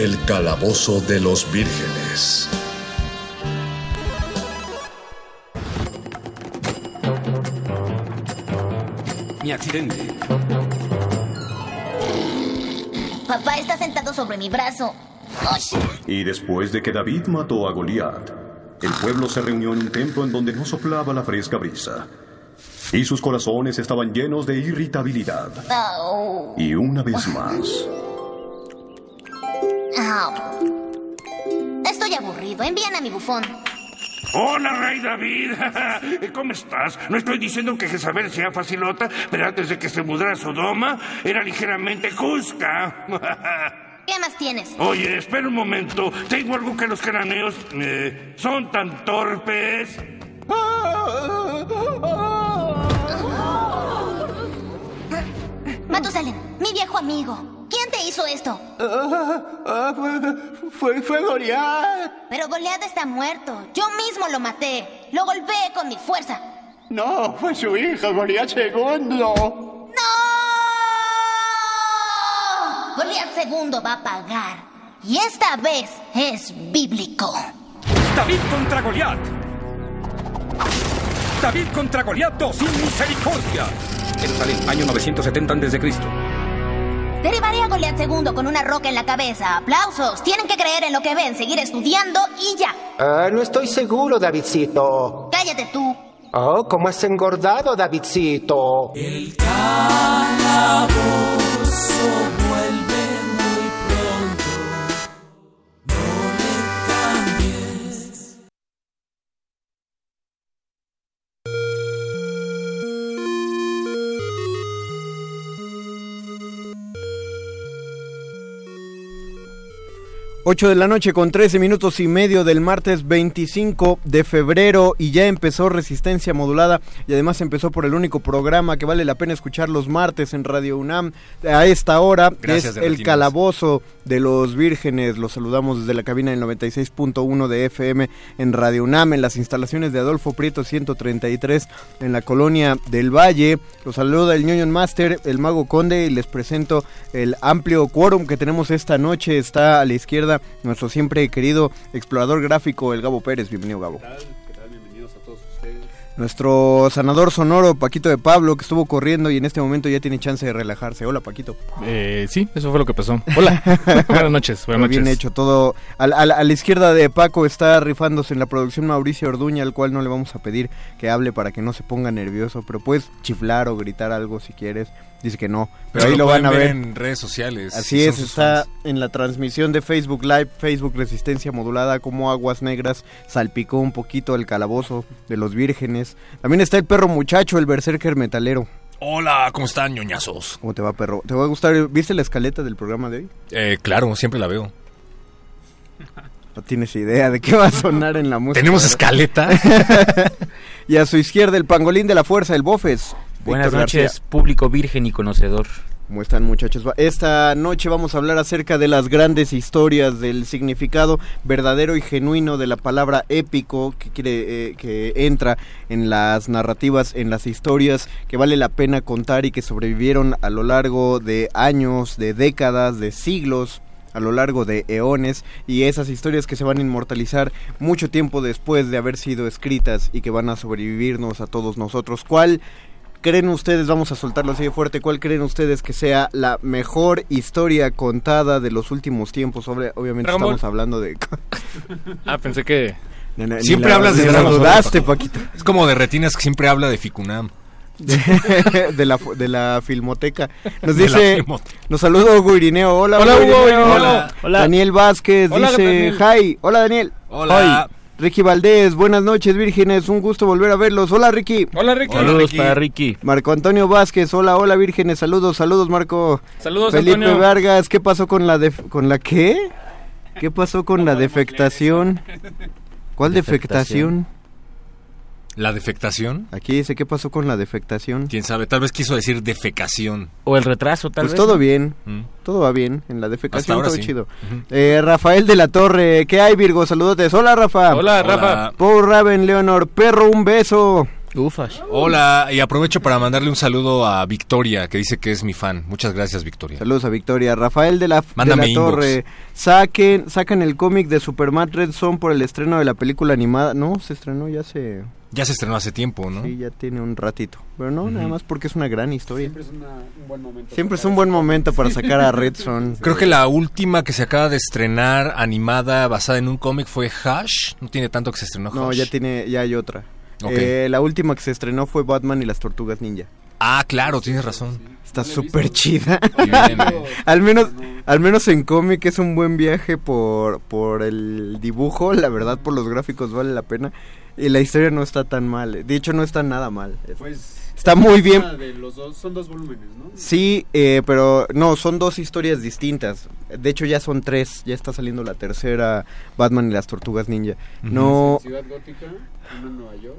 El calabozo de los vírgenes. Mi accidente. Papá está sentado sobre mi brazo. Y después de que David mató a Goliat, el pueblo se reunió en un templo en donde no soplaba la fresca brisa. Y sus corazones estaban llenos de irritabilidad. Au. Y una vez más, Estoy aburrido. Envían a mi bufón. Hola, Rey David. ¿Cómo estás? No estoy diciendo que Jezabel sea facilota, pero antes de que se mudara a Sodoma, era ligeramente cusca. ¿Qué más tienes? Oye, espera un momento. Tengo algo que los cananeos eh, son tan torpes. Matusalem, mi viejo amigo. ¿Quién te hizo esto? Fue, fue Goliat. Pero Goliat está muerto. Yo mismo lo maté. Lo golpeé con mi fuerza. No, fue su hijo, Goliat segundo. ¡No! Goliat segundo va a pagar. Y esta vez es bíblico. David contra Goliat. David contra Goliat 2 sin misericordia. Jerusalén, año 970 a.C. Derribaré a Goliat segundo con una roca en la cabeza. ¡Aplausos! Tienen que creer en lo que ven, seguir estudiando y ya. Ah, no estoy seguro, Davidcito. Cállate tú. Oh, ¿cómo has engordado, Davidcito? El calabozo 8 de la noche con 13 minutos y medio del martes 25 de febrero y ya empezó Resistencia Modulada y además empezó por el único programa que vale la pena escuchar los martes en Radio UNAM a esta hora es El Calabozo de los Vírgenes. Los saludamos desde la cabina del 96.1 de FM en Radio UNAM en las instalaciones de Adolfo Prieto 133 en la colonia del Valle. Los saluda el Ñoño Master, el Mago Conde y les presento el amplio quórum que tenemos esta noche. Está a la izquierda nuestro siempre querido explorador gráfico, el Gabo Pérez. Bienvenido, Gabo. Bienvenidos a todos ustedes. Nuestro sanador sonoro, Paquito de Pablo, que estuvo corriendo y en este momento ya tiene chance de relajarse. Hola, Paquito. Eh, sí, eso fue lo que pasó. Hola. buenas noches. Buenas Muy bien noches. hecho todo. Al- a la izquierda de Paco está rifándose en la producción Mauricio Orduña, al cual no le vamos a pedir que hable para que no se ponga nervioso, pero puedes chiflar o gritar algo si quieres. Dice que no, pero, Pero ahí lo lo van a ver. ver en redes sociales, Así si es, está en la transmisión de Facebook Live, Facebook Resistencia Modulada, como Aguas Negras salpicó un poquito el calabozo de los vírgenes. También está el perro muchacho, el berserker metalero. Hola, ¿cómo están, ñoñazos? ¿Cómo te va, perro? ¿Te va a gustar? ¿Viste la escaleta del programa de hoy? Eh, claro, siempre la veo. No tienes idea de qué va a sonar en la música. ¿Tenemos ¿verdad? escaleta? y a su izquierda el pangolín de la fuerza, el Bofes. Buenas Víctor noches, García. público virgen y conocedor. ¿Cómo están muchachos? Esta noche vamos a hablar acerca de las grandes historias, del significado verdadero y genuino de la palabra épico que, quiere, eh, que entra en las narrativas, en las historias que vale la pena contar y que sobrevivieron a lo largo de años, de décadas, de siglos a lo largo de eones y esas historias que se van a inmortalizar mucho tiempo después de haber sido escritas y que van a sobrevivirnos a todos nosotros. ¿Cuál creen ustedes, vamos a soltarlo así de fuerte, cuál creen ustedes que sea la mejor historia contada de los últimos tiempos? Sobre, obviamente Dragon Ball. estamos hablando de... Ah, pensé que... Siempre la- hablas de la dudaste. Paquito. Es como de retinas que siempre habla de Ficunam. de, de la, de la filmoteca. Nos dice, filmoteca. nos saluda Hugo Irineo. Hola, Hola, Hugo Irineo. Irineo. Hola. Daniel Vázquez Hola, dice, Daniel. hi. Hola, Daniel. Hola. Hi. Ricky Valdés, buenas noches, vírgenes. Un gusto volver a verlos. Hola, Ricky. Hola, Ricky. Hola, Saludos Ricky. para Ricky. Marco Antonio Vázquez, hola, hola, vírgenes. Saludos, saludos, Marco. Saludos, Felipe Antonio. Vargas, ¿qué pasó con la de, con la qué? ¿Qué pasó con la defectación? ¿Cuál defectación? ¿La defectación? Aquí dice, ¿qué pasó con la defectación? Quién sabe, tal vez quiso decir defecación. O el retraso, tal Pues vez. todo ¿no? bien, Mm. todo va bien. En la defecación ahora todo sí. chido. Ujú. Eh, Rafael de la Torre, ¿qué hay, Virgo? Saludotes. Hola, Rafa. Hola, Hola. Rafa. Paul Raven, Leonor, perro, un beso. Ufas. Hola, y aprovecho para mandarle un saludo a Victoria, que dice que es mi fan. Muchas gracias, Victoria. Saludos a Victoria. Rafael de la, de la. Torre, saquen, sacan el cómic de Superman Red Son por el estreno de la película animada. No, se estrenó ya hace... Ya se estrenó hace tiempo, ¿no? Sí, ya tiene un ratito. Pero no, nada más porque es una gran historia. Siempre es una- un buen momento. Siempre es para un buen sacar momento para sacar a Red Son. Creo que la última que se acaba de estrenar animada basada en un cómic fue Hash. No tiene tanto que se estrenó Hash. No, ya tiene, ya hay otra. Eh, la última que se estrenó fue Batman y las Tortugas Ninja. Ah, claro, tienes razón. Está súper chida. Bien, eh. al menos, al menos en cómic es un buen viaje por, por el dibujo, la verdad por los gráficos vale la pena. Y la historia no está tan mal, de hecho no está nada mal. Pues, Está muy bien. de los dos- son dos volúmenes, ¿no? Sí, eh, pero no, son dos historias distintas. De hecho ya son tres, ya está saliendo la tercera, Batman y las Tortugas Ninja. No, Ciudad Gótica, en Nueva York.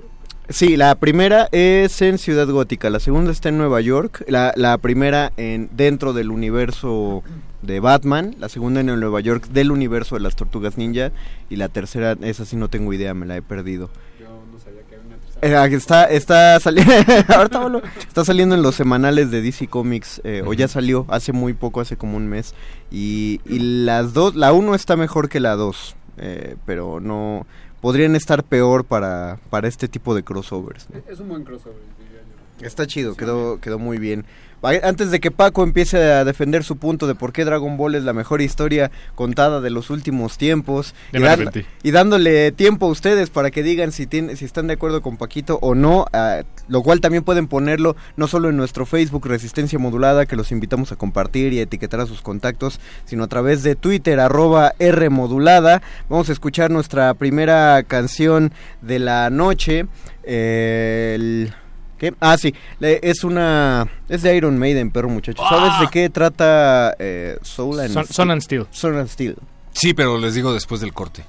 Sí, la primera es en Ciudad Gótica, la segunda está en Nueva York, la, la primera en dentro del universo de Batman, la segunda en el Nueva York del universo de las Tortugas Ninja y la tercera, esa sí no tengo idea, me la he perdido. Yo no sabía que había una tercera. Eh, está está saliendo ahorita está saliendo en los semanales de DC Comics eh, o ya salió hace muy poco, hace como un mes y, y las dos, la uno está mejor que la dos, eh, pero no podrían estar peor para para este tipo de crossovers. ¿no? Es un buen crossover, diría yo. Está chido, quedó, quedó muy bien. Antes de que Paco empiece a defender su punto de por qué Dragon Ball es la mejor historia contada de los últimos tiempos y, dan- y dándole tiempo a ustedes para que digan si, tienen, si están de acuerdo con Paquito o no, ah, lo cual también pueden ponerlo no solo en nuestro Facebook Resistencia Modulada, que los invitamos a compartir y a etiquetar a sus contactos, sino a través de Twitter, arroba R Modulada. Vamos a escuchar nuestra primera canción de la noche. eh, el- ¿Qué? Ah, sí, le- es una... Es de Iron Maiden, perro muchacho. ¿Sabes de qué trata eh, Soul and Son, Son and Steel. Soul and Steel? Sí, pero les digo después del corte.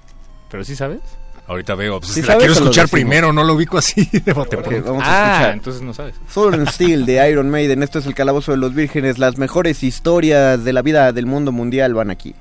¿Pero sí sabes? Ahorita veo. Pues ¿Sí la sabes quiero escuchar primero, no lo ubico así de bote Ok, pronto. vamos a ah, escuchar. entonces no sabes. Soul and Steel de Iron Maiden. Esto es el Calabozo de los Vírgenes. Las mejores historias de la vida del mundo mundial van aquí.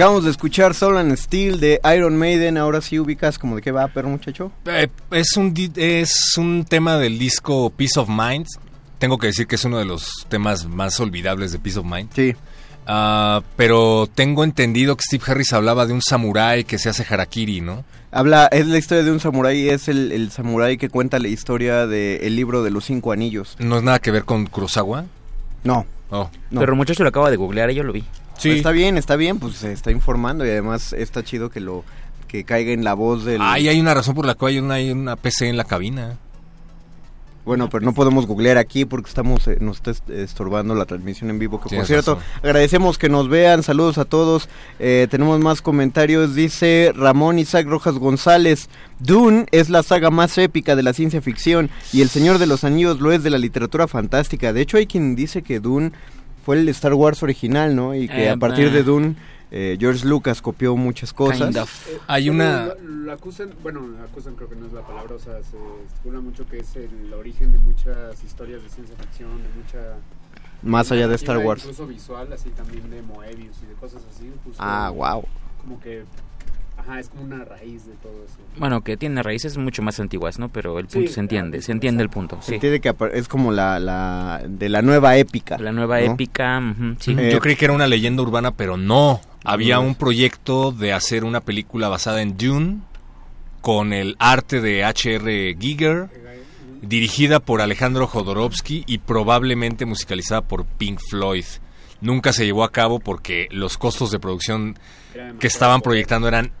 Acabamos de escuchar Soul and Steel de Iron Maiden. Ahora sí ubicas como de qué va, pero muchacho. Eh, es, un, es un tema del disco Peace of Mind. Tengo que decir que es uno de los temas más olvidables de Peace of Mind. Sí. Ah, pero tengo entendido que Steve Harris hablaba de un samurái que se hace harakiri, ¿no? Habla, es la historia de un samurái, es el, el samurái que cuenta la historia del libro de los cinco anillos. ¿No es nada que ver con Kurosawa? No. Oh. No. Pero el muchacho lo acaba de googlear yo lo vi. Está bien, está bien, pues se está informando y además está chido que lo que caiga en la voz del... Ay, hay una razón por la cual hay una, hay una PC en la cabina. Bueno, pero no podemos googlear aquí porque estamos eh, nos está est- estorbando la transmisión en vivo. Que por cierto, razón. agradecemos que nos vean. Saludos a todos. Eh, tenemos más comentarios. Dice Ramón Isaac Rojas González. Dune es la saga más épica de la ciencia ficción y El Señor de los Anillos lo es de la literatura fantástica. De hecho, hay quien dice que Dune fue el Star Wars original, ¿no? Y que Eh, a partir de Dune eh, George Lucas copió muchas cosas. Kind of. Hay una... Lo, lo acusan, bueno, acusan creo que no es la palabra, o sea, se estipula mucho que es el origen de muchas historias de ciencia ficción, de mucha... Más allá de Star Wars. Incluso visual, así también de Moebius y de cosas así. Justo Ah, wow. Como que, ajá, es como una raíz de todo eso. Bueno, que tiene raíces mucho más antiguas, ¿no? Pero el punto Sí, se entiende, se entiende el punto. Se Sí. entiende que es como la, la de la nueva épica. La nueva ¿no? épica, sí. Eh, Yo creí que era una leyenda urbana, pero no. Había un proyecto de hacer una película basada en Dune con el arte de H.R. Giger, dirigida por Alejandro Jodorowsky y probablemente musicalizada por Pink Floyd. Nunca se llevó a cabo porque los costos de producción que estaban proyectando eran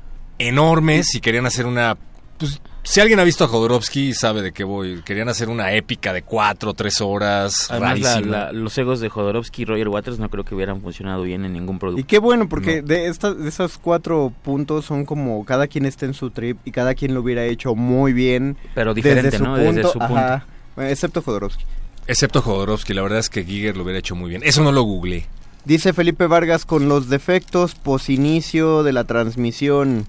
enormes y querían hacer una... Pues, si alguien ha visto a Jodorowsky sabe de qué voy. Querían hacer una épica de cuatro o tres horas. Además, la- rarísima. la- los egos de Jodorowsky y Roger Waters no creo que hubieran funcionado bien en ningún producto. Y qué bueno, porque de, estas de esos cuatro puntos son como cada quien está en su trip y cada quien lo hubiera hecho muy bien. Pero diferente, desde su ¿no? Punto, Desde su punto. ajá. Excepto Jodorowsky. Excepto Jodorowsky, la verdad es que Giger lo hubiera hecho muy bien. Eso no lo googleé. Dice Felipe Vargas con los defectos posinicio de la transmisión.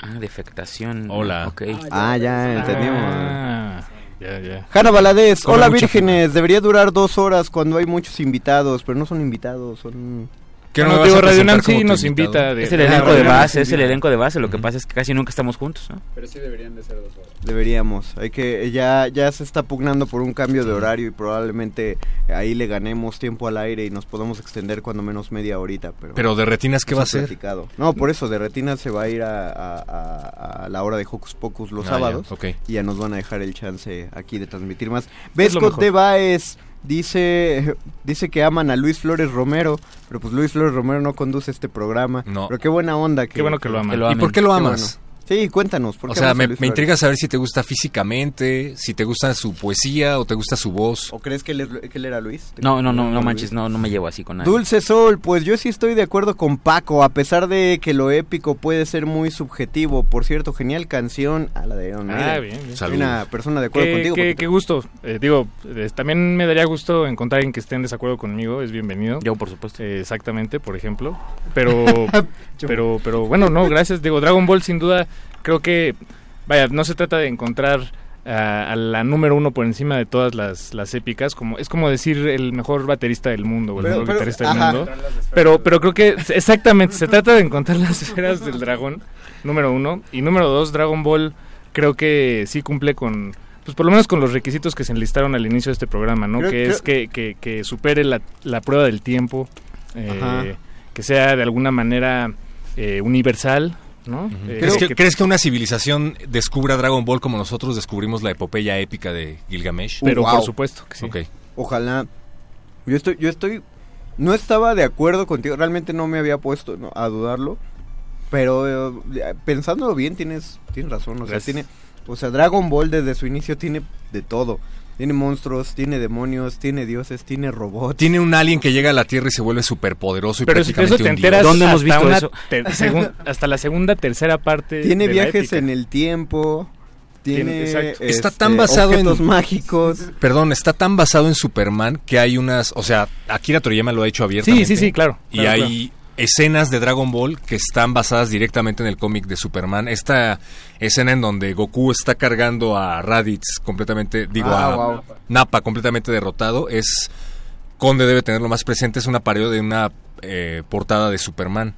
Ah, defectación. Hola. Ok. Ah, ya entendimos. Ah, ya, ya. Hanna Valadez, hola vírgenes, debería durar dos horas cuando hay muchos invitados, pero no son invitados, son... ¿Qué Bueno, me vas digo, Radio tu nos invitado? invita. De, Es el elenco de base, es el elenco de base. Lo que pasa es que casi nunca estamos juntos, ¿no? Pero sí deberían de ser dos horas. Deberíamos, hay que ya ya se está pugnando por un cambio de horario y probablemente ahí le ganemos tiempo al aire y nos podamos extender cuando menos media horita, pero Pero de retinas, ¿qué no va a ser? platicado. No, por eso de retina se va a ir a, a- a- a la hora de Hocus Pocus los Ah, sábados ya, ok. y ya nos van a dejar el chance aquí de transmitir más. Mejor. de Baez dice dice que aman a Luis Flores Romero, pero pues Luis Flores Romero no conduce este programa. No. Pero qué buena onda que Qué bueno que lo aman. Que lo ¿Y por qué lo Qué amas? Sí, cuéntanos. ¿por O qué sea, amas a me, intriga saber si te gusta físicamente, si te gusta su poesía o te gusta su voz. ¿O crees que él, es- que él era Luis? No, no, no, no manches, no, no me llevo así con nadie. Dulce Sol, pues yo sí estoy de acuerdo con Paco, a pesar de que lo épico puede ser muy subjetivo. Por cierto, genial canción a la de Iron Ah, bien, bien. Soy una persona de acuerdo Qué, contigo. qué- qué gusto. Eh, digo, eh, también me daría gusto encontrar a alguien que esté en desacuerdo conmigo. Es bienvenido. Yo, por supuesto. Eh, exactamente, por ejemplo. Pero, pero, pero bueno, no, gracias. Digo, Dragon Ball sin duda, creo que, vaya, no se trata de encontrar a, a la número uno por encima de todas las, las épicas. Como, es como decir el mejor baterista del mundo o el Pero- mejor pero- guitarrista del mundo. Pero, pero creo que, exactamente, se trata de encontrar las esferas del dragón, número uno. Y número dos, Dragon Ball creo que sí cumple con... Pues por lo menos con los requisitos que se enlistaron al inicio de este programa, ¿no? Creo- que creo- es que, que, que supere la, la prueba del tiempo, eh, que sea de alguna manera eh, universal, ¿no? Eh, ¿Crees, que, que- crees que una civilización descubra Dragon Ball como nosotros descubrimos la epopeya épica de Gilgamesh? Pero Wow. por supuesto que sí. Ok. Ojalá. Yo estoy, yo estoy, no estaba de acuerdo contigo, realmente no me había puesto ¿no? a dudarlo, pero eh, pensándolo bien tienes, tienes razón, o sea, Gracias. tiene, o sea, Dragon Ball desde su inicio tiene de todo. Tiene monstruos, tiene demonios, tiene dioses, tiene robots. Tiene un alien que llega a la Tierra y se vuelve superpoderoso y Pero si prácticamente eso te enteras. ¿Dónde hemos hasta visto una eso? hasta la segunda, tercera parte Tiene de la viajes épica. en el tiempo. Tiene- exacto. Está este, tan basado en- objetos mágicos. Perdón, está tan basado en Superman que hay unas, o sea, Akira Toriyama lo ha hecho abiertamente. Sí, sí, sí, claro. Y claro, hay escenas de Dragon Ball que están basadas directamente en el cómic de Superman. Esta escena en donde Goku está cargando a Raditz completamente, digo, Ah, a wow. Nappa completamente derrotado, es... Conde debe tenerlo más presente, es una parodia de una eh, portada de Superman.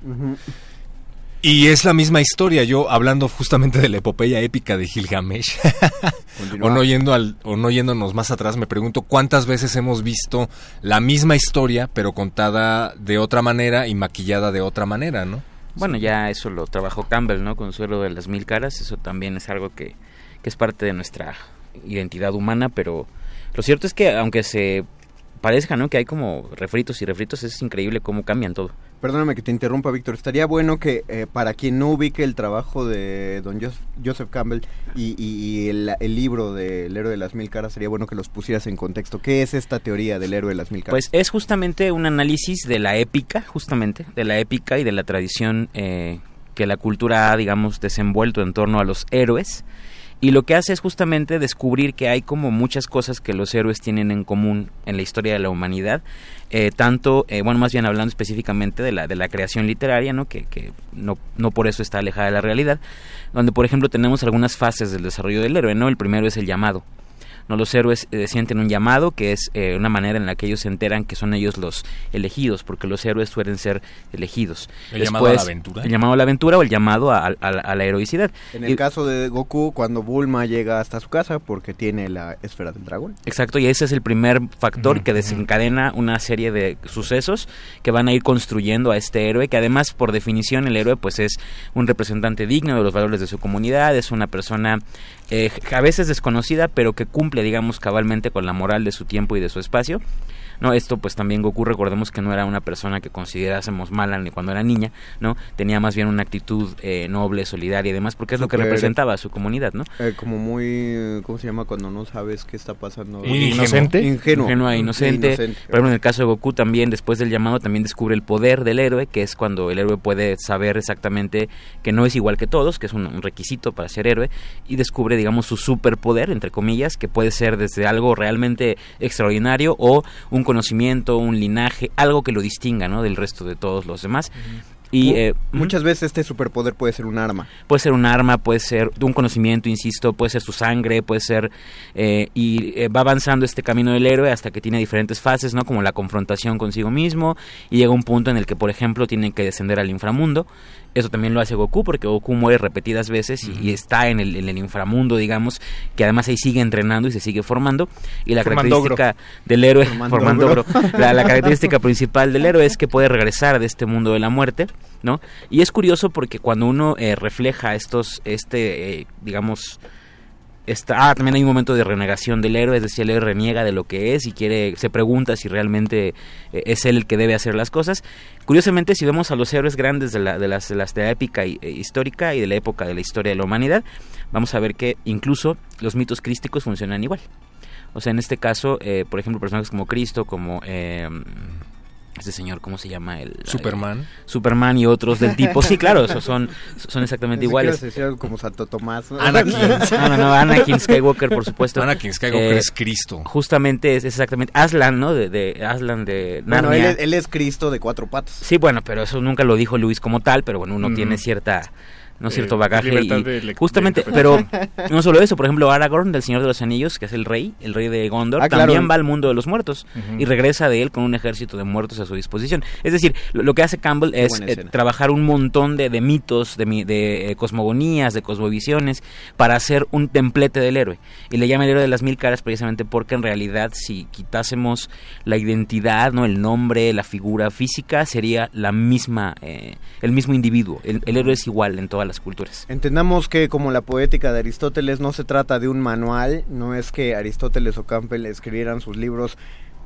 Y es la misma historia, yo hablando justamente de la epopeya épica de Gilgamesh, o, no yendo al, o no yéndonos más atrás, me pregunto cuántas veces hemos visto la misma historia, pero contada de otra manera y maquillada de otra manera, ¿no? Bueno, ya eso lo trabajó Campbell, ¿no? Con Suelo de las Mil Caras, eso también es algo que, que es parte de nuestra identidad humana, pero lo cierto es que aunque se parezca, ¿no? Que hay como refritos y refritos, es increíble cómo cambian todo. Perdóname que te interrumpa, Víctor. Estaría bueno que, eh, para quien no ubique el trabajo de don Jos- Joseph Campbell y, y- y el, libro del héroe de las mil caras, sería bueno que los pusieras en contexto. ¿Qué es esta teoría del héroe de las mil caras? Pues es justamente un análisis de la épica, justamente, de la épica y de la tradición eh, que la cultura ha, digamos, desenvuelto en torno a los héroes. Y lo que hace es justamente descubrir que hay como muchas cosas que los héroes tienen en común en la historia de la humanidad. Eh, tanto, eh, bueno, más bien hablando específicamente de la, de la creación literaria, ¿no? Que, que no, no por eso está alejada de la realidad, donde por ejemplo tenemos algunas fases del desarrollo del héroe, ¿no? El primero es el llamado. No, los héroes eh, sienten un llamado, que es eh, una manera en la que ellos se enteran que son ellos los elegidos, porque los héroes suelen ser elegidos. ¿El llamado a la aventura? El llamado a la aventura o el llamado a, a- a la heroicidad. En el Y- caso de Goku, cuando Bulma llega hasta su casa porque tiene la esfera del dragón. Exacto, y ese es el primer factor que desencadena una serie de sucesos que van a ir construyendo a este héroe, que además por definición el héroe pues es un representante digno de los valores de su comunidad, es una persona eh, a veces desconocida, pero que cumple digamos cabalmente con la moral de su tiempo y de su espacio. No, esto pues también Goku recordemos que no era una persona que considerásemos mala ni cuando era niña, ¿no? Tenía más bien una actitud eh, noble, solidaria y demás, porque es lo que representaba a su comunidad, ¿no? Eh, como muy, ¿cómo se llama cuando no sabes qué está pasando? Muy inocente. Ingenuo. Ingenua e inocente. Inocente. Por ejemplo, en el caso de Goku también, después del llamado, también descubre el poder del héroe, que es cuando el héroe puede saber exactamente que no es igual que todos, que es un, un requisito para ser héroe, y descubre, digamos, su superpoder, entre comillas, que puede ser desde algo realmente extraordinario o un conocimiento, un linaje, algo que lo distinga, ¿no? Del resto de todos los demás. Y eh, muchas veces este superpoder puede ser un arma. Puede ser un arma, puede ser un conocimiento, insisto, puede ser su sangre, puede ser... eh, y eh, va avanzando este camino del héroe hasta que tiene diferentes fases, ¿no? Como la confrontación consigo mismo y llega un punto en el que, por ejemplo, tiene que descender al inframundo. Eso también lo hace Goku porque Goku muere repetidas veces y, y está en el, en el inframundo, digamos, que además ahí sigue entrenando y se sigue formando. Y la Formandogro. característica del héroe, Formandogro. formandogro, la, la característica principal del héroe es que puede regresar de este mundo de la muerte, ¿no? Y es curioso porque cuando uno eh, refleja estos, este, eh, digamos, ah, también hay un momento de renegación del héroe, es decir, el héroe reniega de lo que es y quiere, se pregunta si realmente eh, es él el que debe hacer las cosas. Curiosamente, si vemos a los héroes grandes de la, de las, de la épica eh, histórica y de la época de la historia de la humanidad, vamos a ver que incluso los mitos crísticos funcionan igual. O sea, en este caso, eh, por ejemplo, personajes como Cristo, como eh, este señor, ¿cómo se llama? El, Superman. el- Superman y otros del tipo. Sí, claro, esos son, son exactamente Ni iguales. se como Santo Tomás. ¿no? Anakin. No, no, no, Anakin Skywalker, por supuesto. Anakin Skywalker es Cristo. Justamente es exactamente Aslan, ¿no? De, de Aslan de Bueno, Narnia. él, es- él es Cristo de cuatro patas. Sí, bueno, pero eso nunca lo dijo Luis como tal, pero bueno, uno Mm. tiene cierta no Eh, cierto bagaje libertad y de justamente, de pero no solo eso, por ejemplo, Aragorn del Señor de los Anillos, que es el rey, el rey de Gondor, Ah, claro. también va al mundo de los muertos y regresa de él con un ejército de muertos a su disposición. Es decir, lo, lo que hace Campbell es eh, trabajar un montón de, de mitos, de, de eh, cosmogonías, de cosmovisiones, para hacer un templete del héroe. Y le llama el héroe de las mil caras precisamente porque en realidad si quitásemos la identidad, no el nombre, la figura física, sería la misma, eh, el mismo individuo. El, el héroe es igual en todas las culturas. Entendamos que como la poética de Aristóteles no se trata de un manual, no es que Aristóteles o Campbell escribieran sus libros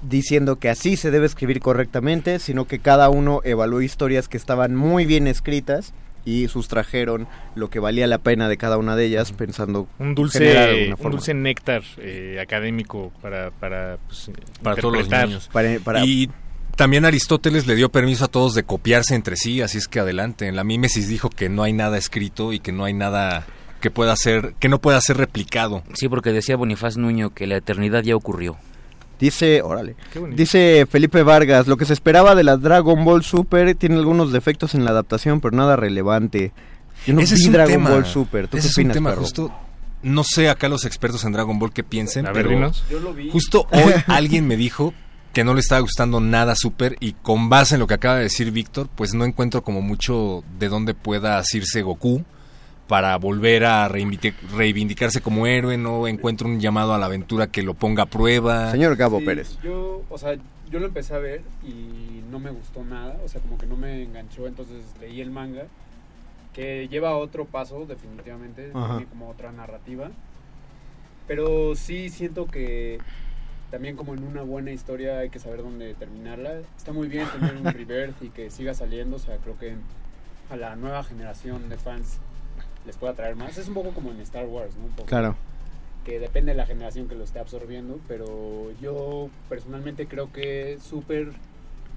diciendo que así se debe escribir correctamente, sino que cada uno evaluó historias que estaban muy bien escritas y sustrajeron lo que valía la pena de cada una de ellas pensando Un dulce, un dulce néctar eh, académico para, para, pues, para todos los niños. Para- para- Y también Aristóteles le dio permiso a todos de copiarse entre sí, así es que adelante. En la mímesis dijo que no hay nada escrito y que no hay nada que pueda ser, que no pueda ser replicado. Sí, porque decía Bonifaz Nuño que la eternidad ya ocurrió. Dice, órale. Dice Felipe Vargas, lo que se esperaba de la Dragon Ball Super tiene algunos defectos en la adaptación, pero nada relevante. Yo no Ese vi es un Dragon tema. Ball Super. ¿Tú Ese qué es un opinas, tema perro? justo. No sé acá los expertos en Dragon Ball qué piensen, A ver, pero. Yo lo vi. justo hoy alguien me dijo que no le estaba gustando nada súper y con base en lo que acaba de decir Víctor, pues no encuentro como mucho de dónde pueda asirse Goku para volver a reivindic- reivindicarse como héroe, no encuentro un llamado a la aventura que lo ponga a prueba. Señor Gabo Sí, Pérez. Yo, o sea, yo lo empecé a ver y no me gustó nada, o sea, como que no me enganchó, entonces leí el manga, que lleva otro paso, definitivamente, Ajá. tiene como otra narrativa, pero sí siento que también como en una buena historia hay que saber dónde terminarla. Está muy bien tener un rebirth y que siga saliendo, o sea, creo que a la nueva generación de fans les pueda traer más. Es un poco como en Star Wars, ¿no? Un poco Claro. que depende de la generación que lo esté absorbiendo, pero yo personalmente creo que Super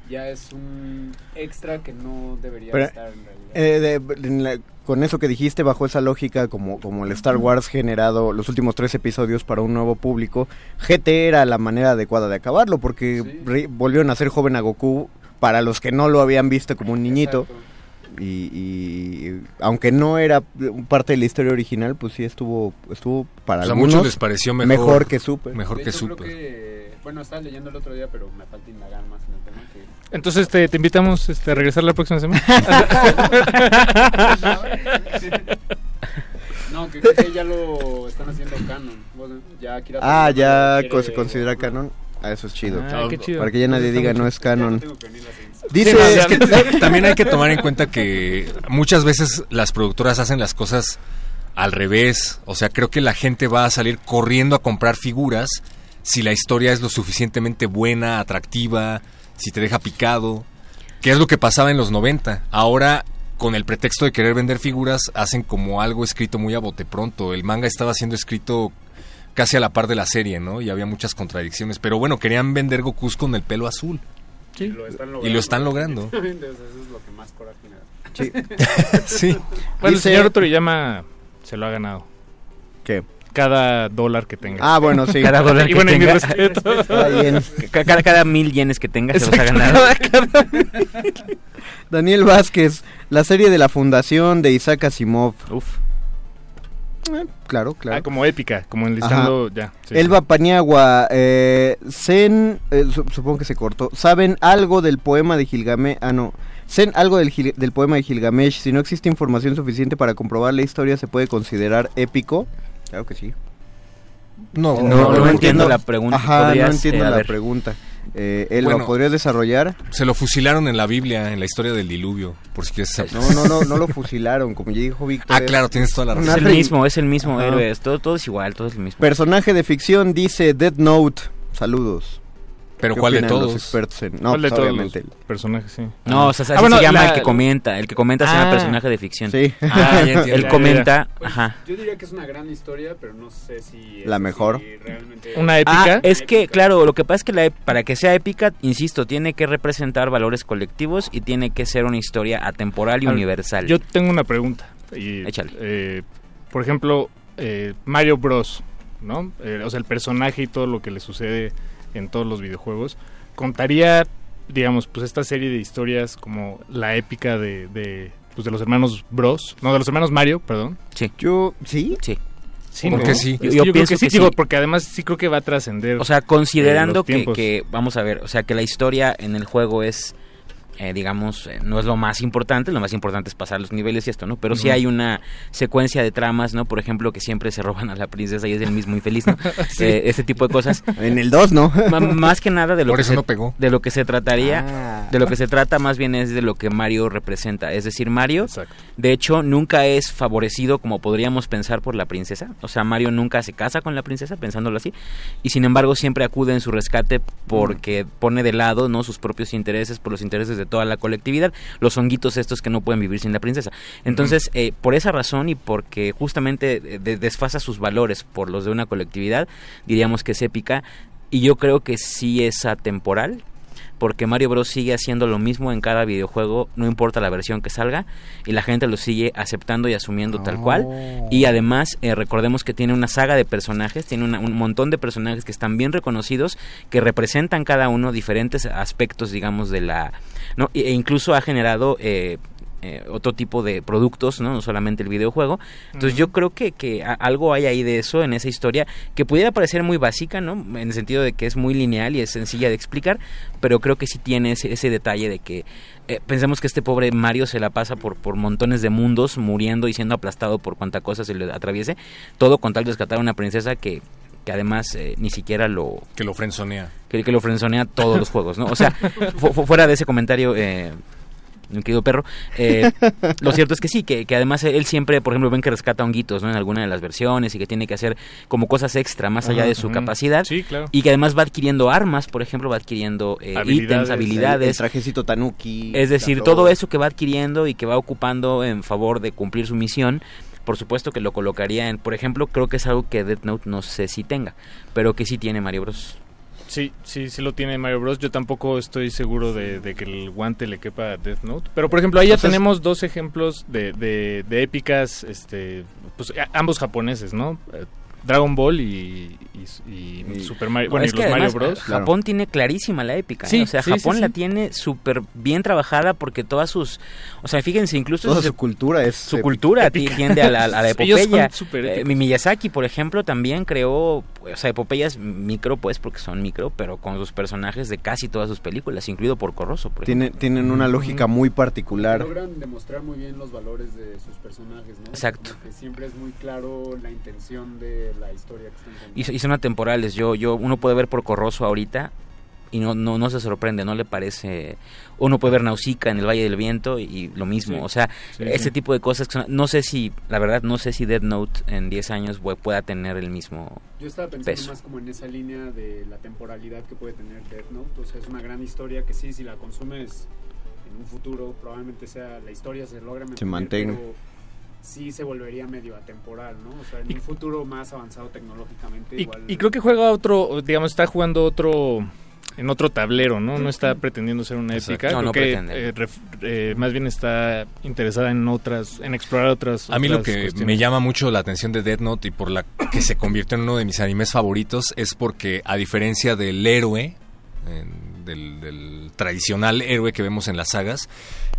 ya es un extra que no debería Pero, estar en realidad. eh, de- en la- con eso que dijiste, bajo esa lógica, como, como el Star Wars generado los últimos tres episodios para un nuevo público, GT era la manera adecuada de acabarlo, porque re- volvieron a ser joven a Goku para los que no lo habían visto como un niñito. Y, y aunque no era parte de la historia original, pues sí estuvo estuvo para Pues a algunos muchos les pareció mejor- que Super. mejor De que Super. Bueno, estaba leyendo el otro día, pero me falta indagar más en el tema. Que... Entonces te, te invitamos este, a regresar la próxima semana. no, que, que ya lo están haciendo canon. Bueno, ya Akira Ah, ya se considera canon. Ah, eso es chido. Ah, qué chido. Para que ya nadie diga no es canon. Dice Sí, es que también hay que tomar en cuenta que muchas veces las productoras hacen las cosas al revés. O sea, creo que la gente va a salir corriendo a comprar figuras si la historia es lo suficientemente buena, atractiva, si te deja picado. Que es lo que pasaba en los 90. Ahora, con el pretexto de querer vender figuras, hacen como algo escrito muy a bote pronto. El manga estaba siendo escrito casi a la par de la serie, ¿no? Y había muchas contradicciones. Pero bueno, querían vender Gokus con el pelo azul. Y lo están Y lo están logrando. eso es lo que más coraje me da. sí. Bueno, Dice- el señor Toriyama se lo ha ganado. ¿Qué? Cada dólar que tenga. Ah, bueno, sí. Cada dólar y que bueno, y mi tenga. respeto. Está bien. Ca- Cada, cada mil yenes que tenga se los ha ganado. Daniel Vázquez, la serie de la fundación de Isaac Asimov. Uf. Eh, claro, claro. Ah, como épica, como enlistando ya. sí, Elba Paniagua, eh, Zen, eh, su- supongo que se cortó. ¿Saben algo del poema de Gilgamesh? Ah, no. ¿Saben algo del, Gil- del poema de Gilgamesh? Si no existe información suficiente para comprobar la historia, ¿se puede considerar épico? Claro que sí. No, No, no entiendo la pregunta. Ajá, no ¿Podrías, entiendo eh, la ver? pregunta. Eh, Elba, Bueno. ¿podrías desarrollar? Se lo fusilaron en la Biblia, en la historia del diluvio, por si quieres saber. No, no, no, no lo fusilaron, como ya dijo Víctor. Ah, es claro, tienes toda la razón. Es el mismo, es el mismo Ajá. héroe. es Todo, todo es igual, todo es el mismo. Personaje de ficción dice Dead Note. Saludos. Pero ¿Qué ¿cuál de opinan los todos? expertos en- No, ¿Cuál de pues, todos obviamente. los personajes, sí. No, o sea, Ah, bueno, se llama la- el que comenta. El que comenta se llama Ah. personaje de ficción. Sí. Ah, ya entiendo. Él Ya, comenta, Pues, ajá. Yo diría que es una gran historia, pero no sé si... La mejor. realmente- Una épica. Ah, es que, claro, lo que pasa es que la, ep- para que sea épica, insisto, tiene que representar valores colectivos y tiene que ser una historia atemporal y ver, universal. Yo tengo una pregunta. Y, Échale. eh, por ejemplo, eh, Mario Bros, ¿no? Eh, o sea, el personaje y todo lo que le sucede en todos los videojuegos. Contaría, digamos, pues esta serie de historias como la épica de, de, pues, de los hermanos Bros. No, de los hermanos Mario, perdón. Sí. Yo, ¿sí? Sí. Sí, ¿Por ¿no? qué sí? Yo yo, creo pienso que sí, que digo, sí. porque además sí creo que va a trascender. O sea, eh, considerando los que, tiempos. que, vamos a ver, o sea, que la historia en el juego es, eh, digamos, eh, no es lo más importante, lo más importante es pasar los niveles y esto, ¿no? Pero sí Ujú. hay una secuencia de tramas, ¿no? Por ejemplo, que siempre se roban a la princesa y es el mismo infeliz, ¿no? Sí. Eh, este tipo de cosas. En el 2, ¿no? Más que nada de lo Por que eso se, no pegó. de lo que se trataría Ah. de lo que se trata más bien es de lo que Mario representa es decir Mario Exacto. de hecho nunca es favorecido como podríamos pensar por la princesa o sea Mario nunca se casa con la princesa pensándolo así y sin embargo siempre acude en su rescate porque pone de lado no sus propios intereses por los intereses de toda la colectividad los honguitos estos que no pueden vivir sin la princesa. Entonces eh, por esa razón y porque justamente eh, de- desfasa sus valores por los de una colectividad diríamos que es épica y yo creo que sí es atemporal porque Mario Bros sigue haciendo lo mismo en cada videojuego, no importa la versión que salga, y la gente lo sigue aceptando y asumiendo tal cual. Y además, eh, recordemos que tiene una saga de personajes, tiene una- un montón de personajes que están bien reconocidos, que representan cada uno diferentes aspectos, digamos, de la... ¿no? E e incluso ha generado... eh, eh, otro tipo de productos, ¿no? no solamente el videojuego. Entonces yo creo que, que algo hay ahí de eso en esa historia que pudiera parecer muy básica, ¿no? En el sentido de que es muy lineal y es sencilla de explicar, pero creo que sí tiene ese, ese detalle de que eh, pensemos que este pobre Mario se la pasa por, por montones de mundos, muriendo y siendo aplastado por cuanta cosa se le atraviese, todo con tal de rescatar a una princesa que que además eh, ni siquiera lo Que lo frenzonea. que, que lo frenzonea todos los juegos, ¿no? O sea, fu- fu- fuera de ese comentario, eh, mi querido perro, eh, lo cierto es que sí, que, que además él siempre, por ejemplo, ven que rescata honguitos, ¿no? En alguna de las versiones y que tiene que hacer como cosas extra más allá de su capacidad. Sí, claro. Y que además va adquiriendo armas, por ejemplo, va adquiriendo eh, ítems, El, habilidades. trajecito tanuki. Es decir, todo eso que va adquiriendo y que va ocupando en favor de cumplir su misión, por supuesto que lo colocaría en, por ejemplo, creo que es algo que Death Note no sé si tenga, pero que sí tiene Mario Bros. Sí, sí, sí lo tiene Mario Bros. Yo tampoco estoy seguro de, de que el guante le quepa a Death Note. Pero, por ejemplo, ahí ya O sea, es- tenemos dos ejemplos de, de, de épicas, este, pues ambos japoneses, ¿no? Dragon Ball y, y- y Super Mario, bueno, es y que los Mario Bros. Japón tiene clarísima la épica. ¿eh? O sea, sí, Japón sí. la tiene súper bien trabajada porque todas sus. O sea, fíjense, incluso. Toda su cultura es su épica. cultura ti- tiende a la, a epopeya. Eh, Miyazaki, por ejemplo, también creó, o sea, epopeyas micro, pues, porque son micro, pero con sus personajes de casi todas sus películas, incluido por Corroso, por Tiene- tienen una lógica muy particular. Logran demostrar muy bien los valores de sus personajes, ¿no? Exacto. Como que siempre es muy claro la intención de la historia que están contando. Y, y son atemporales. Yo, yo, uno puede ver por Corroso ahorita y no, no, no se sorprende, no le parece. Uno puede ver Nausicaa en el Valle del Viento y lo mismo. Sí. O sea, Sí, ese sí. tipo de cosas que son- no sé si, la verdad, no sé si Dead Note en 10 años pu- pueda tener el mismo Yo estaba pensando peso. más como en esa línea de la temporalidad que puede tener Death Note. O sea, es una gran historia que sí, si la consumes en un futuro, probablemente sea la historia se logra mantener, mantenga. pero sí se volvería medio atemporal, ¿no? O sea, en Y- un futuro más avanzado tecnológicamente Y, igual... y creo que juega otro, digamos, está jugando otro en otro tablero, ¿no? No está pretendiendo ser una épica. No, creo no que pretende. eh, ref- eh, más bien está interesada en otras, en explorar otras. A mí lo que cuestiones. me llama mucho la atención de Death Note y por la que se convirtió en uno de mis animes favoritos es porque a diferencia del héroe, en- del, del tradicional héroe que vemos en las sagas,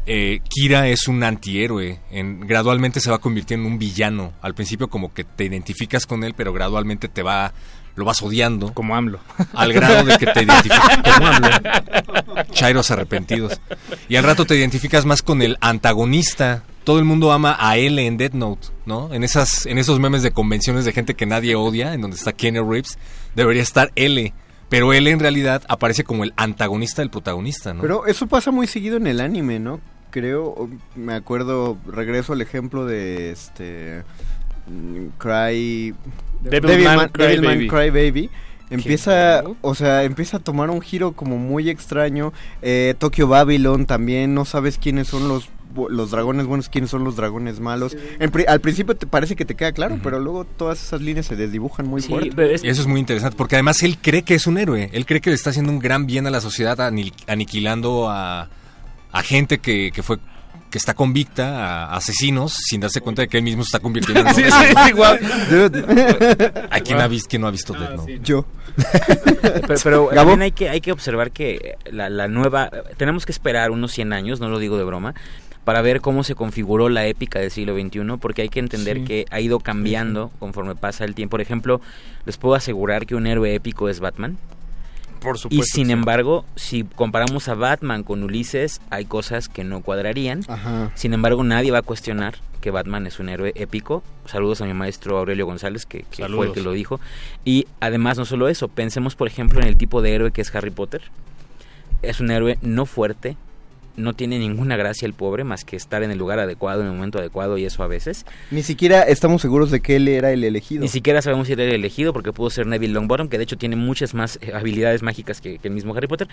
eh, Kira es un antihéroe. En, gradualmente se va convirtiendo en un villano. Al principio como que te identificas con él, pero gradualmente te va lo vas odiando. Como AMLO. Al grado de que te identificas como AMLO. Chairos arrepentidos. Y al rato te identificas más con el antagonista. Todo el mundo ama a L en Death Note, ¿no? En esas, en esos memes de convenciones de gente que nadie odia, en donde está Kenny Reeves, debería estar L. Pero L en realidad aparece como el antagonista del protagonista, ¿no? Pero eso pasa muy seguido en el anime, ¿no? Creo, me acuerdo, regreso al ejemplo de este mm, Cry Devilman Cry Baby. Cry Baby. Empieza, o sea, empieza a tomar un giro como muy extraño. Eh, Tokyo Babylon también, no sabes quiénes son los los dragones buenos, quiénes son los dragones malos. En pri- al principio te parece que te queda claro, pero luego todas esas líneas se desdibujan muy Sí, fuerte. es- Y eso es muy interesante, porque además él cree que es un héroe. Él cree que le está haciendo un gran bien a la sociedad, ani- aniquilando a, a gente que, que fue que está convicta, a asesinos, sin darse cuenta de que él mismo se está convirtiendo en Sí, sí, igual. ¿A quién, ha visto, quién no ha visto Death Note? Yo. Pero, también hay que, hay que observar que la, la nueva... Tenemos que esperar unos 100 años, no lo digo de broma, para ver cómo se configuró la épica del siglo XXI, porque hay que entender Sí. que ha ido cambiando conforme pasa el tiempo. Por ejemplo, les puedo asegurar que un héroe épico es Batman. Por Y sin sí. embargo, si comparamos a Batman con Ulises, hay cosas que no cuadrarían. Ajá. Sin embargo, nadie va a cuestionar que Batman es un héroe épico. Saludos a mi maestro Aurelio González, que, que fue el que lo dijo. Y además, no solo eso, pensemos, por ejemplo, en el tipo de héroe que es Harry Potter. Es un héroe no fuerte, no tiene ninguna gracia el pobre, más que estar en el lugar adecuado, en el momento adecuado, y eso a veces. Ni siquiera estamos seguros de que él era el elegido. Ni siquiera sabemos si era el elegido, porque pudo ser Neville Longbottom, que de hecho tiene muchas más eh, habilidades mágicas que, que el mismo Harry Potter,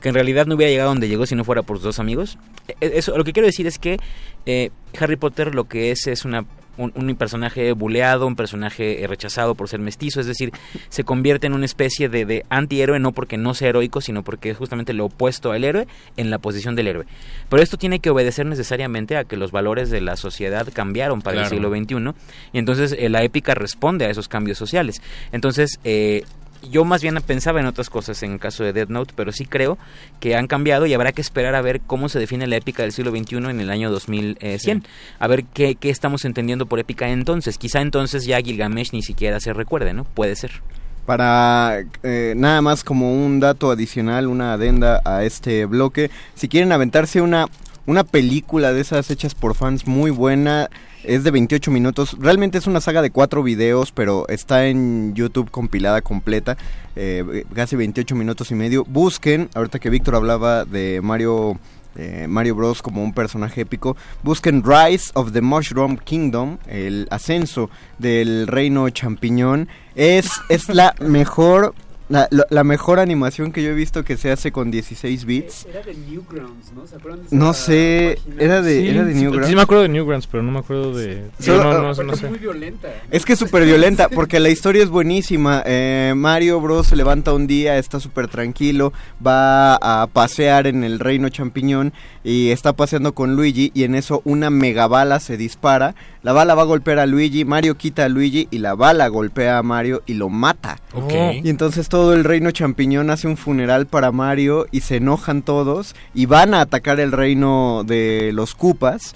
que en realidad no hubiera llegado donde llegó si no fuera por sus dos amigos. Eh, Eso, lo que quiero decir es que eh, Harry Potter lo que es es una un, un personaje buleado, un personaje eh, rechazado por ser mestizo, es decir, se convierte en una especie de, de antihéroe, no porque no sea heroico, sino porque es justamente lo opuesto al héroe en la posición del héroe. Pero esto tiene que obedecer necesariamente a que los valores de la sociedad cambiaron para Claro. el siglo XXI, y entonces eh, la épica responde a esos cambios sociales. Entonces, eh, yo más bien pensaba en otras cosas en el caso de Death Note, pero sí creo que han cambiado y habrá que esperar a ver cómo se define la épica del siglo XXI en el año 2100. A ver qué, qué estamos entendiendo por épica entonces. Quizá entonces ya Gilgamesh ni siquiera se recuerde, ¿no? Puede ser. Para eh, nada más como un dato adicional, una adenda a este bloque, si quieren aventarse una, una película de esas hechas por fans muy buena, es de 28 minutos, realmente es una saga de cuatro videos, pero está en YouTube compilada completa, eh, casi 28 minutos y medio. Busquen, ahorita que Víctor hablaba de Mario... eh, Mario Bros como un personaje épico. Busquen Rise of the Mushroom Kingdom, el ascenso del reino champiñón. Es, es la mejor la, la- la mejor animación que yo he visto que se hace con 16 bits. Era de Newgrounds, ¿no? ¿Se acuerdan de esa No sé, página? era de, Sí, era de sí, Newgrounds. Sí me acuerdo de Newgrounds, pero no me acuerdo de... Solo- no, no, no, no es sé. muy violenta. Es que es súper violenta, porque la historia es buenísima. Eh, Mario Bros. se levanta un día, está súper tranquilo, va a pasear en el reino champiñón y está paseando con Luigi y en eso una mega bala se dispara. La bala va a golpear a Luigi, Mario quita a Luigi y la bala golpea a Mario y lo mata. Ok. Y entonces todo el reino champiñón hace un funeral para Mario y se enojan todos y van a atacar el reino de los Cupas.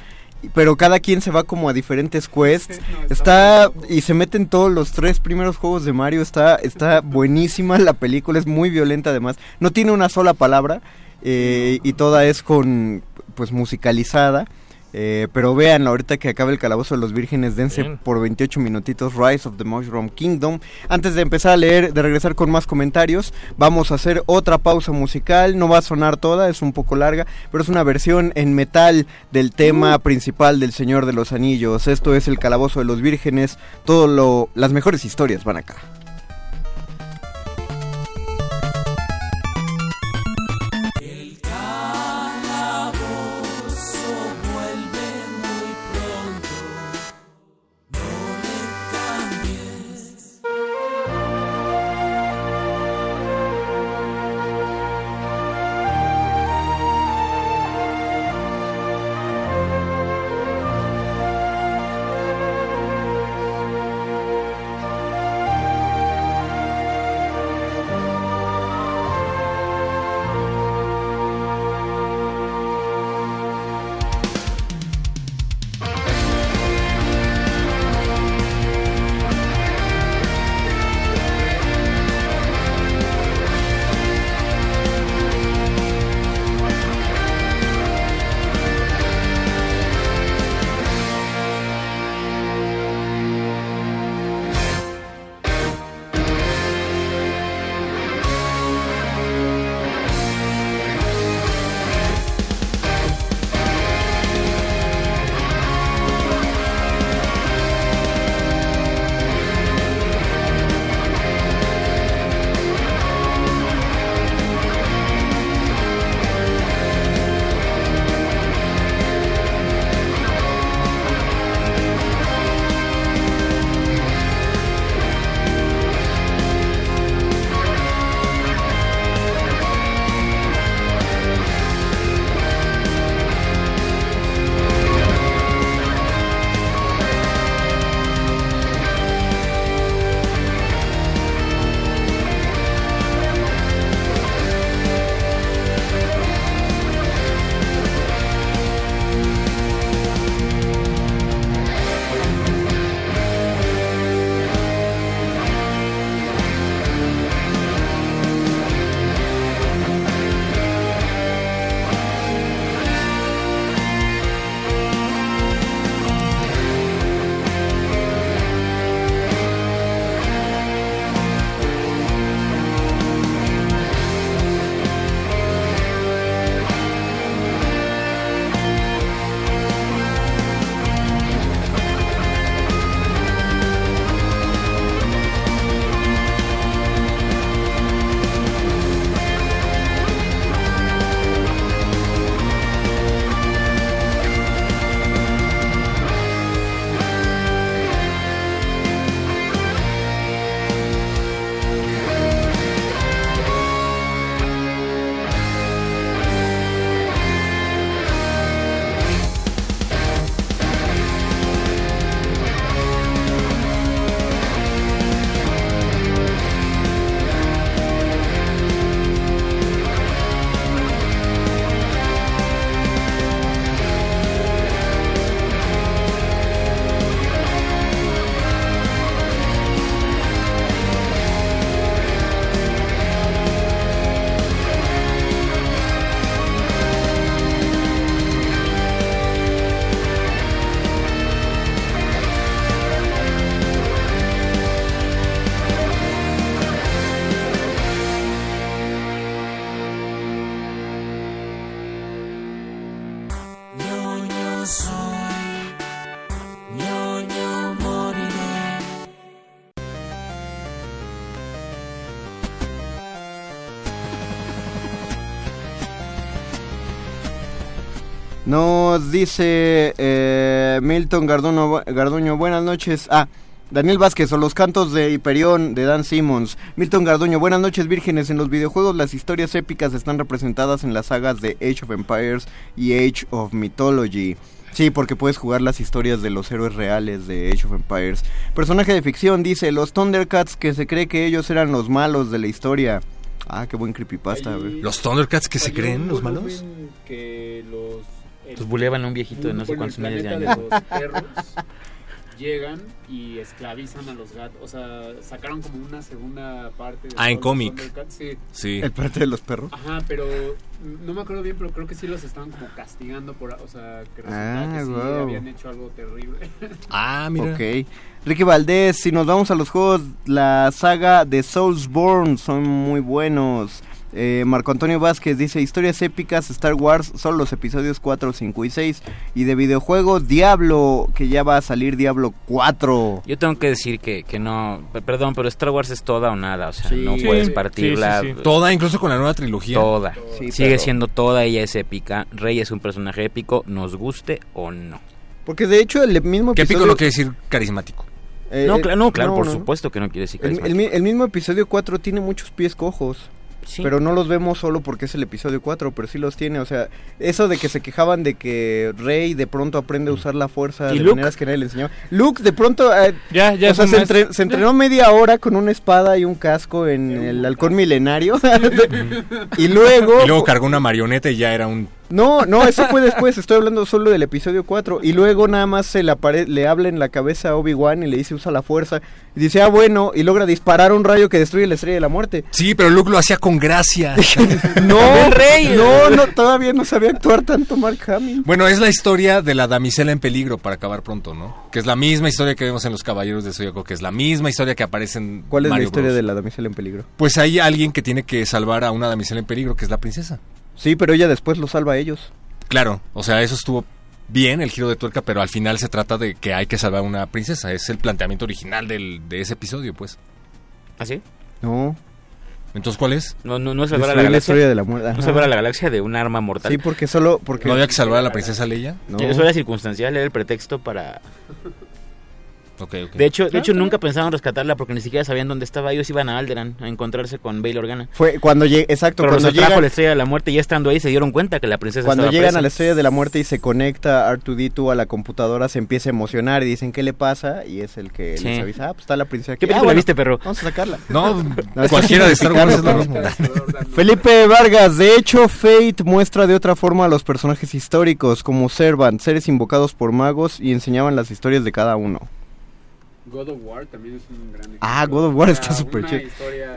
Pero cada quien se va como a diferentes quests. está y se meten todos los tres primeros juegos de Mario. Está, está buenísima la película, es muy violenta además. No tiene una sola palabra eh, y toda es con pues musicalizada. Eh, pero vean, ahorita que acabe el Calabozo de los Vírgenes, dense Bien. por 28 minutitos Rise of the Mushroom Kingdom. Antes de empezar a leer, de regresar con más comentarios, vamos a hacer otra pausa musical. No va a sonar toda, es un poco larga, pero es una versión en metal del tema principal del Señor de los Anillos. Esto es el Calabozo de los Vírgenes. Todo lo, las mejores historias van acá. Nos dice eh, Milton Garduno, Garduño, buenas noches. Ah, Daniel Vázquez o los cantos de Hiperión de Dan Simmons. Milton Garduño, buenas noches vírgenes. En los videojuegos las historias épicas están representadas en las sagas de Age of Empires y Age of Mythology. Sí, porque puedes jugar las historias de los héroes reales de Age of Empires. Personaje de ficción dice, los Thundercats que se cree que ellos eran los malos de la historia. Ah, qué buen creepypasta. ¿Los Thundercats que se creen los malos? Que los... Pues buleaban a un viejito de no sé cuántos miles de años. los perros llegan y esclavizan a los gatos. O sea, sacaron como una segunda parte. de Ah, en cómic. Sí. Sí. El parte de los perros. Ajá, pero no me acuerdo bien, pero creo que sí los estaban como castigando por, o sea, que resultaba Ah, que sí habían hecho algo terrible. Ah, mira. Ok. Ricky Valdés, si nos vamos a los juegos, la saga de Soulsborne son muy buenos. Eh, Marco Antonio Vázquez dice, historias épicas, Star Wars, son los episodios 4, 5 y 6. Y de videojuegos, Diablo, que ya va a salir Diablo 4. Yo tengo que decir que, que no, perdón, pero Star Wars es toda o nada, o sea, Sí. no puedes partirla. sí, sí. Toda, incluso con la nueva trilogía. Toda. Sí, Sigue pero- siendo toda, ella es épica. Rey es un personaje épico, nos guste o no. Porque de hecho el mismo Que episodio... épico no quiere decir carismático. eh, no, eh, no, claro, no, por no. supuesto que no quiere decir El, el carismático. mi- el mismo episodio 4 tiene muchos pies cojos. Sí. Pero no los vemos solo porque es el episodio 4, pero sí los tiene. O sea, eso de que se quejaban de que Rey de pronto aprende a usar la fuerza ¿Y de Luke? maneras que nadie le enseñó. Luke de pronto... eh, Ya, ya o sea, entre- se entrenó media hora con una espada y un casco en el halcón milenario. y luego... Y luego cargó una marioneta y ya era un... No, no, eso fue después, estoy hablando solo del episodio 4. Y luego nada más se le, apare- le habla en la cabeza a Obi-Wan y le dice usa la fuerza. Y dice, ah, bueno, y logra disparar un rayo que destruye la estrella de la muerte. Sí, pero Luke lo hacía con gracia. No, El rey. no, no, todavía no sabía actuar tanto Mark Hamill. Bueno, es la historia de la damisela en peligro, para acabar pronto, ¿no? Que es la misma historia que vemos en Los Caballeros de Zodíaco, que es la misma historia que aparece en ¿Cuál es Mario la historia Bros. de la damisela en peligro? Pues hay alguien que tiene que salvar a una damisela en peligro, que es la princesa. Sí, pero ella después lo salva a ellos. Claro, o sea, eso estuvo bien, el giro de tuerca, pero al final se trata de que hay que salvar a una princesa. Es el planteamiento original del, de ese episodio, pues. ¿Ah, sí? No. Entonces, ¿cuál es? No, no, no es salvar a la la galaxia. historia de la muerte. No salvar a la galaxia de un arma mortal. Sí, porque solo... Porque... ¿No había que salvar a la princesa Leia? No. Eso era circunstancial, era el pretexto para... De hecho, de hecho nunca pensaban rescatarla porque ni siquiera sabían dónde estaba. Ellos iban a Alderan a encontrarse con Bail Organa. Fue cuando exacto, Pero cuando llegan, la estrella de la muerte y ya estando ahí se dieron cuenta que la princesa cuando estaba llegan presa. a la estrella de la muerte y se conecta R2D2 a la computadora, se empieza a emocionar y dicen qué le pasa y es el que Sí. les avisa, ah, pues está la princesa aquí. ¿Qué Ah, película bueno, viste, perro? Vamos a sacarla. No, cualquiera de Star Wars es lo mismo. Felipe Vargas, de hecho, Fate muestra de otra forma a los personajes históricos, como Servant, seres invocados por magos y enseñaban las historias de cada uno. God of War también es un gran Ah, ejemplo. God of War O está súper chido.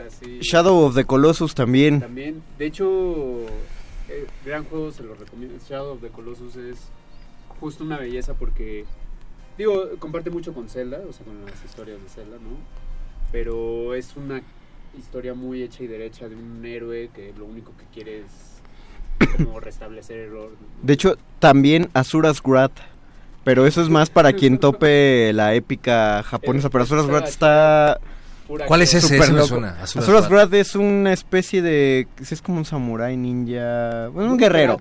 así- Shadow of the Colossus también. También, de hecho, eh, gran juego, se lo recomiendo. Shadow of the Colossus es justo una belleza porque, digo, comparte mucho con Zelda, o sea, con las historias de Zelda, ¿no? Pero es una historia muy hecha y derecha de un héroe que lo único que quiere es como restablecer el orden. De hecho, también Asura's Wrath. Pero eso es más para quien tope la épica japonesa. Pero Asura's Wrath está... ¿Cuál es ese? me loco. suena, Wrath. Wrath es una especie de... Es como un samurái ninja... Bueno, un guerrero.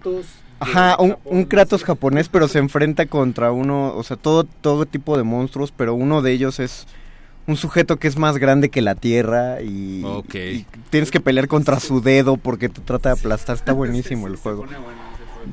Ajá, un, un Kratos japonés, pero se enfrenta contra uno, o sea, todo, todo tipo de monstruos, pero uno de ellos es un sujeto que es más grande que la Tierra y, Ok. y tienes que pelear contra su dedo porque te trata de aplastar. Está buenísimo el juego.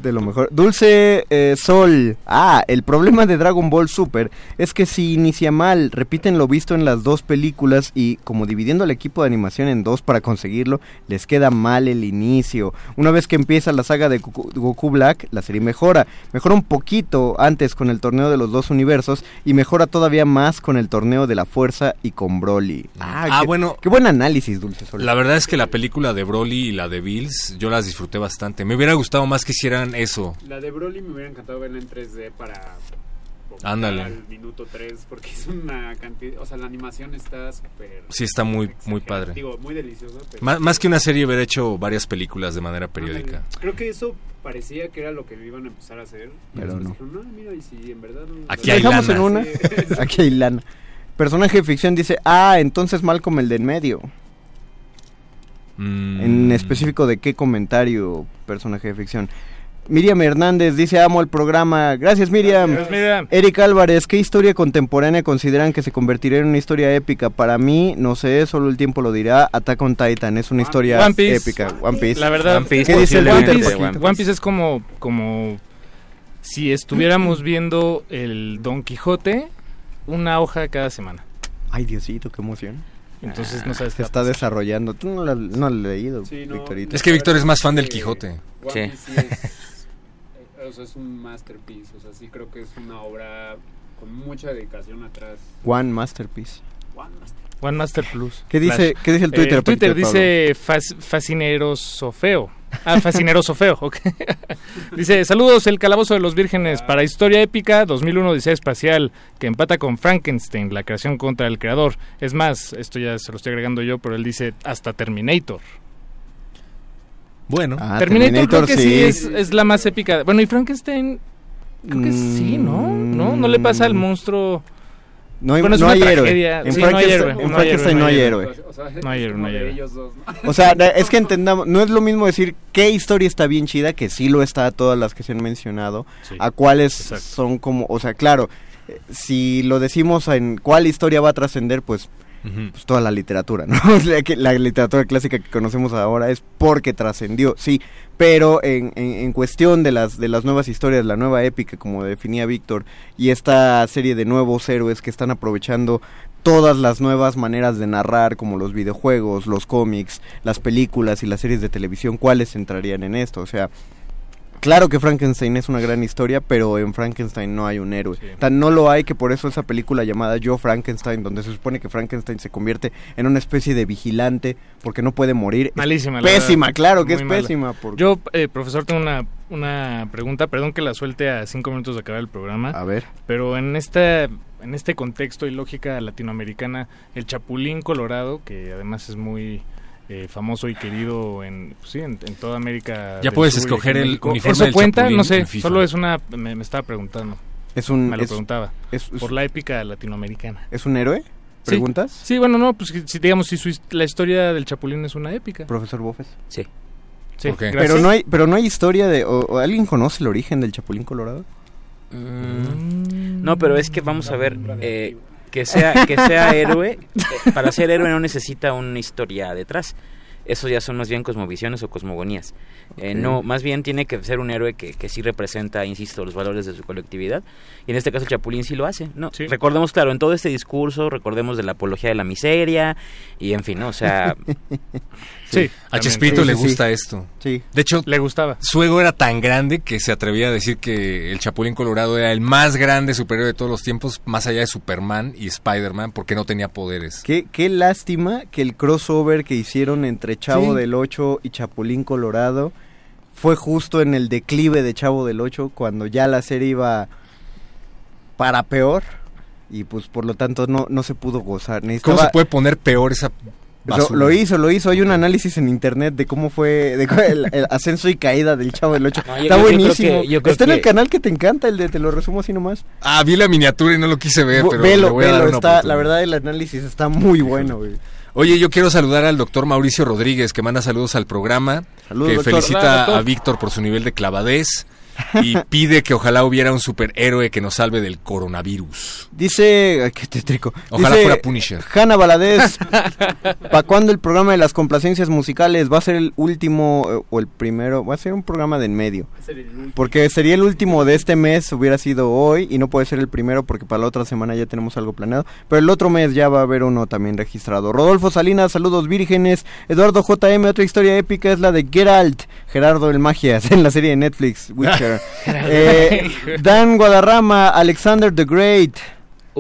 De lo mejor. Dulce eh, Sol. Ah, el problema de Dragon Ball Super es que si inicia mal, repiten lo visto en las dos películas y como dividiendo al equipo de animación en dos para conseguirlo, les queda mal el inicio. Una vez que empieza la saga de Goku, Black, la serie mejora. Mejora un poquito antes con el torneo de los dos universos y mejora todavía más con el torneo de la fuerza y con Broly. Ah, qué- bueno. Qué buen análisis, Dulce Sol. La verdad es que la película de Broly y la de Bills, yo las disfruté bastante. Me hubiera gustado más que hicieran eso. La de Broly me hubiera encantado verla en 3D para Ándale. al minuto 3 porque es una cantidad, o sea, la animación está súper Sí, está muy, muy padre. Digo, muy deliciosa, pero Má- más que una serie, hubiera hecho varias películas de manera periódica. Ándale. Creo que eso parecía que era lo que iban a empezar a hacer, Pero no. dijeron, "No, mira, y si en verdad no- Aquí ¿La hay dejamos lana. en una? Aquí hay lana. Personaje de ficción dice, ah, entonces Malcolm el de en medio. Mm, En específico de qué comentario personaje de ficción. Miriam Hernández dice amo el programa. Gracias Miriam. Gracias, Miriam. Eric Álvarez, ¿qué historia contemporánea consideran que se convertiría en una historia épica? Para mí, no sé, solo el tiempo lo dirá. Attack on Titan es una historia One Piece. épica. One Piece. La verdad, ¿qué dice el One Piece? One Piece es como, como si estuviéramos viendo el Don Quijote una hoja cada semana. Ay, Diosito, qué emoción. Entonces no sabes Se está desarrollando. Tú no lo, no lo has leído, Victorito. Es que Víctor es más fan del Quijote. One Sí. Piece sí o sea, es un masterpiece, o sea, sí creo que es una obra con mucha dedicación atrás. One Masterpiece. One Master. One Master Plus. ¿Qué dice- qué dice el Twitter, Eh, Twitter dice fas- fascineroso feo. Ah, fascineroso feo, ok. dice, saludos, el calabozo de los vírgenes para Historia Épica 2001 Odisea Espacial, que empata con Frankenstein, la creación contra el creador. Es más, esto ya se lo estoy agregando yo, pero él dice hasta Terminator. Bueno. Ah, Terminator, creo que sí, sí. es, es la más épica. Bueno, y Frankenstein, creo que sí, ¿no? ¿No? ¿No le pasa al monstruo? No hay, Bueno, es no una hay héroe. En Sí, no hay Frankenstein, héroe, en no hay Frankenstein no hay héroe. No hay es héroe, no hay héroe. O sea, es que entendamos, no es lo mismo decir qué historia está bien chida, que sí lo está todas las que se han mencionado, Sí, a cuáles exacto. son como, o sea, claro, eh, si lo decimos en cuál historia va a trascender, pues, pues toda la literatura, ¿no? La literatura clásica que conocemos ahora es porque trascendió, sí, pero en, en, en cuestión de las, de las nuevas historias, la nueva épica, como definía Víctor, y esta serie de nuevos héroes que están aprovechando todas las nuevas maneras de narrar, como los videojuegos, los cómics, las películas y las series de televisión, ¿cuáles entrarían en esto? O sea, claro que Frankenstein es una gran historia, pero en Frankenstein no hay un héroe. Tan no lo hay que por eso esa película llamada Yo Frankenstein, donde se supone que Frankenstein se convierte en una especie de vigilante porque no puede morir. es Malísima. la Pésima, verdad. claro que Muy es mala. pésima. por- Yo, eh, profesor, tengo una, una pregunta. Perdón que la suelte a cinco minutos de acabar el programa. A ver. Pero en esta en este contexto y lógica latinoamericana, el Chapulín Colorado, que además es muy eh, famoso y querido en, pues sí, en, en toda América. Ya puedes Sur escoger el uniforme ¿Eso del cuenta? Chapulín No sé, solo es una... Me, me estaba preguntando. Es un- Me lo es- preguntaba. es- es- por la épica latinoamericana. ¿Es un héroe? ¿Preguntas? Sí, bueno, no, pues si digamos si su la historia del Chapulín es una épica. Profesor Bofes. Sí. Sí. Pero no hay, pero no hay historia de, o, o alguien conoce el origen del Chapulín Colorado. Mm, No, pero es que vamos a ver eh, que sea que sea héroe. eh, para ser héroe no necesita una historia detrás. Eso ya son más bien cosmovisiones o cosmogonías. Eh, no, más bien tiene que ser un héroe que, que sí representa, insisto, los valores de su colectividad. Y en este caso el Chapulín sí lo hace. No, recordemos, claro, en todo este discurso, recordemos de la apología de la miseria y en fin, ¿no? o sea, Sí, A Chespirito Sí, le sí, sí. gusta esto. Sí. De hecho, le gustaba. su ego era tan grande que se atrevía a decir que el Chapulín Colorado era el más grande superhéroe de todos los tiempos, más allá de Superman y Spider-Man, porque no tenía poderes. Qué, qué lástima que el crossover que hicieron entre Chavo Sí. del 8 y Chapulín Colorado fue justo en el declive de Chavo del 8 cuando ya la serie iba para peor y pues por lo tanto no, no se pudo gozar. ¿Cómo se puede poner peor esa Lo, hizo, lo hizo. Hay un análisis en internet de cómo fue de el, el ascenso y caída del Chavo del 8. No, yo- Está yo creo buenísimo. que- yo creo Está en el canal que te encanta, el de te lo resumo así nomás. Ah, vi la miniatura y no lo quise ver, pero velo, le voy a dar velo, una está, la verdad el análisis está muy bueno, güey. Oye, yo quiero saludar al doctor Mauricio Rodríguez, que manda saludos al programa, Saludos, que doctor. felicita Hola, a Víctor por su nivel de clavadez y pide que ojalá hubiera un superhéroe que nos salve del coronavirus. Dice, ay, qué tétrico. Ojalá Dice fuera Punisher. Hanna Valadez, ¿para cuándo el programa de las complacencias musicales? ¿Va a ser el último eh, o el primero? Va a ser un programa de en medio. Porque sería el último de este mes, hubiera sido hoy, y no puede ser el primero porque para la otra semana ya tenemos algo planeado. Pero el otro mes ya va a haber uno también registrado. Rodolfo Salinas, saludos vírgenes. Eduardo JM, otra historia épica es la de Geralt, Gerardo el Magias, en la serie de Netflix, Witcher. Eh, Dan Guadarrama, Alexander the Great.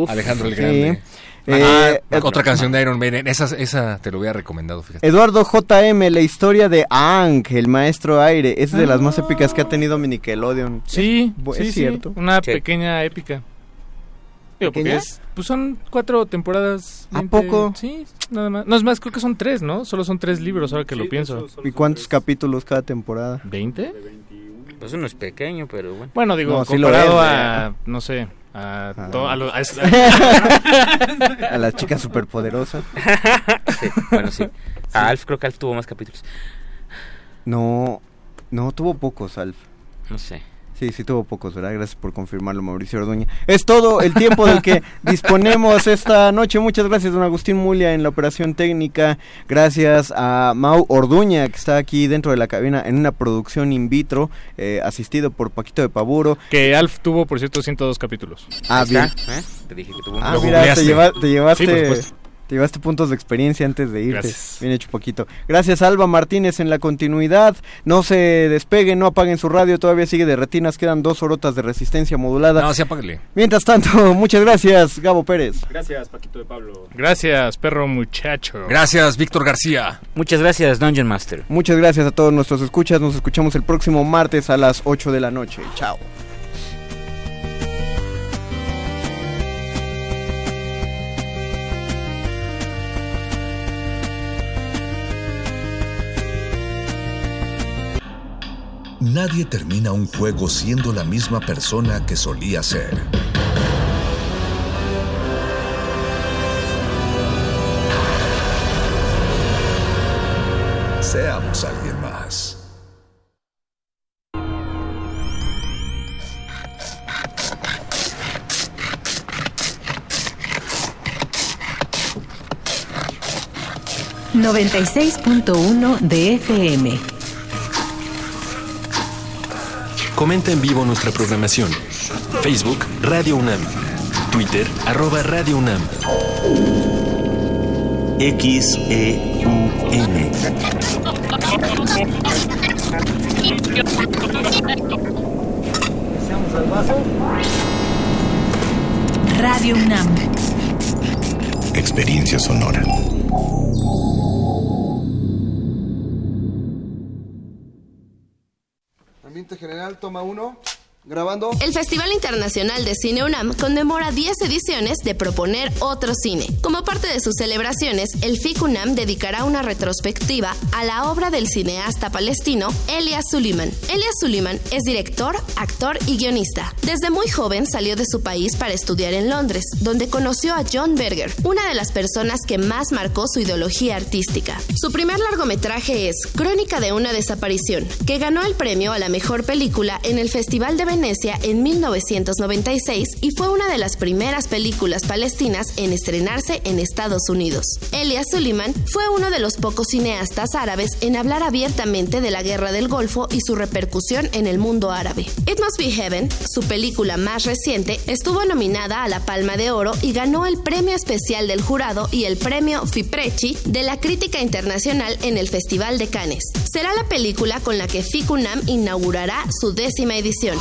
Alejandro el Sí. Grande. Eh, Ah, otra canción de Iron Maiden, esa, esa te lo hubiera recomendado, fíjate. Eduardo JM, la historia de Aang, el maestro aire, es de las más épicas que ha tenido mi Nickelodeon. Sí, es, sí, es sí, cierto. Una Sí. pequeña épica. Digo, porque ¿Pequeña? es- pues son cuatro temporadas. ¿A 20 poco? Sí, nada más. No, es más, creo que son tres, ¿no? Solo son tres libros, ahora que lo pienso. ¿Y cuántos capítulos cada temporada? ¿20? Pues uno es pequeño, pero bueno. Bueno, digo, No, sí lo comparado a, no sé, a, to- a, lo- a- A la chica superpoderosa. Sí, bueno, sí. A Alf, creo que Alf tuvo más capítulos. No, no, tuvo pocos, Alf. no sé. Sí, sí tuvo pocos, ¿verdad? Gracias por confirmarlo, Mauricio Orduña. Es todo el tiempo del que disponemos esta noche. Muchas gracias, don Agustín Mulia, en la operación técnica. Gracias a Mau Orduña, que está aquí dentro de la cabina en una producción in vitro, eh, asistido por Paquito de Paburo. Que Alf tuvo, por cierto, 102 capítulos. Ah, bien. ¿eh? Te dije que tuvo un- Ah, mira, te, lleva- te llevaste, Sí, por supuesto. Te llevaste puntos de experiencia antes de irte. Gracias. Bien hecho, poquito. Gracias, Alba Martínez, en la continuidad. No se despeguen, no apaguen su radio, todavía sigue de retinas, quedan dos horotas de resistencia modulada. No, sí, apáguele. Mientras tanto, muchas gracias, Gabo Pérez. Gracias, Paquito de Pablo. Gracias, perro muchacho. Gracias, Víctor García. Muchas gracias, Dungeon Master. Muchas gracias a todos nuestros escuchas. Nos escuchamos el próximo martes a las 8 de la noche. Chao. Nadie termina un juego siendo la misma persona que solía ser. Seamos alguien más. Uno 96.1 de FM. Comenta en vivo nuestra programación. Facebook Radio UNAM. Twitter arroba Radio UNAM. X E U N. Radio UNAM. Experiencia sonora. Toma uno. Grabando. El Festival Internacional de Cine UNAM conmemora 10 ediciones de Proponer Otro Cine. Como parte de sus celebraciones, el FIC UNAM dedicará una retrospectiva a la obra del cineasta palestino Elias Suleiman. Elias Suleiman es director, actor y guionista. Desde muy joven salió de su país para estudiar en Londres, donde conoció a John Berger, una de las personas que más marcó su ideología artística. Su primer largometraje es Crónica de una desaparición, que ganó el premio a la mejor película en el Festival de Venecia en 1996 y fue una de las primeras películas palestinas en estrenarse en Estados Unidos. Elias Suleiman fue uno de los pocos cineastas árabes en hablar abiertamente de la guerra del Golfo y su repercusión en el mundo árabe. It Must Be Heaven, su película más reciente, estuvo nominada a la Palma de Oro y ganó el premio especial del jurado y el premio Fiprechi de la crítica internacional en el Festival de Cannes. Será la película con la que FICUNAM inaugurará su décima edición.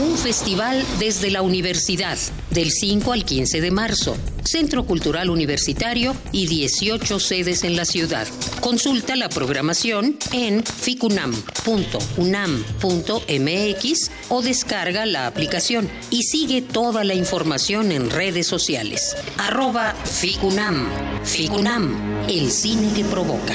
Un festival desde la universidad, del 5 al 15 de marzo. Centro Cultural Universitario y 18 sedes en la ciudad. Consulta la programación en ficunam.unam.mx o descarga la aplicación y sigue toda la información en redes sociales. Arroba Ficunam. Ficunam, el cine que provoca.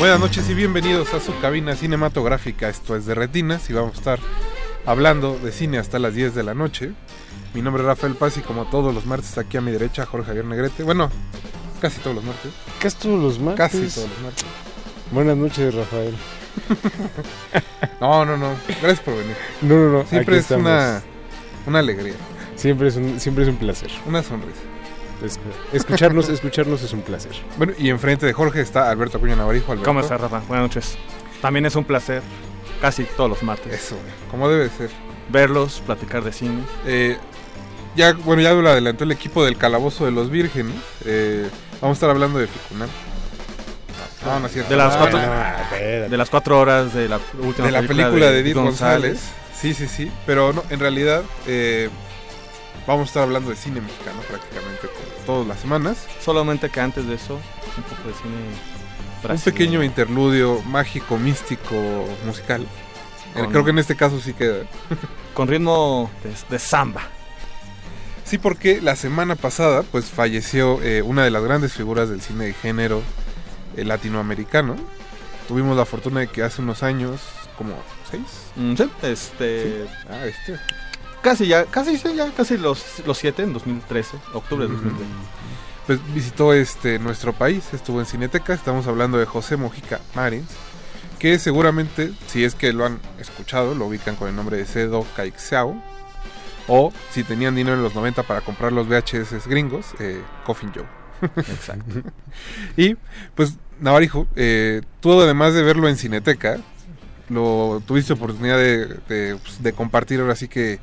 Buenas noches y bienvenidos a su cabina cinematográfica. Esto es de Retinas y vamos a estar hablando de cine hasta las 10 de la noche. Mi nombre es Rafael Paz y como todos los martes aquí a mi derecha Jorge Javier Negrete. Bueno, casi todos los martes. Casi todos los martes. Casi todos los martes. Buenas noches, Rafael. No, no, no. Gracias por venir. No, no, no. Siempre aquí es una, una alegría. Siempre es un, siempre es un placer. Una sonrisa. Es- escucharnos, escucharnos es un placer. Bueno, y enfrente de Jorge está Alberto Acuña Navarijo. Alberto. ¿Cómo estás, Rafa? Buenas noches. También es un placer, casi todos los martes. Eso, como debe ser. Verlos, platicar de cine. Eh, ya, bueno, ya lo adelantó el equipo del Calabozo de los Vírgenes. Eh, vamos a estar hablando de Ficunam. No, no es cierto. De las Ah, cuatro, no, de las cuatro horas de la última de la película, película de Edith González. Sí, sí, sí. Pero no, en realidad eh, vamos a estar hablando de cine mexicano prácticamente todas las semanas. Solamente que antes de eso, un poco de cine Un brasileño. pequeño interludio mágico, místico, musical. Con- Creo que en este caso sí queda. Con ritmo de, de samba. Sí, porque la semana pasada pues falleció eh, una de las grandes figuras del cine de género eh, latinoamericano. Tuvimos la fortuna de que hace unos años, como seis. Mm, sí, este... Ah, este. Casi ya, casi sí, ya, casi los, los siete en 2013, octubre de 2013. Pues visitó este nuestro país, estuvo en Cineteca, estamos hablando de José Mojica Marins, que seguramente, si es que lo han escuchado, lo ubican con el nombre de Cedo Caixao, o si tenían dinero en los 90 para comprar los VHS gringos, eh, Coffin Joe. Exacto. y pues Navarijo, eh, tú además de verlo en Cineteca, lo tuviste oportunidad de, de, pues, de compartir ahora sí que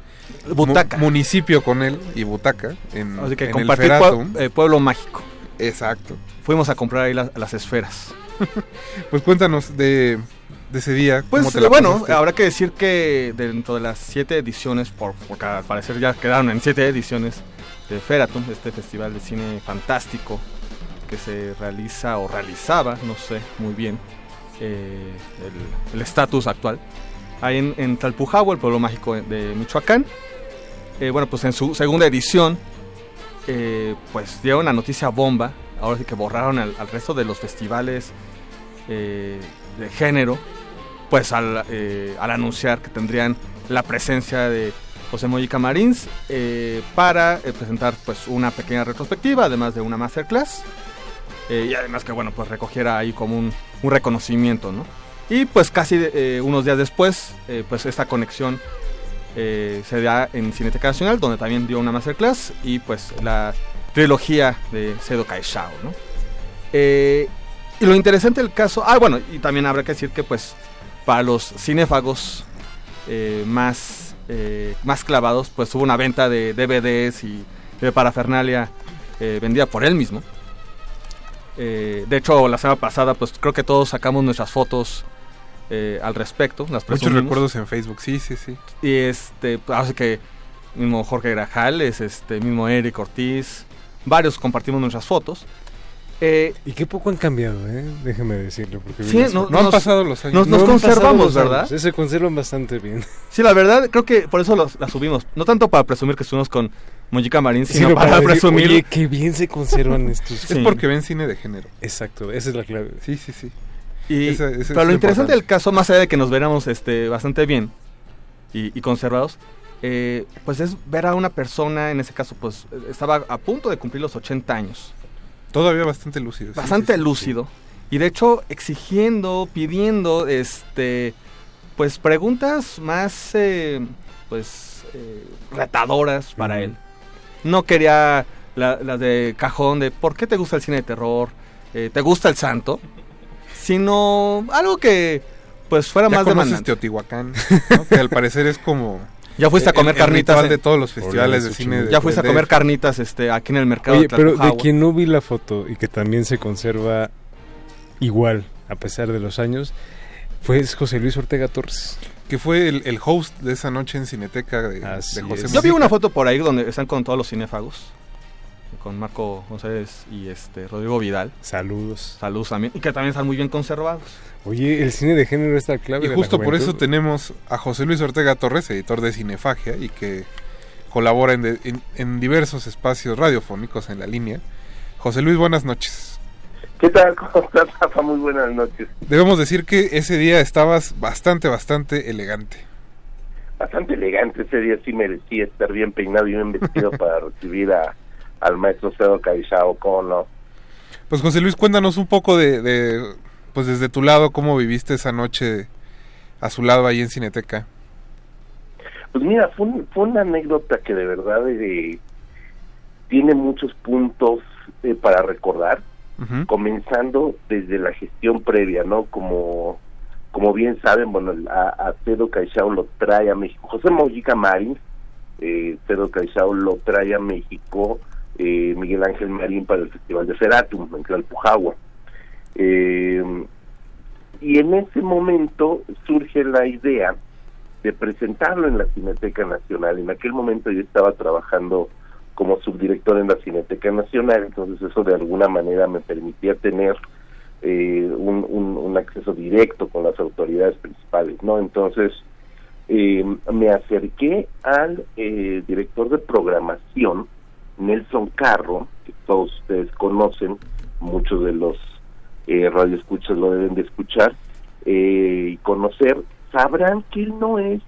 Butaca. mu- municipio con él y butaca en, Así que en el compartir Feratum. pue- eh, Pueblo Mágico. Exacto. Fuimos a comprar ahí las, las esferas. Pues cuéntanos de, de ese día. Pues ¿cómo te la bueno, habrá que decir que dentro de las siete ediciones, por, porque al parecer ya quedaron en siete ediciones de Feratum, este festival de cine fantástico que se realiza o realizaba, no sé muy bien, eh, el- el estatus actual, ahí en, en el pueblo mágico de Michoacán. Eh, bueno, pues en su segunda edición, eh, pues dieron la noticia bomba, ahora sí que borraron al, resto de los festivales eh, de género, pues al, al anunciar que tendrían la presencia de José Mojica Marins para presentar pues una pequeña retrospectiva, además de una masterclass, y además que bueno, pues recogiera ahí como un reconocimiento, ¿no? Y pues casi eh, unos días después, eh, pues esta conexión eh, se da en Cineteca Nacional, donde también dio una masterclass, y pues la trilogía de Cedo Caixao, ¿no? Y lo interesante del caso, ah, bueno, y también habrá que decir que pues para los cinéfagos más, más clavados, pues hubo una venta de DVDs y de parafernalia vendida por él mismo. De hecho, la semana pasada, pues creo que todos sacamos nuestras fotos eh, al respecto. Las Muchos recuerdos en Facebook, sí, sí, sí. Y este, pues, así que mismo Jorge Grajales, este, mismo Eric Ortiz, varios compartimos nuestras fotos. Eh, y qué poco han cambiado, ¿eh? Déjeme decirlo. Porque Sí, las no- han nos- pasado los años. nos- conservamos, ¿verdad? Se conservan bastante bien. Sí, la verdad, creo que por eso los- la subimos. No tanto para presumir que estuvimos con Mojica Marín, sino Sino para, decir, presumir. Oye, qué bien se conservan estos. Sí. Es porque ven cine de género. Exacto, esa es la clave. Sí, sí, sí. Y, pero lo interesante del caso, más allá de que nos veramos este, bastante bien y, y conservados, eh, pues es ver a una persona, en ese caso, pues estaba a punto de cumplir los 80 años. Todavía bastante lúcido. Bastante sí, sí, lúcido. Y de hecho, exigiendo, pidiendo, este, pues preguntas más, eh, pues, eh, retadoras para él. No quería la- las de cajón de ¿por qué te gusta el cine de terror? Eh, ¿Te gusta el santo? Sino algo que pues fuera Ya más demandante. Teotihuacán, ¿no? que al parecer es como... Ya fuiste a comer el carnitas. en- de todos los festivales de cine. de- Ya fuiste a comer carnitas este, aquí en el mercado Oye, de pero de quien no vi la foto y que también se conserva igual, a pesar de los años, fue José Luis Ortega Torres. Que fue el, el host de esa noche en Cineteca de, de José. Yo vi una foto por ahí donde están con todos los cinéfagos. Con Marco González y este Rodrigo Vidal. Saludos. Saludos también. Y que también están muy bien conservados. Oye, el cine de género está clave. Y de la justo por eso tenemos a José Luis Ortega Torres, editor de Cinefagia, y que colabora en, de- en- en diversos espacios radiofónicos en la línea. José Luis, buenas noches. ¿Qué tal? ¿Cómo estás, Rafa? Muy buenas noches. Debemos decir que ese día estabas bastante, bastante elegante. Bastante elegante. Ese día sí merecía estar bien peinado y bien vestido para recibir a, al maestro Cedo Caixao, ¿cómo no? Pues José Luis, cuéntanos un poco de, de, pues desde tu lado, cómo viviste esa noche a su lado ahí en Cineteca. Pues mira, fue, un- fue una anécdota que de verdad eh, tiene muchos puntos eh, para recordar, comenzando desde la gestión previa, ¿no? Como como bien saben, bueno, a, a Cedo Caixao lo trae a México. José Mojica Marín, eh, Cedo Caixao lo trae a México eh, Miguel Ángel Marín para el Festival de Feratum en Tlalpujahua. Eh, y en ese momento surge la idea de presentarlo en la Cineteca Nacional. En aquel momento yo estaba trabajando como subdirector en la Cineteca Nacional, entonces eso de alguna manera me permitía tener eh, un acceso directo con las autoridades principales, ¿no? Entonces eh, me acerqué al eh, director de programación, Nelson Carro, que todos ustedes conocen, muchos de los eh, radioescuchas lo deben de escuchar eh, y conocer, sabrán que él no es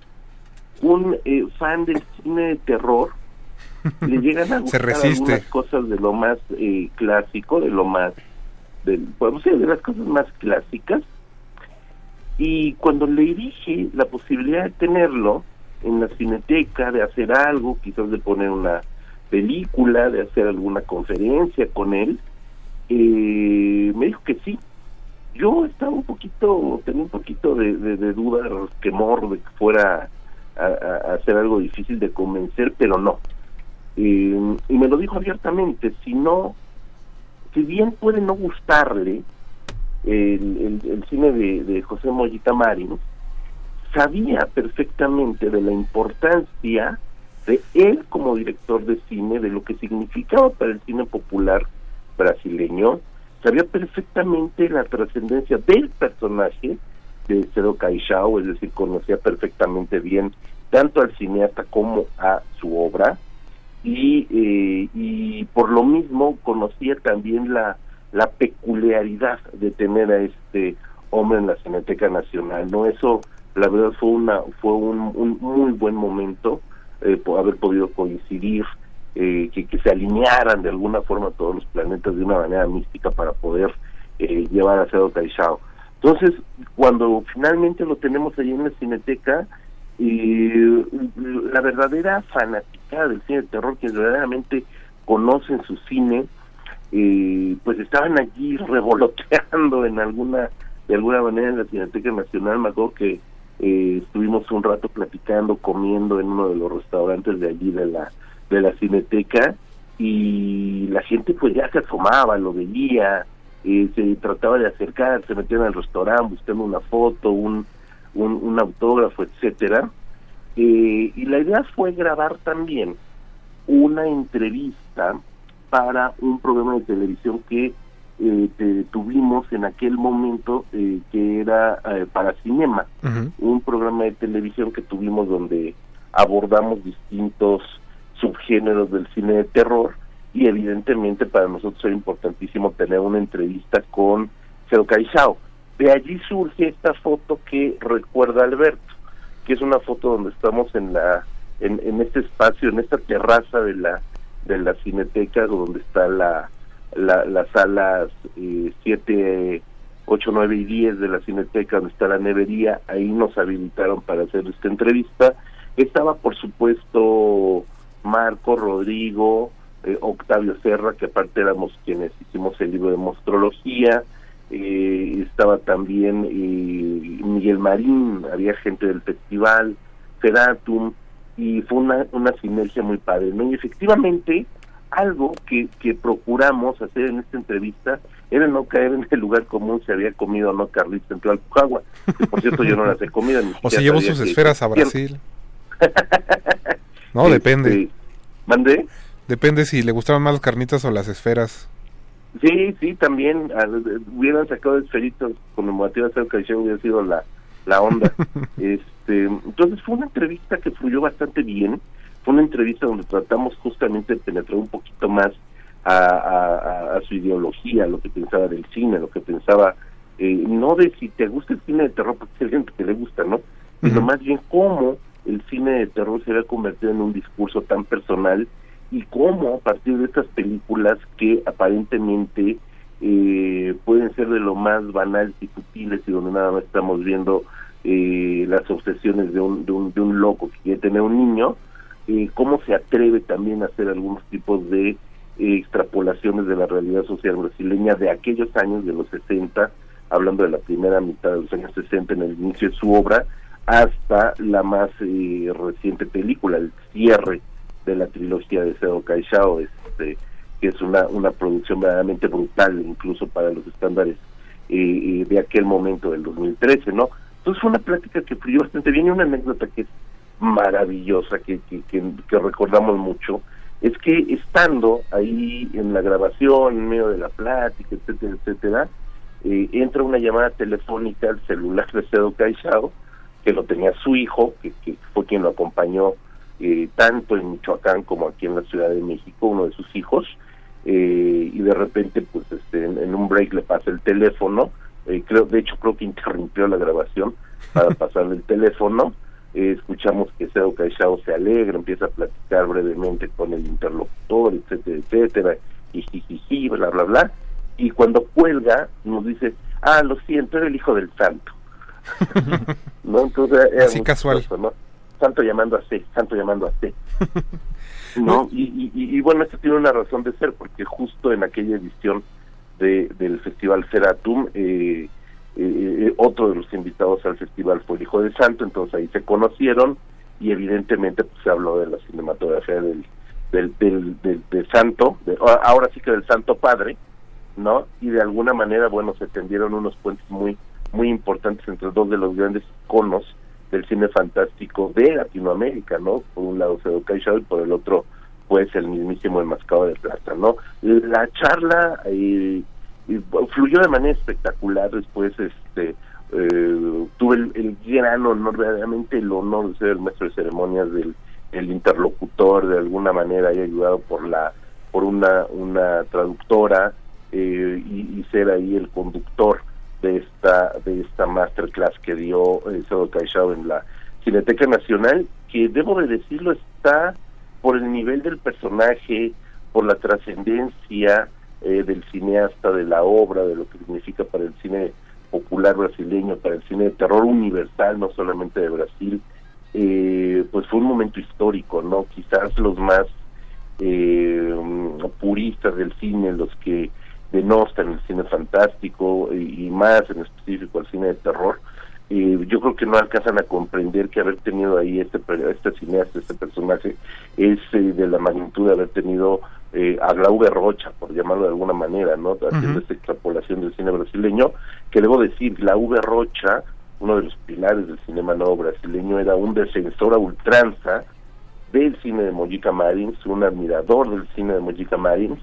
un eh, fan del cine de terror, le llegan a gustar algunas cosas de lo más eh, clásico, de lo más, de, podemos decir, de las cosas más clásicas, y cuando le dije la posibilidad de tenerlo en la cineteca, de hacer algo, quizás de poner una película, de hacer alguna conferencia con él, eh, me dijo que sí. Yo estaba un poquito, tenía un poquito de, de, de duda, temor de que fuera a, a- hacer algo difícil de convencer, pero no. Eh, y me lo dijo abiertamente, si no, si bien puede no gustarle el cine de, de José Mollita Marín, sabía perfectamente de la importancia de él como director de cine, de lo que significaba para el cine popular brasileño, sabía perfectamente la trascendencia del personaje de Cero Caixao, es decir, conocía perfectamente bien tanto al cineasta como a su obra, y, eh, por lo mismo conocía también la, peculiaridad de tener a este hombre en la Cineteca Nacional, ¿no? Eso, la verdad, fue una fue un muy buen momento eh, haber podido coincidir, eh, que, que se alinearan de alguna forma todos los planetas de una manera mística para poder eh, llevar a Cero Caixao. Entonces, cuando finalmente lo tenemos ahí en la Cineteca, la verdadera fanática del cine de terror, que verdaderamente conocen su cine, pues estaban allí revoloteando en alguna, de alguna manera en la Cineteca Nacional. Me acuerdo que eh, estuvimos un rato platicando, comiendo en uno de los restaurantes de allí de la, de la Cineteca, y la gente pues ya se asomaba, lo veía, eh, se trataba de acercar, se metían al restaurante buscando una foto, un, un, un autógrafo, etcétera. Eh, y la idea fue grabar también una entrevista para un programa de televisión que eh, te- tuvimos en aquel momento eh, que era eh, para cinema, un programa de televisión que tuvimos donde abordamos distintos subgéneros del cine de terror y evidentemente para nosotros era importantísimo tener una entrevista con Cero Caixao. De allí surge esta foto que recuerda a Alberto, que es una foto donde estamos en la en, en este espacio, en esta terraza de la de la cineteca donde está la, la las salas 7, 8, 9 y 10 de la cineteca donde está la nevería, ahí nos habilitaron para hacer esta entrevista. Estaba por supuesto Marco, Rodrigo, eh, Octavio Serra, que aparte éramos quienes hicimos el libro de mostrología, eh, estaba también eh, Miguel Marín, había gente del festival, Feratum, y fue una, una sinergia muy padre, ¿no? Y efectivamente, algo que, que procuramos hacer en esta entrevista era no caer en el lugar común si había comido o no carlita en Tlalpujagua, que por cierto yo no las he comido. ni O se llevó sus esferas a. Brasil. No, depende. ¿Mandé? Depende si le gustaban más las carnitas o las esferas. Sí, sí, también al- hubieran sacado esferitos conmemorativas de hubiera sido la, la onda. este, entonces fue una entrevista que fluyó bastante bien. Fue una entrevista donde tratamos justamente de penetrar un poquito más a, a- a- a su ideología, lo que pensaba del cine, lo que pensaba, eh, no de si te gusta el cine de terror, porque hay gente que le gusta, ¿no? Sino más bien cómo el cine de terror se había convertido en un discurso tan personal y cómo a partir de estas películas que aparentemente eh, pueden ser de lo más banales y sutiles y donde nada más estamos viendo eh, las obsesiones de un, de, un, de un loco que quiere tener un niño, eh, cómo se atreve también a hacer algunos tipos de eh, extrapolaciones de la realidad social brasileña de aquellos años, de los 60, hablando de la primera mitad de los años 60 en el inicio de su obra, hasta la más eh, reciente película, el cierre de la trilogía de Seo Caixao, este, que es una, una producción verdaderamente brutal, incluso para los estándares eh, eh, de aquel momento del 2013, ¿no? Entonces fue una plática que fluyó bastante bien y una anécdota que es maravillosa, que, que, que, que recordamos mucho, es que estando ahí en la grabación, en medio de la plática, etcétera, etcétera, eh, entra una llamada telefónica al celular de Cedo Caixao, que lo tenía su hijo, que, que fue quien lo acompañó eh, tanto en Michoacán como aquí en la Ciudad de México, uno de sus hijos, eh, y de repente, pues, este, en, en un break le pasa el teléfono, eh, creo, de hecho creo que interrumpió la grabación para pasarle el teléfono, eh, escuchamos que Cedo Caixao se alegra, empieza a platicar brevemente con el interlocutor, etcétera, etcétera, y jijiji, bla, bla, bla, y cuando cuelga nos dice, ah, lo siento, era el hijo del santo. ¿No? Entonces, era Así casual. ¿no? Santo llamando a C, santo llamando a C. ¿no? Y, y, y- y bueno, esto tiene una razón de ser, porque justo en aquella edición de, del Festival Ceratum, eh, eh, otro de los invitados al festival fue el Hijo del Santo, entonces ahí se conocieron y evidentemente pues, se habló de la cinematografía del, del, del, del Santo, de- ahora sí que del Santo Padre, ¿no? Y de alguna manera, bueno, se tendieron unos puentes muy muy importantes entre dos de los grandes iconos del cine fantástico de Latinoamérica, ¿no? Por un lado Caixao y por el otro, pues, el mismísimo Enmascado de Plata, ¿no? La charla eh, eh, fluyó de manera espectacular después, este, eh, tuve el, el gran honor, verdaderamente el honor de ser el maestro de ceremonias del el interlocutor, de alguna manera, y ayudado por la por una, una traductora eh, y, ser ahí el conductor de esta de esta masterclass que dio eh, Caixao en la Cineteca Nacional, que debo de decirlo está por el nivel del personaje, por la trascendencia eh, del cineasta, de la obra, de lo que significa para el cine popular brasileño, para el cine de terror universal, no solamente de Brasil, eh, pues fue un momento histórico, ¿no? Quizás los más eh, puristas del cine, los que denostan el cine fantástico y, y más en específico el cine de terror, eh, yo creo que no alcanzan a comprender que haber tenido ahí este este cineasta, este personaje, es eh, de la magnitud de haber tenido eh, a Glaube Rocha, por llamarlo de alguna manera, ¿no? Haciendo esta extrapolación del cine brasileño, que debo decir, Glaube Rocha, uno de los pilares del cinema nuevo brasileño, era un defensor a ultranza del cine de Mojica Marins, un admirador del cine de Mojica Marins,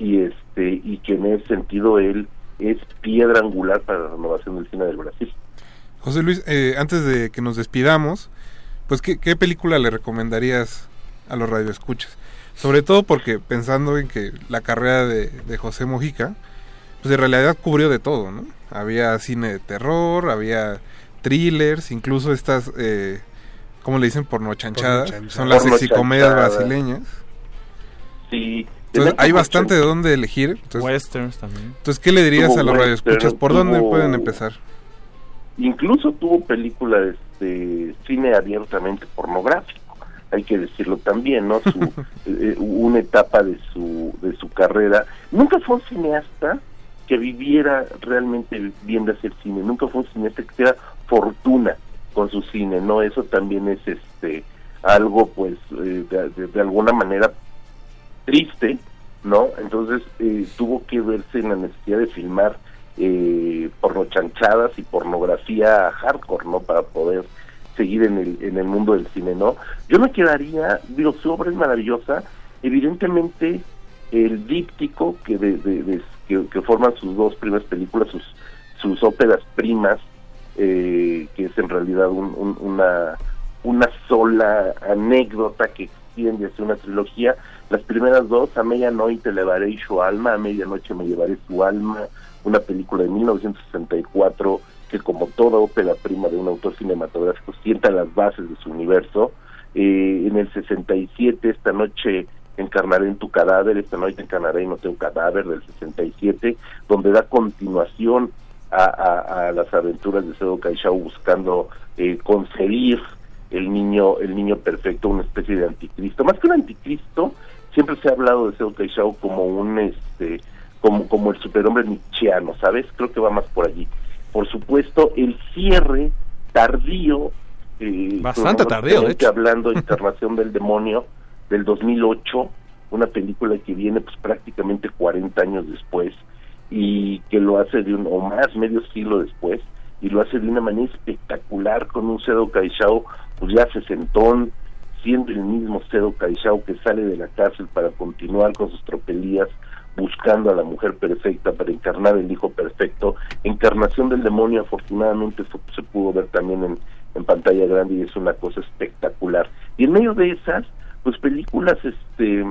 y este y que en ese sentido él es piedra angular para la renovación del cine del Brasil. José Luis, eh, antes de que nos despidamos, pues ¿qué, qué película le recomendarías a los radioescuchas? Sobre todo porque pensando en que la carrera de, de José Mojica, pues en realidad cubrió de todo, ¿no? Había cine de terror, había thrillers, incluso estas, eh, ¿cómo le dicen? Pornochanchadas, Pornochanchadas. son las sexicomedias brasileñas. Sí, Entonces hay bastante de dónde elegir. Entonces, Westerns también. Entonces, ¿qué le dirías Tuvo a los western, radioescuchas? ¿Por dónde pueden empezar? Incluso tuvo películas de cine abiertamente pornográfico, hay que decirlo también, ¿no? Su, eh, una etapa de su de su carrera. Nunca fue un cineasta que viviera realmente bien de hacer cine, nunca fue un cineasta que tuviera fortuna con su cine, ¿no? Eso también es este algo pues eh, de, de- de alguna manera triste, ¿no? Entonces eh, tuvo que verse en la necesidad de filmar eh, pornochanchadas y pornografía hardcore, ¿no? Para poder seguir en el, en el mundo del cine, ¿no? Yo me quedaría, digo, su obra es maravillosa, evidentemente el díptico que, de, que, forman sus dos primeras películas, sus, sus óperas primas, eh, que es en realidad un- un- una, una sola anécdota que extiende hacia una trilogía. Las primeras dos, A medianoche elevaré su alma, A medianoche me llevaré su alma, una película de 1964 que como toda ópera prima de un autor cinematográfico sienta las bases de su universo. Eh, en el 67, esta noche encarnaré en tu cadáver, esta noche encarnaré en no tengo cadáver del 67, donde da continuación a las aventuras de Cedo Caixao buscando eh, concebir el niño el niño perfecto, una especie de anticristo. Más que un anticristo, siempre se ha hablado de Cedo Caixao como un este como como el superhombre nietzscheano, ¿sabes? Creo que va más por allí. Por supuesto, el cierre tardío eh, Bastante tardío, de hecho. hablando Internación del Demonio del 2008, una película que viene pues prácticamente 40 años después y que lo hace de un o más medio siglo después y lo hace de una manera espectacular con un Cedo Caixao pues ya sesentón siendo el mismo Cedo Caixao que sale de la cárcel para continuar con sus tropelías buscando a la mujer perfecta para encarnar el hijo perfecto. Encarnación del demonio afortunadamente se pudo ver también en, en pantalla grande y es una cosa espectacular. Y en medio de esas pues películas este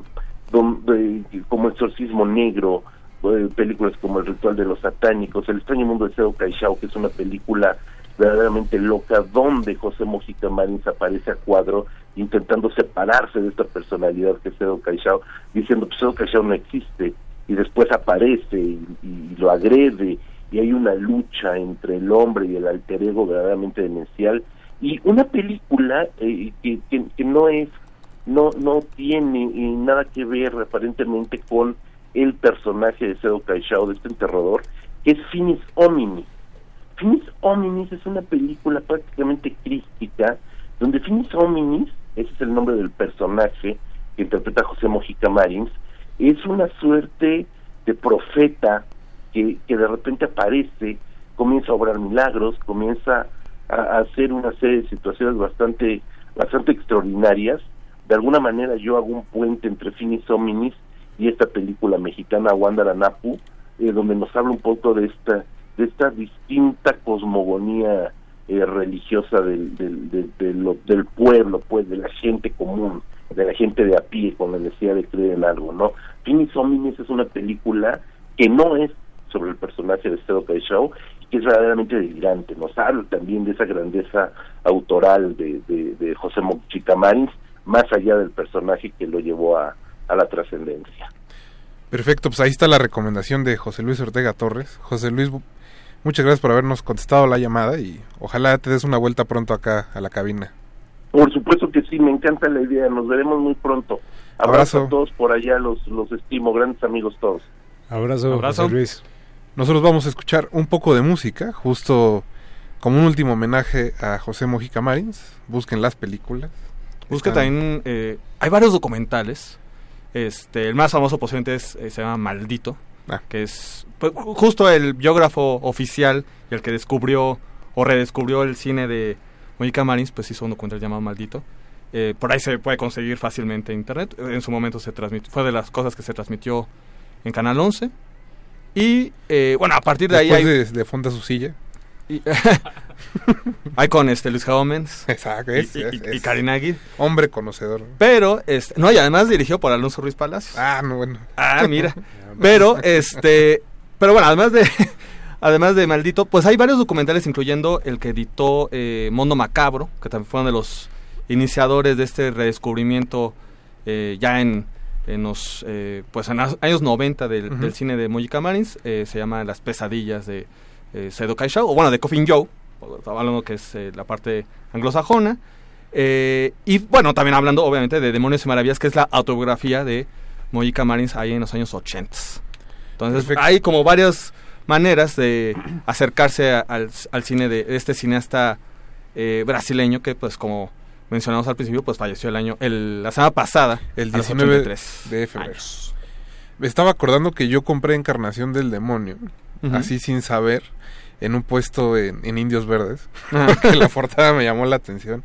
donde como Exorcismo Negro eh, películas como El Ritual de los Satánicos El extraño mundo de Seo Caixao que es una película verdaderamente loca donde José Mojica Marins aparece a cuadro intentando separarse de esta personalidad que es Seo Caixao diciendo pues Seo Caixao no existe y después aparece y, lo agrede y hay una lucha entre el hombre y el alter ego verdaderamente demencial y una película eh, que, que, que no es no no tiene eh, nada que ver aparentemente con el personaje de Cedo Caixao, de este enterrador, que es Finis Hominis. Finis Hominis es una película prácticamente crística, donde Finis Hominis, ese es el nombre del personaje que interpreta José Mojica Marins, es una suerte de profeta que, que de repente aparece, comienza a obrar milagros, comienza a, hacer una serie de situaciones bastante, bastante extraordinarias. De alguna manera yo hago un puente entre Finis Hominis y esta película mexicana Wandaranapu, eh, donde nos habla un poco de esta de esta distinta cosmogonía eh, religiosa del, del, del pueblo, pues, de la gente común, de la gente de a pie con la necesidad de creer en algo, ¿no? Finis Hominis es una película que no es sobre el personaje de Caixao y que es verdaderamente delirante, nos habla también de esa grandeza autoral de, de, de José Mochica Marins, más allá del personaje que lo llevó a, la trascendencia. Perfecto, pues ahí está la recomendación de José Luis Ortega Torres. José Luis, muchas gracias por habernos contestado la llamada y ojalá te des una vuelta pronto acá a la cabina. Por supuesto que sí, me encanta la idea, nos veremos muy pronto. Abrazo, Abrazo. a todos por allá, los, los estimo, grandes amigos todos. Abrazo, Abrazo. José Luis. Nosotros vamos a escuchar un poco de música, justo como un último homenaje a José Mojica Marins. Busquen las películas. Busca Están- también, eh, hay varios documentales. Este, el más famoso posiblemente es, eh, se llama Maldito, Ah. que es pues, ju- justo el biógrafo oficial y el que descubrió o redescubrió el cine de Monica Marins, pues hizo un documental llamado Maldito. Eh, por ahí se puede conseguir fácilmente en internet. En su momento se transmitió, fue de las cosas que se transmitió en Canal 11. Y eh, bueno, a partir de ahí hay... de, de Fonda su silla. Y- hay con este Luis Gómez Exacto, y, es- y- es- y es Karin Agui. Hombre conocedor. Pero, este, no, y además dirigió por Alonso Ruiz Palacios. Ah, no, bueno. Ah, mira. Pero, este, pero bueno, además de, además de Maldito, pues hay varios documentales, incluyendo el que editó eh, Mundo Macabro, que también fue uno de los iniciadores de este redescubrimiento eh, ya en, en los, eh, pues en los años 90 del, cine de Mojica Marins, eh, se llama Las pesadillas de eh, Sedo o bueno, de Coffin Joe, hablando que es eh, la parte anglosajona. Eh, y bueno, también hablando obviamente de Demonios y Maravillas, que es la autobiografía de Mojica Marins ahí en los años 80. Entonces Perfecto. hay como varias maneras de acercarse a- al, al cine de este cineasta eh, brasileño que pues como mencionamos al principio pues falleció el año el, la semana pasada El a los 19 83 de febrero. Me estaba acordando que yo compré Encarnación del Demonio, así sin saber, en un puesto en, en Indios Verdes, Ah. que la portada me llamó la atención.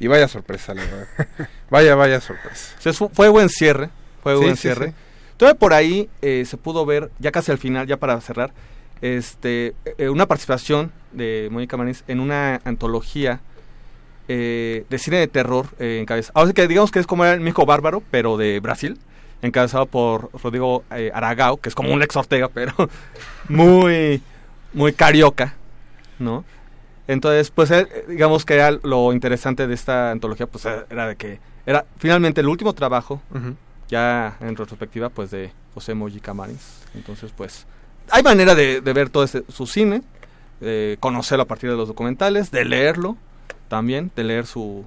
Y vaya sorpresa, la verdad. Vaya, vaya sorpresa. O sea, fue buen cierre. Fue Sí, buen sí, cierre. sí. Todavía por ahí eh, se pudo ver, ya casi al final, ya para cerrar, este, eh, una participación de Mónica Marins en una antología eh, de cine de terror eh, encabezado. Ahora sí que digamos que es como el Mijo Bárbaro, pero de Brasil, encabezado por Rodrigo eh, Aragao, que es como un Lex Ortega, pero muy, muy carioca, ¿no? Entonces, pues digamos que era lo interesante de esta antología, pues era de que era finalmente el último trabajo, ya en retrospectiva, pues de José Mojica Marins. Entonces, pues hay manera de, ver todo ese- su cine, de conocerlo a partir de los documentales, de leerlo también, de leer su,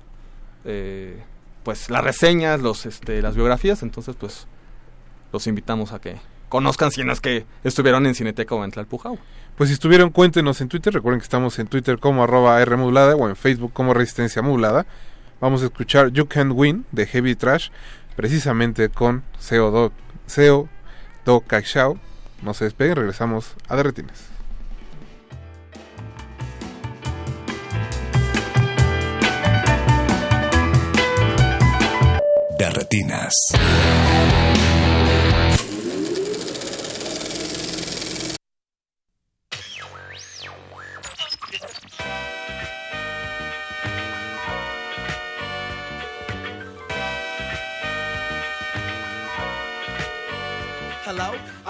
eh, pues las reseñas, los, este, las biografías. Entonces, pues los invitamos a que conozcan si no es que estuvieron en Cineteca o en Tlalpujahua. Pues si estuvieron, cuéntenos en Twitter. Recuerden que estamos en Twitter como arroba R modulada o en Facebook como Resistencia Modulada. Vamos a escuchar You Can Win de Heavy Trash, precisamente con Seo Do, Seo Do Caixao No se despeguen, regresamos a De Retinas. De Retinas. Hello?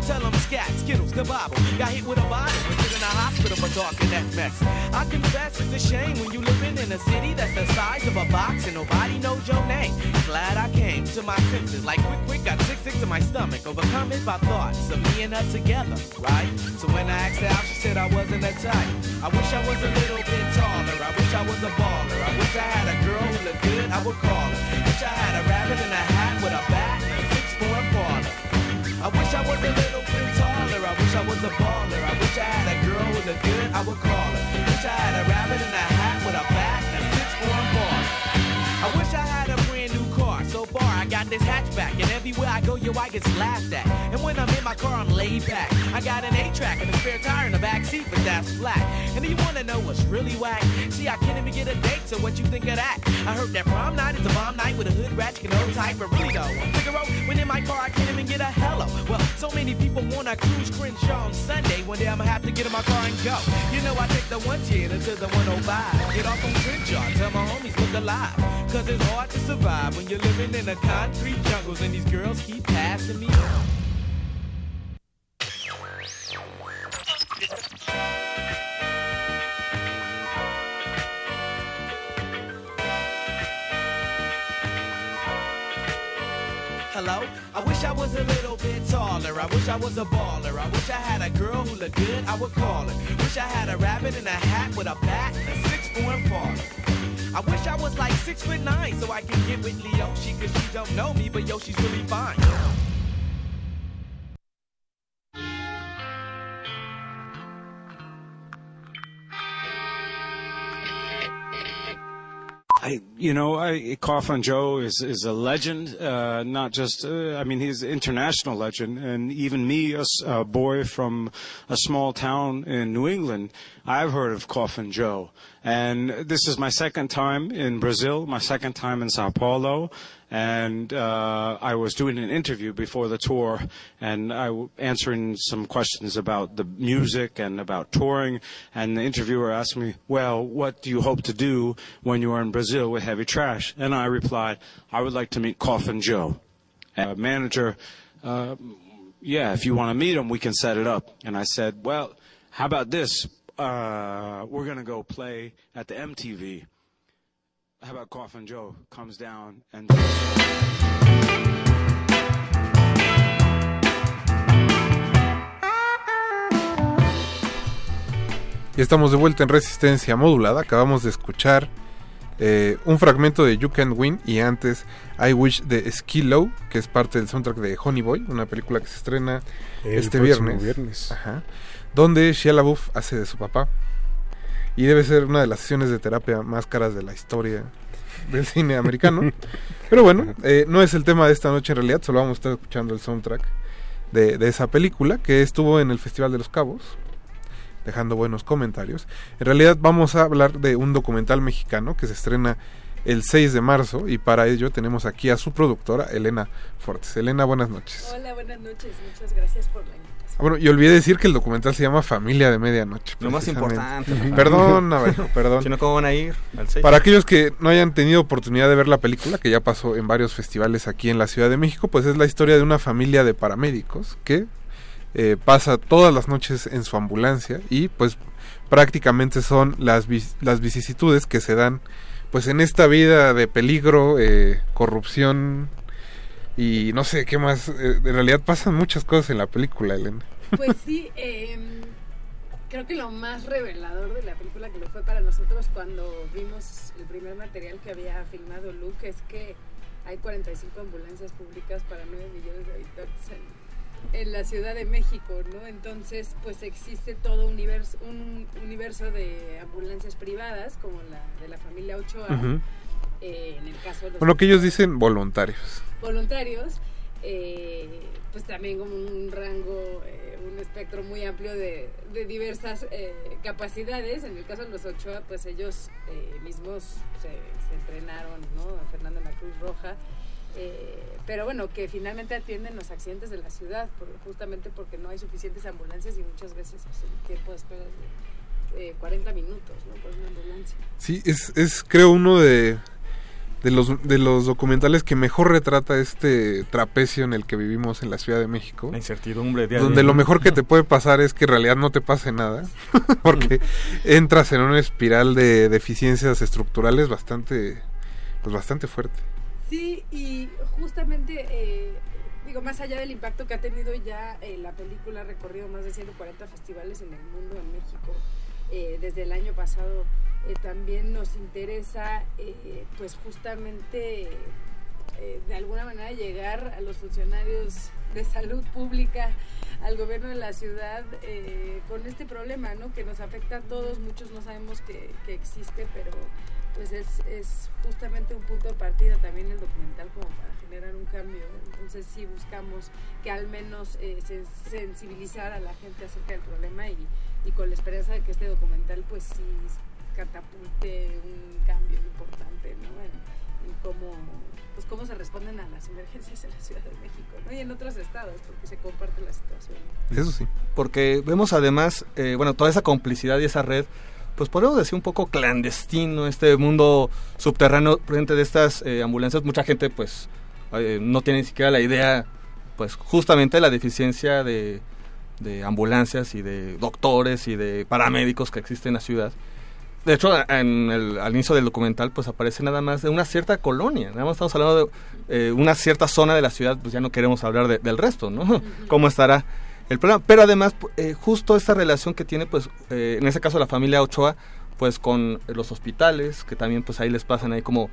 tell them scat, skittles, kabobble. Got hit with a bottle and sit in a hospital for talking that mess. I confess it's a shame when you living in a city that's the size of a box and nobody knows your name. Glad I came to my senses, like quick, quick, got sick, sick to my stomach, overcome it by thoughts of me and her together, right? So when I asked her out, she said I wasn't a type. I wish I was a little bit taller. I wish I was a baller. I wish I had a girl who looked good, I would call her. Wish I had a rabbit in a hat with a bat and a six form parlor. I wish I was a little. I wish I was a baller. I wish I had a girl with a good, I would call her. Wish I had a rabbit this hatchback, and everywhere I go, yo, I get laughed at. And when I'm in my car, I'm laid back. I got an A-track and a spare tire in the back seat, but that's flat. And do you wanna know what's really whack? See, I can't even get a date, so what you think of that? I heard that prom night is a bomb night with a hood rat, you can old type, but really though, I'm Figaro, when in my car, I can't even get a hello. Well, so many people wanna cruise Crenshaw on Sunday. One day I'ma have to get in my car and go. You know, I take the 110 to the 105. Get off on Crenshaw, tell my homies look alive. Cause it's hard to survive when you're living in a the jungles and these girls keep passing me. Hello? I wish I was a little bit taller. I wish I was a baller. I wish I had a girl who looked good, I would call her. Wish I had a rabbit in a hat with a bat and a six form father. I wish I was like six foot nine so I can get with Leoshi cause she don't know me, but yo, she's really fine. I, you know, I, Coffin Joe is is a legend. Uh, not just, uh, I mean, he's an international legend. And even me, a boy from a small town in New England, I've heard of Coffin Joe. And this is my second time in Brazil, my second time in Sao Paulo. And uh, I was doing an interview before the tour, and I was answering some questions about the music and about touring. And the interviewer asked me, "Well, what do you hope to do when you are in Brazil with Heavy Trash?" And I replied, "I would like to meet Coffin Joe." And manager, uh, yeah, if you want to meet him, we can set it up. And I said, "Well, how about this? Uh, we're gonna go play at the MTV." How about Coffin Joe comes down and Y estamos de vuelta en Resistencia Modulada. Acabamos de escuchar eh, un fragmento de You Can Win y antes I Wish de Ski Low, que es parte del soundtrack de Honey Boy, una película que se estrena El este viernes. viernes. Ajá. Donde Shia LaBeouf hace de su papá. Y debe ser una de las sesiones de terapia más caras de la historia del cine americano. Pero bueno, eh, no es el tema de esta noche en realidad, solo vamos a estar escuchando el soundtrack de, de esa película que estuvo en el Festival de los Cabos, dejando buenos comentarios. En realidad vamos a hablar de un documental mexicano que se estrena el 6 de marzo y para ello tenemos aquí a su productora, Elena Fortes. Elena, buenas noches. Hola, buenas noches. Muchas gracias por la invitación. Ah, Bueno, y olvidé decir que el documental se llama Familia de Medianoche. Lo más importante. Perdón, perdón. Si no, ¿cómo van a ir al? Para aquellos que no hayan tenido oportunidad de ver la película, que ya pasó en varios festivales aquí en la Ciudad de México, pues es la historia de una familia de paramédicos que eh, pasa todas las noches en su ambulancia y pues prácticamente son las, las vicisitudes que se dan pues en esta vida de peligro, eh, corrupción y no sé qué más. eh, en realidad pasan muchas cosas en la película, Elena. Pues sí, em, creo que lo más revelador de la película que lo fue para nosotros cuando vimos el primer material que había filmado Luke es que hay 45 ambulancias públicas para 9 millones de habitantes en, en la Ciudad de México, ¿no? Entonces, pues existe todo universo, un universo de ambulancias privadas, como la de la familia Ochoa. Eh, en el caso de los Bueno, que ellos dicen voluntarios. voluntarios, eh, pues también como un rango, eh, un espectro muy amplio de, de diversas eh, capacidades. En el caso de los Ochoa, pues ellos eh, mismos se, se entrenaron, ¿no? Fernando en la Cruz Roja. eh, pero bueno, que finalmente atienden los accidentes de la ciudad, por- justamente porque no hay suficientes ambulancias y muchas veces pues, el tiempo de espera es de eh, 40 minutos ¿no? por una ambulancia. Sí, es, es creo uno de, de, los, de los documentales que mejor retrata este trapecio en el que vivimos en la Ciudad de México. La incertidumbre día Donde día. lo mejor que te puede pasar es que en realidad no te pase nada, porque entras en una espiral de deficiencias estructurales bastante, pues bastante fuerte. Sí, y justamente, eh, digo, más allá del impacto que ha tenido ya eh, la película, ha recorrido más de 140 festivales en el mundo, en México, eh, desde el año pasado, eh, también nos interesa, eh, pues justamente, eh, de alguna manera llegar a los funcionarios de salud pública, al gobierno de la ciudad, eh, con este problema, ¿no? Que nos afecta a todos, muchos no sabemos que, que existe, pero pues es, es justamente un punto de partida también el documental como para generar un cambio. Entonces sí buscamos que al menos eh, se sensibilizar a la gente acerca del problema y, y con la esperanza de que este documental pues sí catapulte un cambio importante ¿no? en, cómo, pues, cómo se responden a las emergencias en la Ciudad de México ¿no? y en otros estados porque se comparte la situación. Eso sí. Porque vemos además, eh, bueno, toda esa complicidad y esa red, pues podemos decir un poco clandestino, este mundo subterráneo frente de estas eh, ambulancias. Mucha gente pues eh, no tiene ni siquiera la idea, pues justamente la deficiencia de, de ambulancias y de doctores y de paramédicos que existen en la ciudad. De hecho, en el, al inicio del documental, pues aparece nada más de una cierta colonia. Nada más estamos hablando de eh, una cierta zona de la ciudad, pues ya no queremos hablar de- del resto, ¿no? ¿Cómo estará el problema? Pero además, eh, justo esta relación que tiene, pues, eh, en ese caso la familia Ochoa, pues con los hospitales, que también, pues ahí les pasan ahí como,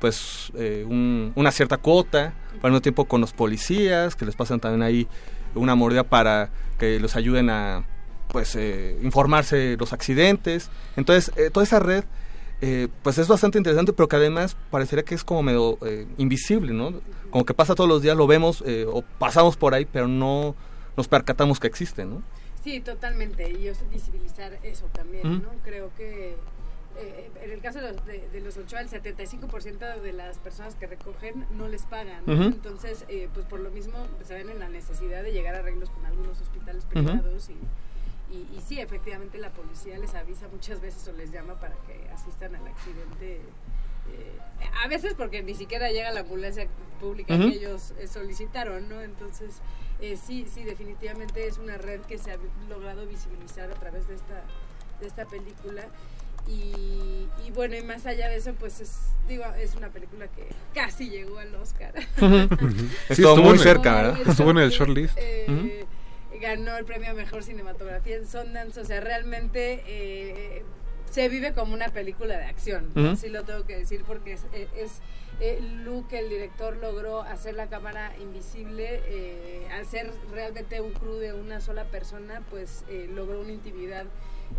pues, eh, un- una cierta cuota, al mismo tiempo con los policías, que les pasan también ahí una mordida para que los ayuden a pues eh, informarse los accidentes entonces eh, toda esa red eh, pues es bastante interesante pero que además parecería que es como medio eh, invisible no como que pasa todos los días lo vemos eh, o pasamos por ahí pero no nos percatamos que existe no Sí, totalmente. Y es visibilizar eso también. ¿no? Creo que eh, en el caso de los, de, de los Ochoa, el 75% de las personas que recogen no les pagan. Entonces, eh, pues por lo mismo se ven en la necesidad de llegar a arreglos con algunos hospitales privados. y, y, y sí, efectivamente la policía les avisa muchas veces o les llama para que asistan al accidente. eh, a veces porque ni siquiera llega la ambulancia pública que ellos eh, solicitaron, ¿no? Entonces, eh, sí, sí, definitivamente es una red que se ha logrado visibilizar a través de esta, de esta película. Y, y bueno, y más allá de eso, pues es, digo, es una película que casi llegó al Oscar. Sí, Estuvo muy cerca, ¿verdad? Estuvo en el shortlist. Eh, Ganó el premio a Mejor Cinematografía en Sundance, o sea, realmente eh, se vive como una película de acción, ¿no? Ujú. sí lo tengo que decir, porque es, es eh, Luke, el director, logró hacer la cámara invisible, eh, al ser realmente un crew de una sola persona, pues eh, logró una intimidad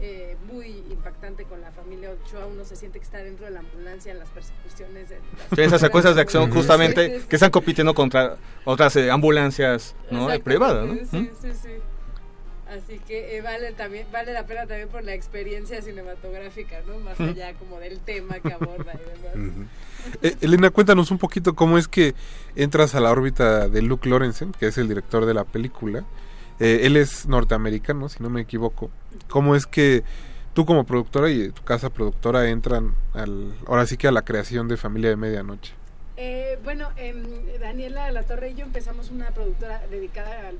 eh, muy impactante con la familia Ochoa, uno se siente que está dentro de la ambulancia en las persecuciones. en las Sí, esas secuencias de acción justamente sí, sí. que están compitiendo contra otras eh, ambulancias no privadas ¿no? Sí, sí, sí. Así que eh, vale también vale la pena también por la experiencia cinematográfica, ¿no? Más allá como del tema que aborda y demás. Eh, Elena, cuéntanos un poquito cómo es que entras a la órbita de Luke Lorenzen, que es el director de la película. Eh, él es norteamericano, si no me equivoco. ¿Cómo es que tú como productora y tu casa productora entran al, ahora sí que a la creación de Familia de Medianoche? Eh, bueno, em, Daniela La Torre y yo empezamos una productora dedicada al,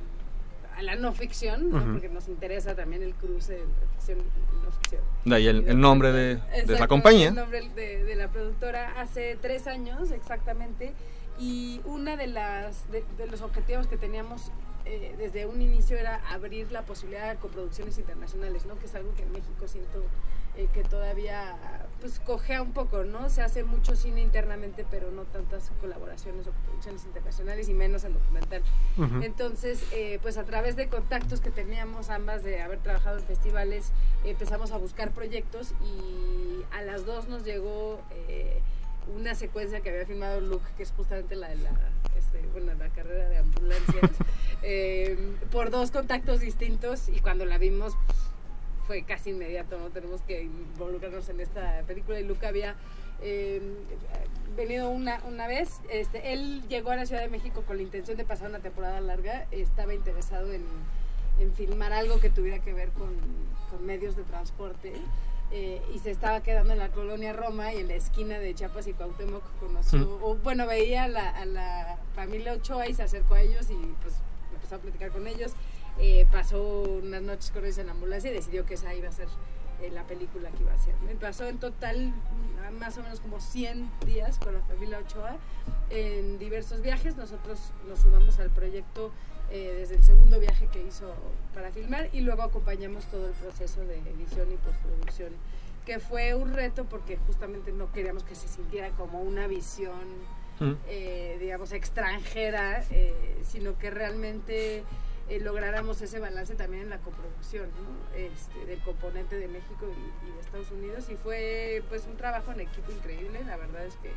a la no ficción, porque nos interesa también el cruce entre ficción y no ficción. De ahí el, el nombre de, de la compañía. El nombre de, de la productora hace tres años exactamente. Y una de las de, de los objetivos que teníamos eh, desde un inicio era abrir la posibilidad de coproducciones internacionales, ¿no? Que es algo que en México siento eh, que todavía pues cojea un poco, ¿no? Se hace mucho cine internamente, pero no tantas colaboraciones o producciones internacionales y menos en documental. Entonces, eh, pues a través de contactos que teníamos ambas de haber trabajado en festivales, empezamos a buscar proyectos y a las dos nos llegó eh, una secuencia que había filmado Luke, que es justamente la de la, este, bueno, la carrera de ambulancias, eh, por dos contactos distintos y cuando la vimos pues, fue casi inmediato, ¿no? Tenemos que involucrarnos en esta película y Luke había eh, venido una, una vez, este, él llegó a la Ciudad de México con la intención de pasar una temporada larga, estaba interesado en, en filmar algo que tuviera que ver con, con medios de transporte eh, y se estaba quedando en la colonia Roma y en la esquina de Chiapas y Cuauhtémoc conoció, Mm. o bueno, veía a la, a la familia Ochoa y se acercó a ellos y pues empezó a platicar con ellos, Eh, pasó unas noches con ellos en la ambulancia y decidió que esa iba a ser eh, la película que iba a hacer. Y Pasó en total más o menos como 100 días con la familia Ochoa en diversos viajes. Nosotros nos sumamos al proyecto eh, desde el segundo viaje que hizo para filmar y luego acompañamos todo el proceso de edición y postproducción, que fue un reto porque justamente no queríamos que se sintiera como una visión, Mm. eh, digamos, extranjera, eh, sino que realmente eh, lográramos ese balance también en la coproducción, ¿no? Este, del componente de México y, y de Estados Unidos y fue pues un trabajo en equipo increíble, la verdad es que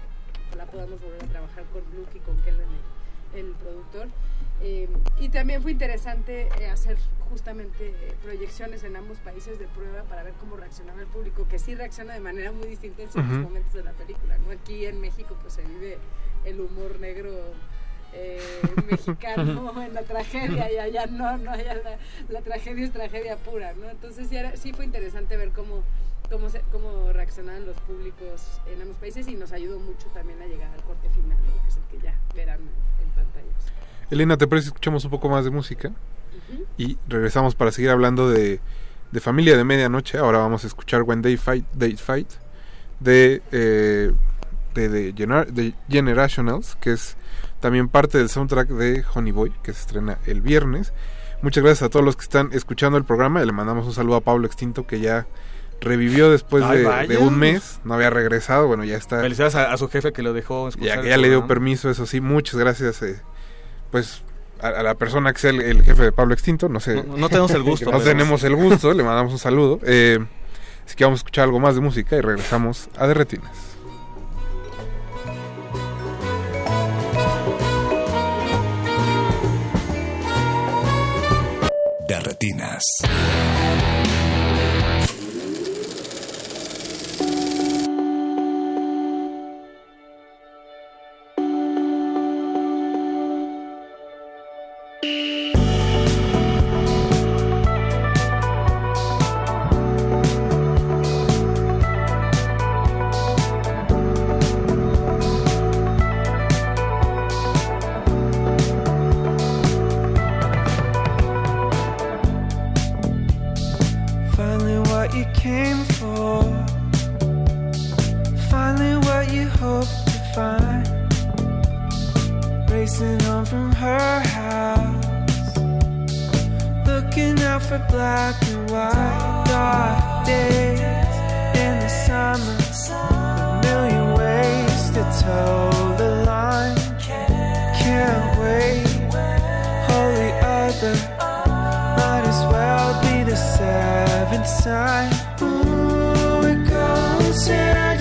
ojalá podamos volver a trabajar con Luke y con Kellen, el, el productor. Eh, y también fue interesante eh, hacer justamente eh, proyecciones en ambos países de prueba para ver cómo reaccionaba el público, que sí reacciona de manera muy distinta en ciertos momentos de la película. ¿no? Aquí en México pues se vive el humor negro mexicano en la tragedia y allá no, no, allá la, la tragedia es tragedia pura, ¿no? Entonces sí, era- sí fue interesante ver cómo, cómo, se- cómo reaccionaban los públicos en ambos países y nos ayudó mucho también a llegar al corte final, ¿no? que es el que ya verán en pantallas. Elena, ¿te parece que escuchamos un poco más de música? Y regresamos para seguir hablando de, de Familia de Medianoche. Ahora vamos a escuchar When They Fight, They Fight de, eh, de, de Gener- de Generationals, que es también parte del soundtrack de Honey Boy, que se estrena el viernes. Muchas gracias a todos los que están escuchando el programa. Le mandamos un saludo a Pablo Extinto, que ya revivió después Ay, de, un mes. No había regresado, bueno, ya está. Felicidades a, a su jefe que lo dejó escuchar. Ya, ya le dio permiso, eso sí, muchas gracias. eh, pues a, a la persona que sea el, el jefe de Pablo Extinto, no sé. No- no tenemos el gusto, no tenemos el gusto, le mandamos un saludo. eh, así que vamos a escuchar algo más de música y regresamos a Derretinas. de retinas. Black and white. Dark days in the summer. A million ways to toe the line. Can't wait. Holy other. Might as well be the seventh sign. Ooh, it goes in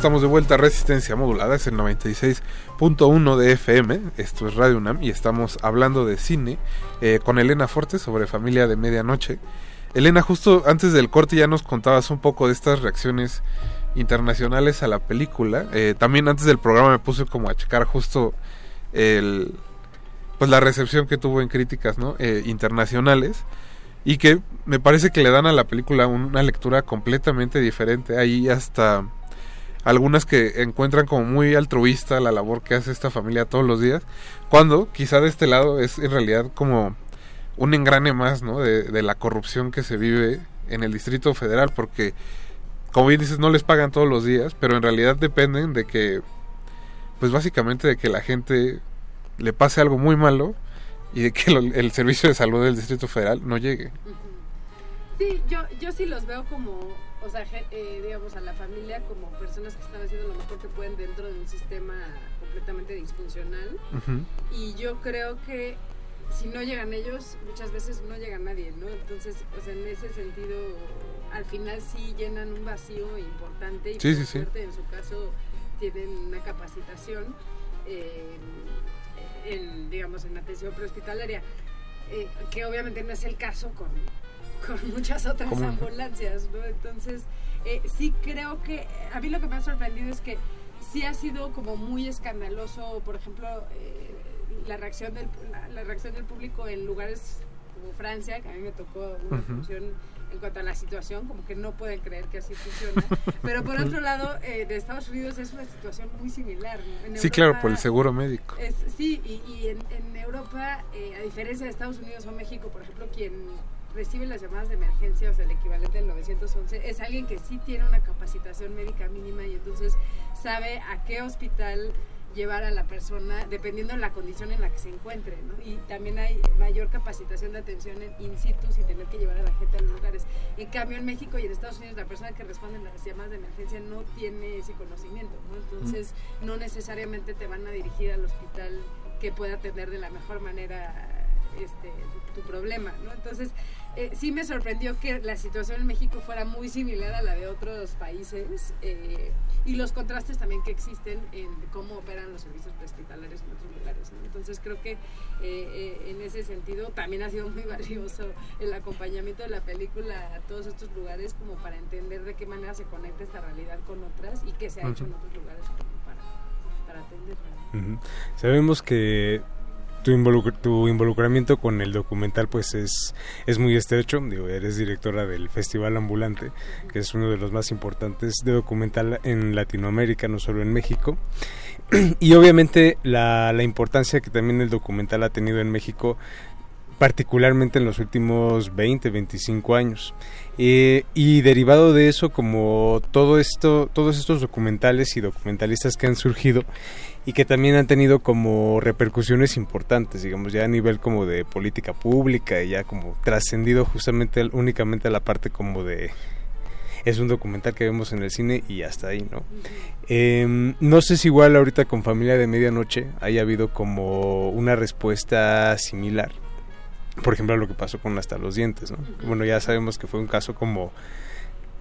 estamos de vuelta a Resistencia Modulada, es el 96.1 de FM, esto es Radio UNAM y estamos hablando de cine eh, con Elena Forte sobre Familia de Medianoche. Elena, justo antes del corte ya nos contabas un poco de estas reacciones internacionales a la película. Eh, también antes del programa me puse como a checar justo el, pues la recepción que tuvo en críticas ¿no? Eh, internacionales y que me parece que le dan a la película una lectura completamente diferente. Ahí hasta algunas que encuentran como muy altruista la labor que hace esta familia todos los días, cuando quizá de este lado es en realidad como un engrane más ¿no? de, de la corrupción que se vive en el Distrito Federal, porque como bien dices, no les pagan todos los días, pero en realidad dependen de que, pues básicamente de que la gente le pase algo muy malo y de que el servicio de salud del Distrito Federal no llegue. Sí, yo, yo sí los veo como, o sea, eh, digamos, a la familia como personas que están haciendo lo mejor que pueden dentro de un sistema completamente disfuncional. Y yo creo que si no llegan ellos, muchas veces no llega nadie, ¿no? Entonces, o sea, en ese sentido, al final sí llenan un vacío importante y sí. suerte en su caso tienen una capacitación eh, en, digamos, en atención prehospitalaria, eh, que obviamente no es el caso con, con muchas otras ¿Cómo? ambulancias, ¿no? Entonces, eh, sí creo que, a mí lo que me ha sorprendido es que sí ha sido como muy escandaloso, por ejemplo, eh, la, reacción del, la, la reacción del público en lugares como Francia, que a mí me tocó una Ujú. función en cuanto a la situación, como que no pueden creer que así funciona. Pero por otro lado, eh, de Estados Unidos es una situación muy similar. ¿no? En Sí, claro, Europa por el seguro médico. es- sí, y, y en, en Europa, eh, a diferencia de Estados Unidos o México, por ejemplo, quien recibe las llamadas de emergencia, o sea, el equivalente al 911, es alguien que sí tiene una capacitación médica mínima y entonces sabe a qué hospital llevar a la persona dependiendo de la condición en la que se encuentre, ¿no? Y también hay mayor capacitación de atención en in situ sin tener que llevar a la gente a los lugares. En cambio, en México y en Estados Unidos la persona que responde a las llamadas de emergencia no tiene ese conocimiento, ¿no? Entonces, no necesariamente te van a dirigir al hospital que pueda atender de la mejor manera este, tu problema, ¿no? Entonces, eh, sí me sorprendió que la situación en México fuera muy similar a la de otros países eh, y los contrastes también que existen en cómo operan los servicios hospitalarios en otros lugares. ¿no? Entonces creo que eh, eh, en ese sentido también ha sido muy valioso el acompañamiento de la película a todos estos lugares como para entender de qué manera se conecta esta realidad con otras y qué se ha hecho en otros lugares como para, para atenderla. Sabemos que tu, involucr- tu involucramiento con el documental pues es, es muy estrecho. Digo, eres directora del Festival Ambulante, que es uno de los más importantes de documental en Latinoamérica, no solo en México. y obviamente la, la importancia que también el documental ha tenido en México particularmente en los últimos 20, 25 años. Eh, y derivado de eso, como todo esto, todos estos documentales y documentalistas que han surgido y que también han tenido como repercusiones importantes, digamos, ya a nivel como de política pública y ya como trascendido justamente únicamente a la parte como de es un documental que vemos en el cine y hasta ahí, ¿no? Em, no sé si igual ahorita con Familia de Medianoche haya habido como una respuesta similar. Por ejemplo, a lo que pasó con Hasta los Dientes, ¿no? Bueno, ya sabemos que fue un caso como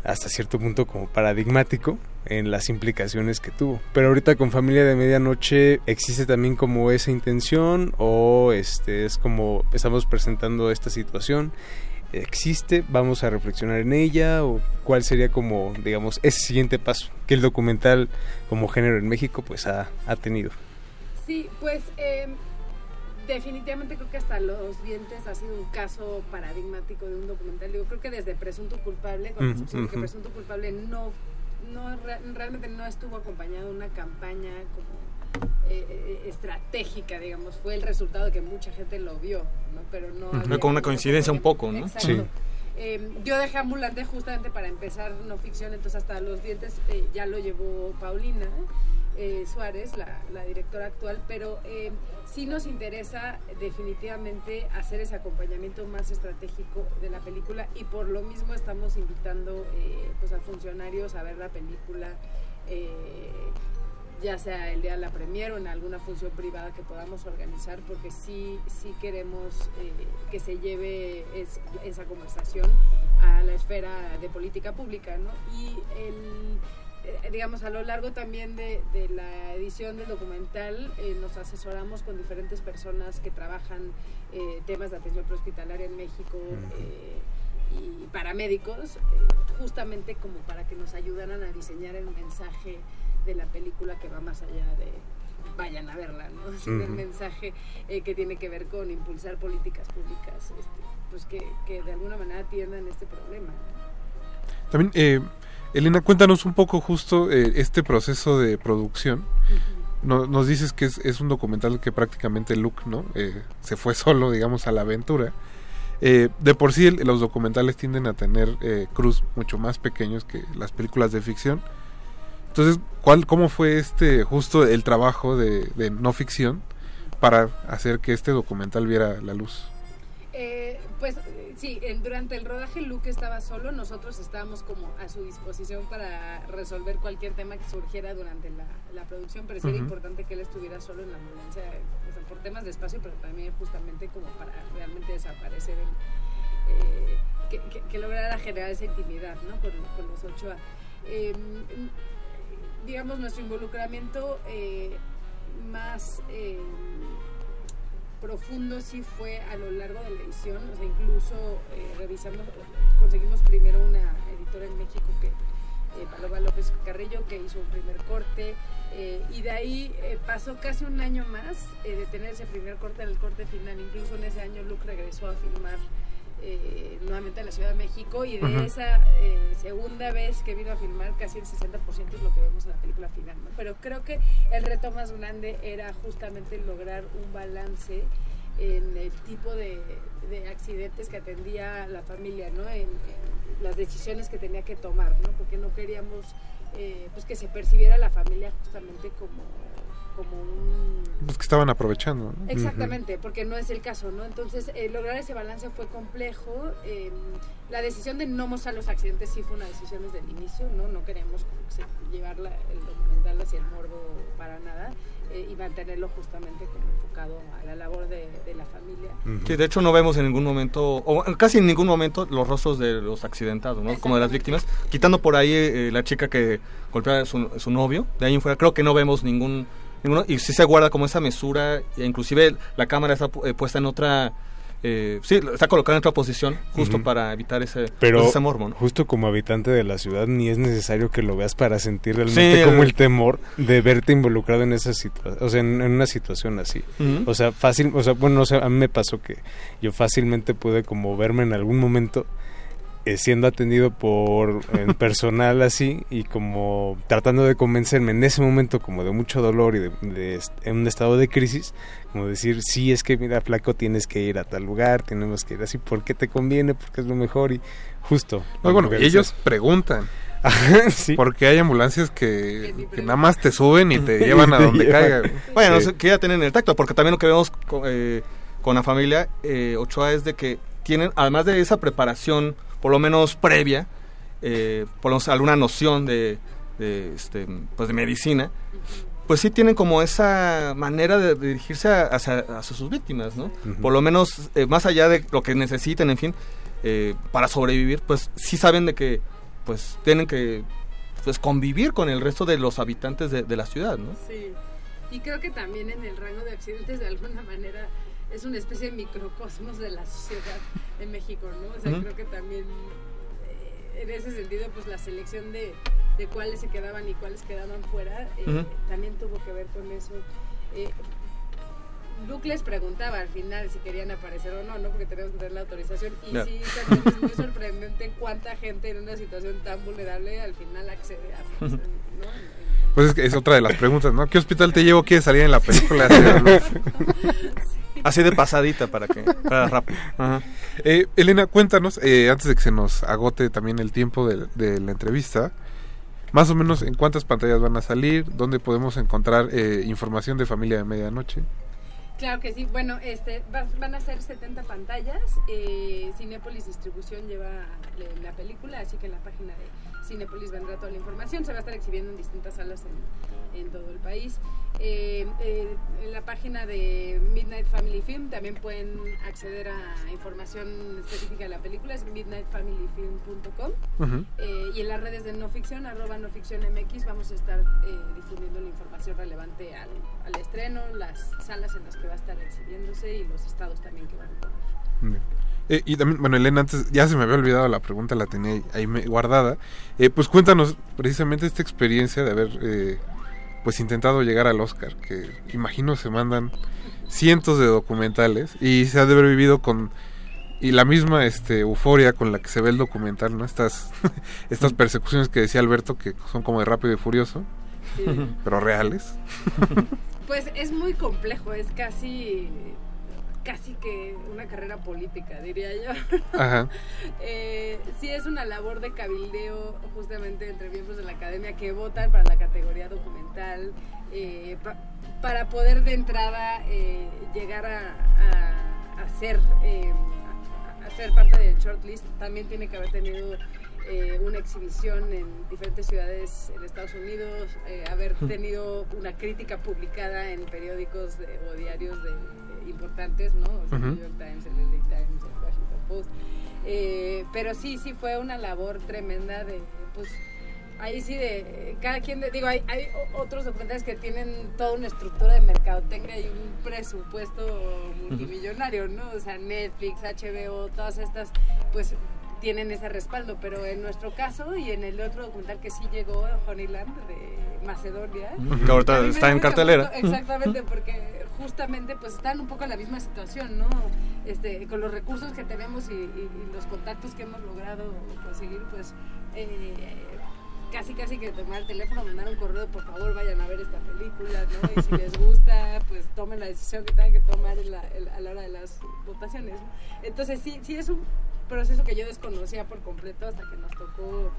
hasta cierto punto como paradigmático en las implicaciones que tuvo. Pero ahorita con Familia de Medianoche existe también como esa intención o este es como estamos presentando esta situación existe, vamos a reflexionar en ella o cuál sería como digamos ese siguiente paso que el documental como género en México pues ha, ha tenido. Sí, pues eh, definitivamente creo que hasta los dientes ha sido un caso paradigmático de un documental. Digo, creo que desde Presunto Culpable, con la Mm, de que. Presunto Culpable no, no re- realmente no estuvo acompañado de una campaña como eh, eh, estratégica, digamos, fue el resultado de que mucha gente lo vio, ¿no? Pero no... Ujú. había Con una coincidencia un poco, ¿no? Exacto. Sí. Eh, yo dejé ambulante justamente para empezar no ficción, entonces hasta los dientes eh, ya lo llevó Paulina eh, Suárez, la, la directora actual, pero eh, sí nos interesa definitivamente hacer ese acompañamiento más estratégico de la película y por lo mismo estamos invitando eh, pues a funcionarios a ver la película. eh, ya sea el día de la premier o en alguna función privada que podamos organizar, porque sí, sí queremos eh, que se lleve es- esa conversación a la esfera de política pública, ¿no? Y el, digamos, a lo largo también de, de la edición del documental, eh, nos asesoramos con diferentes personas que trabajan eh, temas de atención prehospitalaria en México eh, y paramédicos, eh, justamente como para que nos ayudaran a diseñar el mensaje de la película que va más allá de vayan a verla, ¿no? Así del Ujú. mensaje eh, que tiene que ver con impulsar políticas públicas, este, pues que, que de alguna manera atiendan este problema. También, eh, Elena, cuéntanos un poco justo eh, este proceso de producción. No- nos dices que es, es un documental que prácticamente Luke no Eh, se fue solo, digamos, a la aventura. Eh, de por sí el- los documentales tienden a tener eh, cruz mucho más pequeños que las películas de ficción. Entonces, ¿cuál, ¿cómo fue este justo el trabajo de, de no ficción para hacer que este documental viera la luz? Eh, pues eh, sí, durante el rodaje Luke estaba solo, nosotros estábamos como a su disposición para resolver cualquier tema que surgiera durante la, la producción, pero sí era Ujú. importante que él estuviera solo en la ambulancia, o sea, por temas de espacio, pero también justamente como para realmente desaparecer, el, eh, que, que- que lograra generar esa intimidad ¿no? con, con los Ochoa. Eh, digamos, nuestro involucramiento eh, más... profundo sí fue a lo largo de la edición, o sea, incluso eh, conseguimos primero una editora en México que eh, Paloma López Carrillo que hizo un primer corte eh, y de ahí eh, pasó casi un año más eh, de tener ese primer corte al corte final, incluso en ese año Luke regresó a filmar eh, nuevamente a la Ciudad de México y de esa eh, segunda vez que vino a filmar casi el 60% es lo que vemos en la película final, ¿no? pero creo que el reto más grande era justamente lograr un balance en el tipo de, de accidentes que atendía la familia, ¿no? En, en las decisiones que tenía que tomar, ¿no? Porque no queríamos eh, pues que se percibiera la familia justamente como, como un Los que estaban aprovechando. ¿no? Exactamente, porque no es el caso, ¿no? Entonces, eh, lograr ese balance fue complejo. eh, la decisión de no mostrar los accidentes sí fue una decisión desde el inicio, ¿no? No queríamos como que se- llevar la- el documental hacia el morbo para nada eh, y mantenerlo justamente como enfocado a la labor de, de la familia. Sí, de hecho no vemos en ningún momento, o casi en ningún momento, los rostros de los accidentados, ¿no? Como de las víctimas, quitando por ahí eh, la chica que golpea a su, su novio, de ahí en fuera creo que no vemos ningún, ninguno, y sí se guarda como esa mesura, e inclusive la cámara está eh, puesta en otra, eh, sí, está colocada en otra posición, justo para evitar ese, Pero pues, ese morbo, ¿no? justo como habitante de la ciudad ni es necesario que lo veas para sentir realmente Sí, como el- el temor de verte involucrado en esa situación, o sea, en, en una situación así. O sea, fácil, o sea, bueno, o sea, a mí me pasó que yo fácilmente pude como verme en algún momento eh, siendo atendido por en personal así y como tratando de convencerme en ese momento como de mucho dolor y de, de est- en un estado de crisis como decir sí es que mira flaco tienes que ir a tal lugar tenemos que ir así porque te conviene porque es lo mejor y justo No, bueno, y ellos preguntan. Sí. Porque hay ambulancias que, que nada más te suben y te llevan a donde llevan. caiga. Bueno, Sí. no sé, que ya tienen el tacto, porque también lo que vemos con, eh, con la familia eh, Ochoa es de que tienen, además de esa preparación, por lo menos previa, eh, por lo menos alguna noción de, de, este, pues de medicina, pues sí tienen como esa manera de dirigirse a- hacia, hacia sus víctimas, ¿no? Por lo menos, eh, más allá de lo que necesiten, en fin, eh, para sobrevivir, pues sí saben de que pues tienen que pues convivir con el resto de los habitantes de, de la ciudad, ¿no? Sí, y creo que también en el rango de accidentes de alguna manera es una especie de microcosmos de la sociedad de México, ¿no? O sea, creo que también eh, en ese sentido, pues la selección de, de cuáles se quedaban y cuáles quedaban fuera eh, también tuvo que ver con eso. Eh, Luke les preguntaba al final si querían aparecer o no, ¿no? Porque tenemos que tener la autorización. Y sí, también es muy sorprendente cuánta gente en una situación tan vulnerable al final accede a aparecer, ¿no? Pues es que es otra de las preguntas, ¿no? ¿Qué hospital te llevo? ¿Quieres salir en la película? Así de pasadita para que para rápido. Ajá. Eh, Elena, cuéntanos, eh, antes de que se nos agote también el tiempo de, de la entrevista, más o menos en cuántas pantallas van a salir, dónde podemos encontrar eh, información de Familia de Medianoche. Claro que sí. Bueno, este, va- van a ser 70 pantallas. Eh, Cinépolis Distribución lleva le- la película, así que en la página de Cinépolis vendrá toda la información. Se va a estar exhibiendo en distintas salas en, en todo el país. Eh, eh, en la página de Midnight Family Film también pueden acceder a información específica de la película, es midnightfamilyfilm.com. Ujú. Eh, y en las redes de no ficción, arroba no ficción MX, vamos a estar eh, difundiendo la información relevante al, al estreno, las salas en las que va a estar exhibiéndose y los estados también que van a poner. Eh, y también, bueno, Elena, antes ya se me había olvidado la pregunta, la tenía ahí, guardada. Eh, pues cuéntanos precisamente esta experiencia de haber eh, pues intentado llegar al Oscar, que imagino se mandan cientos de documentales y se ha de haber vivido con y la misma este euforia con la que se ve el documental, ¿no? Estas estas persecuciones que decía Alberto que son como de rápido y furioso, Sí. pero reales. Pues es muy complejo, es casi casi que una carrera política, diría yo. Ajá. Eh, sí es una labor de cabildeo justamente entre miembros de la academia que votan para la categoría documental, eh, pa- para poder de entrada eh, llegar a, a- a ser, eh, a- a ser parte del shortlist. También tiene que haber tenido eh, una exhibición en diferentes ciudades en Estados Unidos, eh, haber tenido una crítica publicada en periódicos de- o diarios de, importantes, ¿no? O sea, el Ujú. New York Times, el LA Times, el Washington Post. Eh, pero sí, sí fue una labor tremenda de, pues, ahí sí de, cada quien, de- digo, hay, otros documentales que tienen toda una estructura de mercadotecnia y un presupuesto multimillonario, ¿no? O sea, Netflix, HBO, todas estas, pues tienen ese respaldo, pero en nuestro caso y en el otro documental que sí llegó, Honeyland de Macedonia, Que ahorita está en cartelera. Exactamente, porque justamente pues están un poco en la misma situación, ¿no? Este, con los recursos que tenemos y, y- y los contactos que hemos logrado conseguir, pues eh, casi casi que tomar el teléfono, mandar un correo, por favor vayan a ver esta película, ¿no? Y si les gusta, pues tomen la decisión que tengan que tomar en la- en- a la hora de las votaciones. ¿no? Entonces sí, sí es un proceso que yo desconocía por completo hasta que nos tocó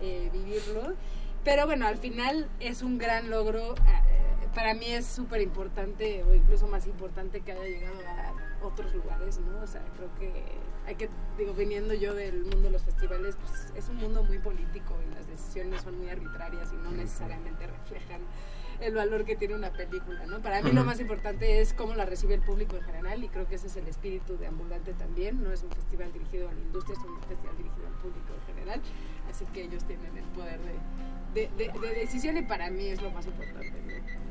eh, vivirlo. Pero bueno, al final es un gran logro. eh, para mí es súper importante, o incluso más importante, que haya llegado a otros lugares, ¿no? O sea, creo que hay que, digo, viniendo yo del mundo de los festivales, pues es un mundo muy político y las decisiones son muy arbitrarias y no necesariamente reflejan el valor que tiene una película, ¿no? Para mí lo más importante es cómo la recibe el público en general y creo que ese es el espíritu de Ambulante también, no es un festival dirigido a la industria, es un festival dirigido al público en general, así que ellos tienen el poder de, de, de- de decisión y para mí es lo más importante, ¿no?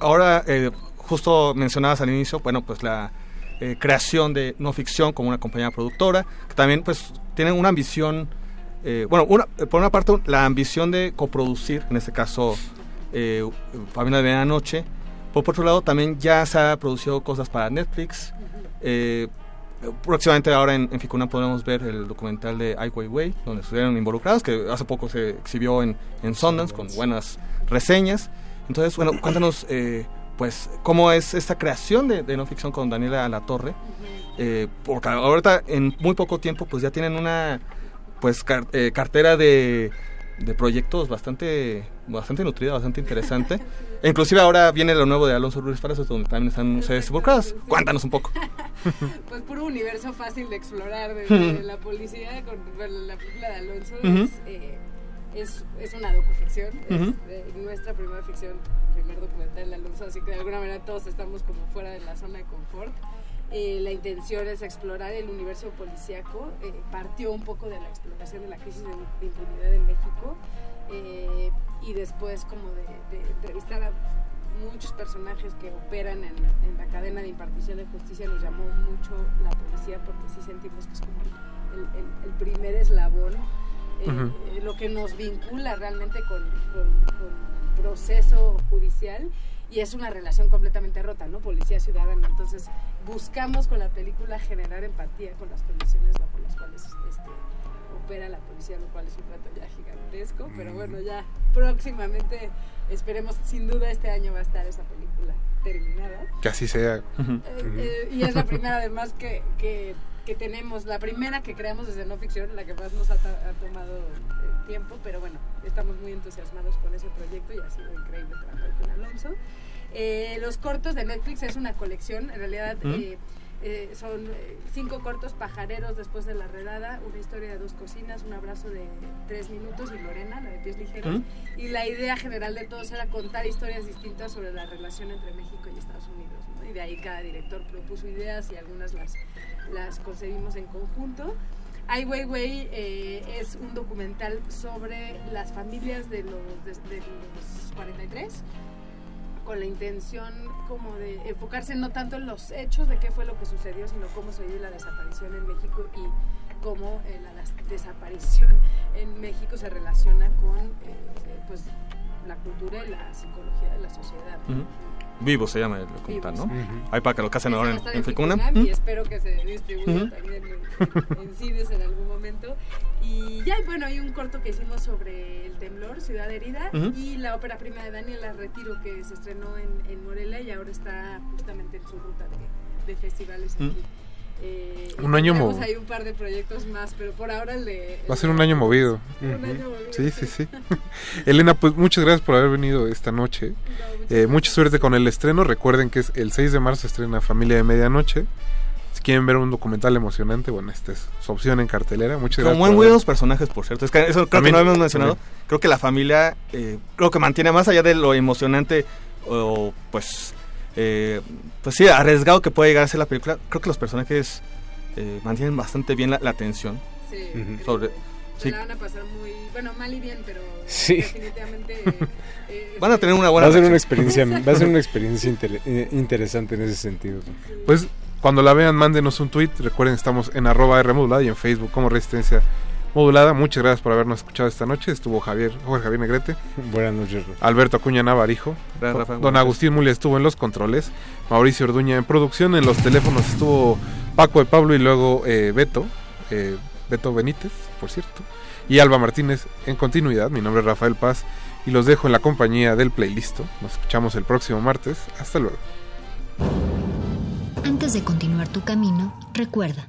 Ahora, eh, justo mencionabas al inicio, bueno, pues la eh, creación de no ficción como una compañía productora, que también pues tienen una ambición, eh, bueno, una, eh, por una parte la ambición de coproducir, en este caso eh, Familia de Medianoche, por otro lado también ya se ha producido cosas para Netflix, eh, próximamente ahora en, en Ficuna podremos ver el documental de Ai Weiwei, donde estuvieron involucrados, que hace poco se exhibió en, en Sundance con buenas reseñas. Entonces, bueno, cuéntanos, eh, pues, cómo es esta creación de, de no ficción con Daniela Latorre. Eh, porque ahorita, en muy poco tiempo, pues ya tienen una pues car- eh, cartera de, de proyectos bastante bastante nutrida, bastante interesante. E inclusive ahora viene lo nuevo de Alonso Ruiz Palacios, donde también están ustedes involucradas. Cuéntanos un poco. Pues puro universo fácil de explorar de, de la policía con la película de Alonso es, eh, es, es una docuficción, es, Ujú. eh, nuestra primera ficción, primer documental de Alonso, así que de alguna manera todos estamos como fuera de la zona de confort. Eh, la intención es explorar el universo policíaco, eh, partió un poco de la exploración de la crisis de, de impunidad en México eh, y después como de, de entrevistar a muchos personajes que operan en, en la cadena de impartición de justicia nos llamó mucho la policía porque sí sentimos que es como el, el- el primer eslabón, Ujú. eh, lo que nos vincula realmente con, con- con el proceso judicial y es una relación completamente rota, ¿no? Policía-ciudadano. Entonces buscamos con la película generar empatía con las condiciones bajo las cuales este, opera la policía, lo cual es un reto ya gigantesco, pero bueno, ya próximamente esperemos, sin duda este año va a estar esa película terminada. Que así sea. Eh, eh, y es la primera además que, que, que tenemos, la primera que creamos desde no ficción, la que más nos ha, tomado eh, tiempo, pero bueno, estamos muy entusiasmados con ese proyecto y ha sido increíble trabajar con Alonso. Eh, los cortos de Netflix es una colección, en realidad ¿Mm? Eh, son eh, cinco cortos pajareros después de la redada, una historia de dos cocinas, un abrazo de tres minutos y Lorena, la de pies ligeros. ¿Mm? Y la idea general de todos era contar historias distintas sobre la relación entre México y Estados Unidos. ¿no? Y de ahí cada director propuso ideas y algunas las, las concebimos en conjunto. Ai Weiwei eh, es un documental sobre las familias de los, de, de los 43 con la intención como de enfocarse no tanto en los hechos de qué fue lo que sucedió, sino cómo se vive la desaparición en México y cómo eh, la des- desaparición en México se relaciona con eh, pues la cultura y la psicología de la sociedad. Vivo se llama el documental, ¿no? Ujú. Ahí para que lo casen ahora en, Ficunam. y espero que se distribuya Ujú. también en, en cines en algún momento. Y ya, bueno, hay un corto que hicimos sobre el temblor, Ciudad Herida, y la ópera prima de Daniela Retiro, que se estrenó en, en Morelia y ahora está justamente en su ruta de, de festivales aquí. Eh, Un año tenemos mo- ahí un par de proyectos más, pero por ahora el de... Va a ser un año movido. Un año movido, Sí, sí, sí. Elena, pues muchas gracias por haber venido esta noche. Eh, mucha suerte con el estreno. Recuerden que es el 6 de marzo estrena Familia de Medianoche. Si quieren ver un documental emocionante, bueno, esta es su opción en cartelera. Muchas gracias. Como muy haber- buenos personajes, por cierto. Es que eso creo También, que no habíamos mencionado. también. Creo que la familia, eh, creo que mantiene más allá de lo emocionante o pues, eh, pues sí, arriesgado que puede llegar a ser la película. Creo que los personajes eh, mantienen bastante bien la, la atención. Sí. Sobre, Se sí, la van a pasar muy, bueno, mal y bien, pero Sí. definitivamente... eh, Van a tener una Va buena a ser una experiencia, va a ser una experiencia inter- eh, interesante en ese sentido. Pues cuando la vean, mándenos un tweet. Recuerden, estamos en arroba y en Facebook como Resistencia Modulada. Muchas gracias por habernos escuchado esta noche. Estuvo Javier, Jorge Javier Negrete. Buenas noches, Rafa. Alberto Acuña Navarijo. Gracias, Rafa. Don Agustín Muli estuvo en los controles. Mauricio Orduña en producción. En los teléfonos estuvo Paco de Pablo y luego eh, Beto. eh, Beto Benítez, por cierto. Y Alba Martínez en continuidad. Mi nombre es Rafael Paz y los dejo en la compañía del playlist. Nos escuchamos el próximo martes. Hasta luego. Antes de continuar tu camino, recuerda,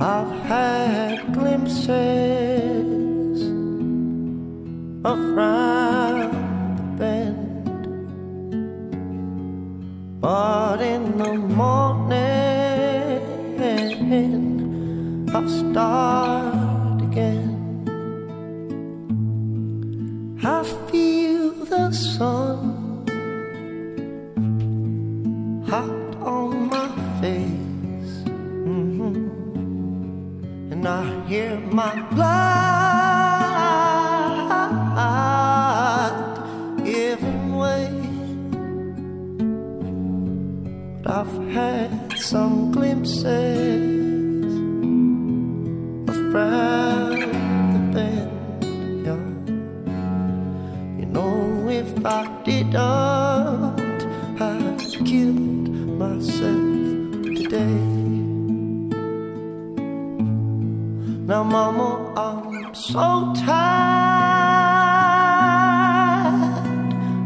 I've had glimpses of round the bend. But in the morning, I start again. I feel the sun hot on my face, and I hear my blood giving way. But I've had some glimpses of round the. You know, if I didn't, I'd killed myself Now, Mama, I'm so tired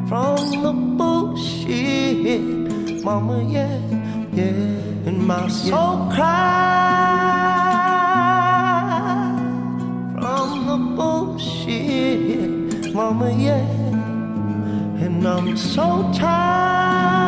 from the bullshit, Mama, yeah, yeah, and my soul cries from the bullshit, Mama, yeah, and I'm so tired,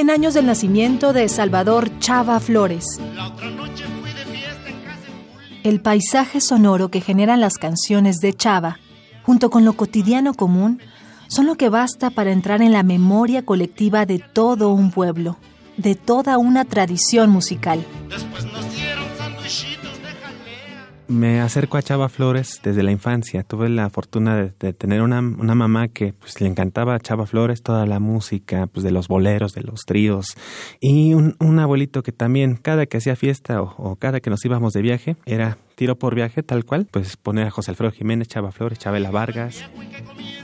100 años del nacimiento de Salvador Chava Flores. El paisaje sonoro que generan las canciones de Chava, junto con lo cotidiano común, son lo que basta para entrar en la memoria colectiva de todo un pueblo, de toda una tradición musical. Me acerco a Chava Flores desde la infancia. Tuve la fortuna de, de tener una, una, mamá que pues, le encantaba a Chava Flores toda la música, pues de los boleros, de los tríos. Y un, un abuelito que también, cada que hacía fiesta o, o, cada que nos íbamos de viaje, era tiro por viaje, tal cual, pues poner a José Alfredo Jiménez, Chava Flores, Chabela Vargas.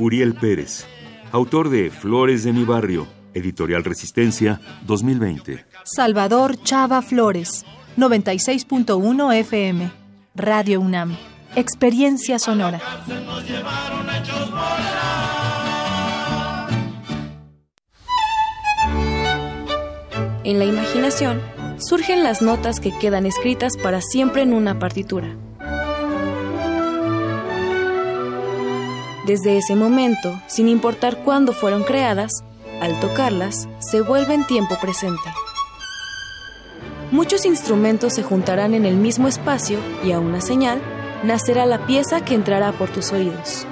Uriel Pérez, autor de Flores de mi barrio, editorial Resistencia, 2020. Salvador Chava Flores, 96.1 FM. Radio UNAM. Experiencia sonora. En la imaginación surgen las notas que quedan escritas para siempre en una partitura. Desde ese momento, sin importar cuándo fueron creadas, al tocarlas, se vuelven tiempo presente. Muchos instrumentos se juntarán en el mismo espacio y a una señal nacerá la pieza que entrará por tus oídos.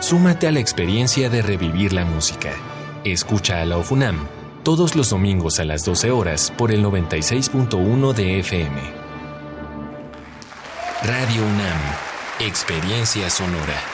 Súmate a la experiencia de revivir la música. Escucha a la OFUNAM todos los domingos a las 12 horas por el 96.1 de FM. Radio UNAM, experiencia sonora.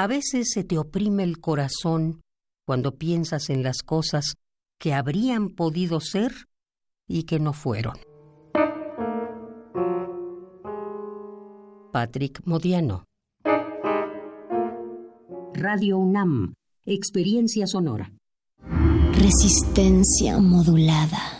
A veces se te oprime el corazón cuando piensas en las cosas que habrían podido ser y que no fueron. Patrick Modiano. Radio UNAM, experiencia sonora. Resistencia modulada.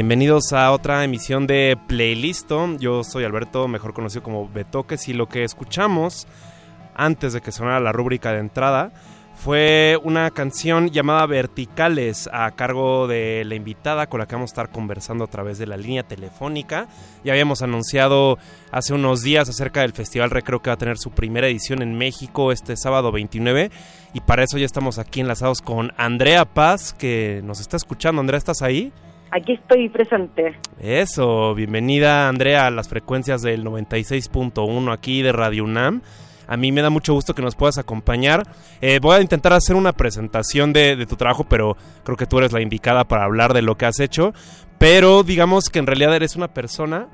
Bienvenidos a otra emisión de Playlisto. Yo soy Alberto, mejor conocido como Betoques, y lo que escuchamos antes de que sonara la rúbrica de entrada fue una canción llamada Verticales a cargo de la invitada con la que vamos a estar conversando a través de la línea telefónica. Ya habíamos anunciado hace unos días acerca del Festival Recreo que va a tener su primera edición en México este sábado 29 y para eso ya estamos aquí enlazados con Andrea Paz que nos está escuchando. Andrea, ¿estás ahí? Aquí estoy presente. Eso, bienvenida Andrea a las frecuencias del 96.1 aquí de Radio UNAM. A mí me da mucho gusto que nos puedas acompañar. Eh, voy a intentar hacer una presentación de, de, tu trabajo, pero creo que tú eres la indicada para hablar de lo que has hecho. Pero digamos que en realidad eres una persona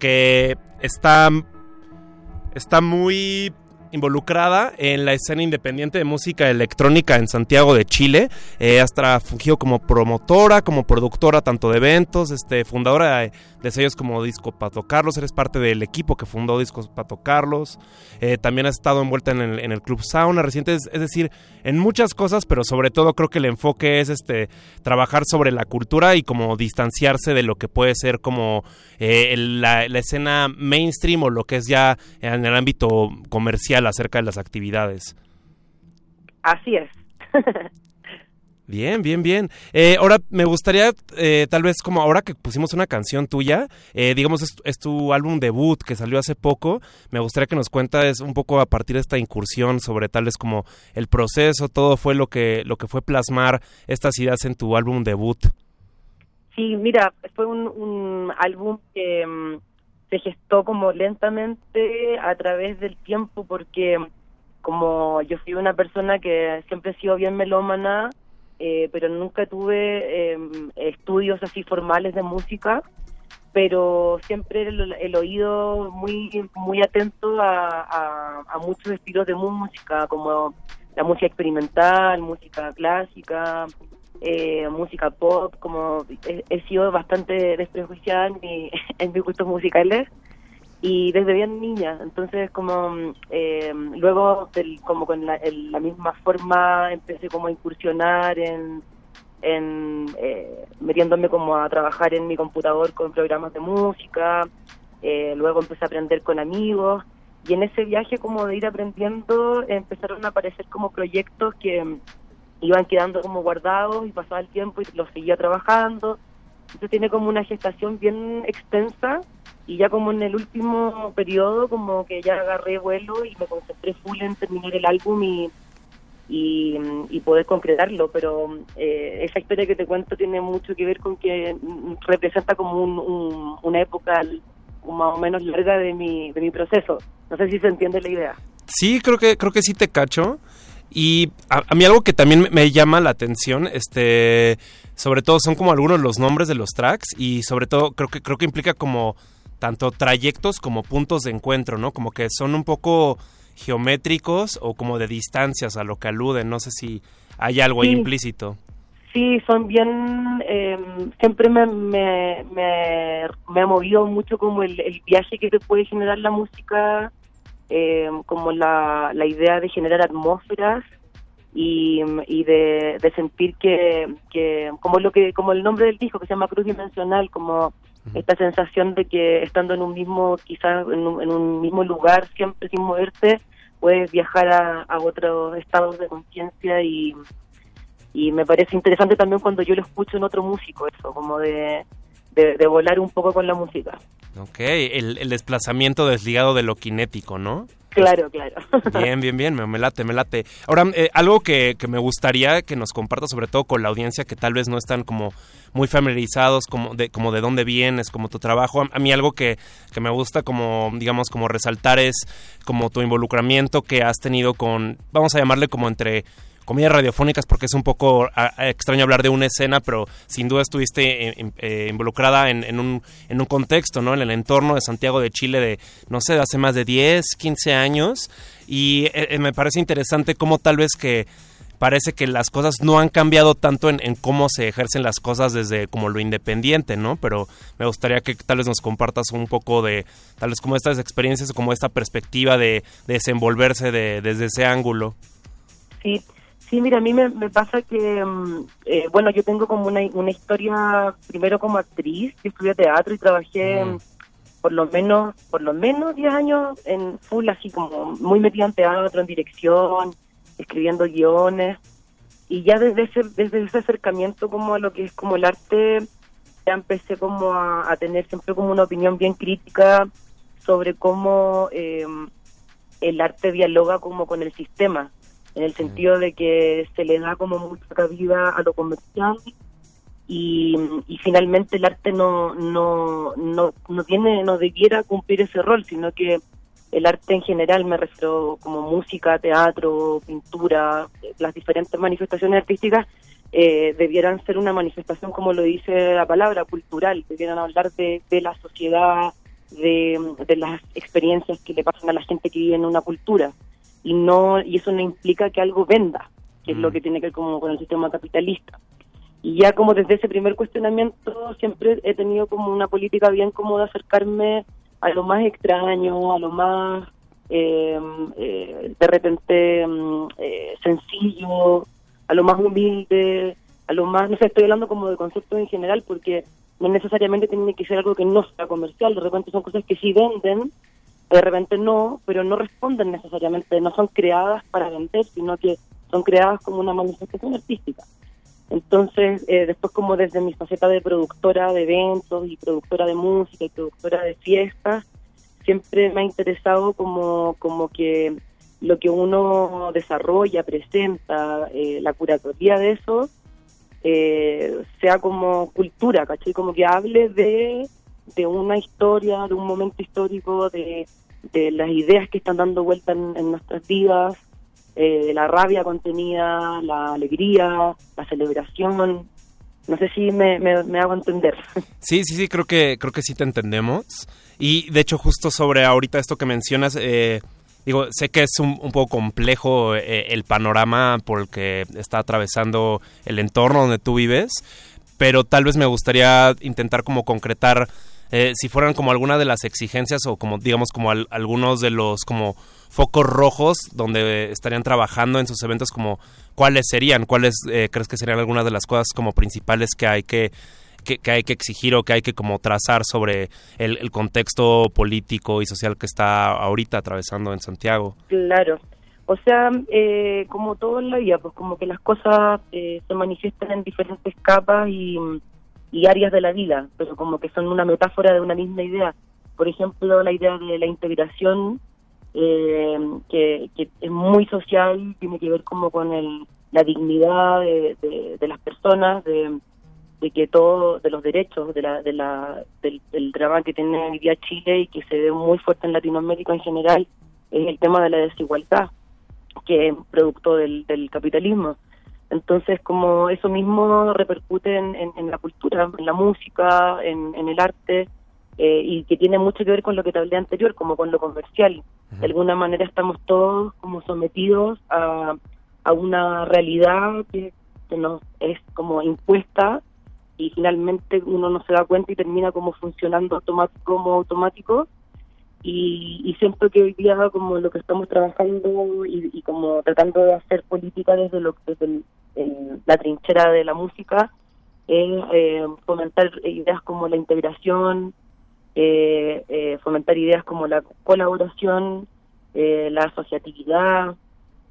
que está, está muy involucrada en la escena independiente de música electrónica en Santiago de Chile. Eh, hasta fungido como promotora, como productora tanto de eventos, este, fundadora de, sellos como Disco Pato Carlos. Eres parte del equipo que fundó Discos Pato Carlos. Eh, también has estado envuelta en el, en el Club Sauna reciente, es, decir, en muchas cosas, pero sobre todo creo que el enfoque es este trabajar sobre la cultura y como distanciarse de lo que puede ser como eh, la, la escena mainstream o lo que es ya en el ámbito comercial acerca de las actividades. Así es. Bien, bien, bien. Eh, ahora me gustaría, eh, tal vez como ahora que pusimos una canción tuya, eh, digamos es, es, tu álbum debut que salió hace poco, me gustaría que nos cuentes un poco a partir de esta incursión sobre tal vez como el proceso, todo fue lo que lo que fue plasmar estas ideas en tu álbum debut. Sí, mira, fue un, un álbum que um, se gestó como lentamente a través del tiempo porque como yo fui una persona que siempre he sido bien melómana, eh, pero nunca tuve eh, estudios así formales de música, pero siempre el, oído muy muy atento a, a, muchos estilos de música, como la música experimental, música clásica, eh, música pop, como he, sido bastante desprejuiciada en, mi, en mis gustos musicales y desde bien niña. Entonces como eh, luego del, como con la, misma forma empecé como a incursionar en en eh, metiéndome como a trabajar en mi computador con programas de música eh, luego empecé a aprender con amigos y en ese viaje como de ir aprendiendo empezaron a aparecer como proyectos que iban quedando como guardados y pasaba el tiempo y los seguía trabajando. Entonces tiene como una gestación bien extensa y ya como en el último periodo como que ya agarré vuelo y me concentré full en terminar el álbum y y, y poder concretarlo. Pero eh, esa historia que te cuento tiene mucho que ver con que representa como un, un, una época más o menos larga de mi de mi proceso. No sé si se entiende la idea. Sí creo que creo que sí te cacho y a, a, mí algo que también me llama la atención, este, sobre todo son como algunos los nombres de los tracks y sobre todo creo que creo que implica como tanto trayectos como puntos de encuentro, ¿no? Como que son un poco geométricos o como de distancias a lo que aluden. No sé si hay algo sí. ahí implícito. Sí, son bien. Eh, siempre me, me, me, me, ha movido mucho como el, el, viaje que te puede generar la música, eh, como la, la idea de generar atmósferas y, y de, de sentir que, que, como lo que como el nombre del disco que se llama Cruz Dimensional, como esta sensación de que estando en un mismo, quizás en un, en un mismo lugar, siempre sin moverte, puedes viajar a, a otros estados de conciencia y, y me parece interesante también cuando yo lo escucho en otro músico, eso, como de, de, de volar un poco con la música. Ok, el, el desplazamiento desligado de lo kinético, ¿no? Claro, claro. Bien, bien, bien, me, me late, me late. Ahora, eh, algo que, que me gustaría que nos compartas, sobre todo con la audiencia que tal vez no están como muy familiarizados como de, como de dónde vienes, como tu trabajo. A, a mí algo que, que me gusta como, digamos, como resaltar es como tu involucramiento que has tenido con, vamos a llamarle como entre comedias radiofónicas porque es un poco extraño hablar de una escena, pero sin duda estuviste eh, eh, involucrada en, un, en un contexto, ¿no? En el entorno de Santiago de Chile de, no sé, de hace más de 10, 15 años. Y eh, me parece interesante cómo tal vez que parece que las cosas no han cambiado tanto en, cómo se ejercen las cosas desde como lo independiente, ¿no? Pero me gustaría que tal vez nos compartas un poco de tal vez como estas experiencias o como esta perspectiva de, de desenvolverse de, desde ese ángulo. Sí, sí, mira, a mí me, me pasa que, mm, eh, bueno, yo tengo como una, una historia, primero como actriz, yo estudié teatro y trabajé mm, por lo menos, por lo menos 10 años en full, así como muy metida en teatro, en dirección, escribiendo guiones, y ya desde ese, desde ese acercamiento como a lo que es como el arte, ya empecé como a, a tener siempre como una opinión bien crítica sobre cómo eh, el arte dialoga como con el sistema, en el sentido de que se le da como mucha cabida a lo comercial y, y finalmente el arte no, no, no, no tiene, no debiera cumplir ese rol, sino que el arte en general, me refiero como música, teatro, pintura, las diferentes manifestaciones artísticas, eh, debieran ser una manifestación, como lo dice la palabra, cultural, debieran hablar de, de la sociedad, de, de las experiencias que le pasan a la gente que vive en una cultura. Y no y eso no implica que algo venda, que es lo que tiene que ver como con el sistema capitalista. Y ya como desde ese primer cuestionamiento siempre he tenido como una política bien como de acercarme a lo más extraño, a lo más eh, eh, de repente mm, eh, sencillo, a lo más humilde, a lo más, no sé, estoy hablando como de conceptos en general porque no necesariamente tiene que ser algo que no sea comercial, de repente son cosas que sí venden, de repente no, pero no responden necesariamente, no son creadas para vender, sino que son creadas como una manifestación artística. Entonces, eh, después como desde mi faceta de productora de eventos y productora de música y productora de fiestas, siempre me ha interesado como, como que lo que uno desarrolla, presenta, eh, la curatoría de eso, eh, sea como cultura, ¿cachai? Como que hable de, de una historia, de un momento histórico, de, de las ideas que están dando vuelta en, nuestras vidas, eh, la rabia contenida, la alegría, la celebración. No sé si me, me, me hago entender. Sí, sí, sí, creo que, creo que sí te entendemos. Y de hecho, justo sobre ahorita esto que mencionas, eh, digo, sé que es un, un poco complejo eh, el panorama por el que está atravesando el entorno donde tú vives, pero tal vez me gustaría intentar como concretar eh, si fueran como alguna de las exigencias o como digamos como al- algunos de los como focos rojos donde estarían trabajando en sus eventos como cuáles serían cuáles eh, crees que serían algunas de las cosas como principales que hay que que, que hay que exigir o que hay que como trazar sobre el, el contexto político y social que está ahorita atravesando en Santiago. Claro. O sea, eh, como todo en la vida, pues como que las cosas eh, se manifiestan en diferentes capas y, y áreas de la vida, pero como que son una metáfora de una misma idea. Por ejemplo, la idea de la integración, eh, que, es muy social, tiene que ver como con el, la dignidad de, las personas, de, de que todo, de los derechos, de la, de la, del, drama que tiene hoy día Chile y que se ve muy fuerte en Latinoamérica en general, es el tema de la desigualdad, que es producto del capitalismo. Entonces, como eso mismo repercute en, en- en la cultura, en la música, en, en el arte, eh, y que tiene mucho que ver con lo que te hablé anterior, como con lo comercial. De alguna manera estamos todos como sometidos a, a una realidad que, que nos es como impuesta y finalmente uno no se da cuenta y termina como funcionando automático como automático y, y siento que hoy día como lo que estamos trabajando y, como tratando de hacer política desde, lo, desde el- el- la trinchera de la música es eh, fomentar ideas como la integración, eh, eh, fomentar ideas como la colaboración, eh, la asociatividad,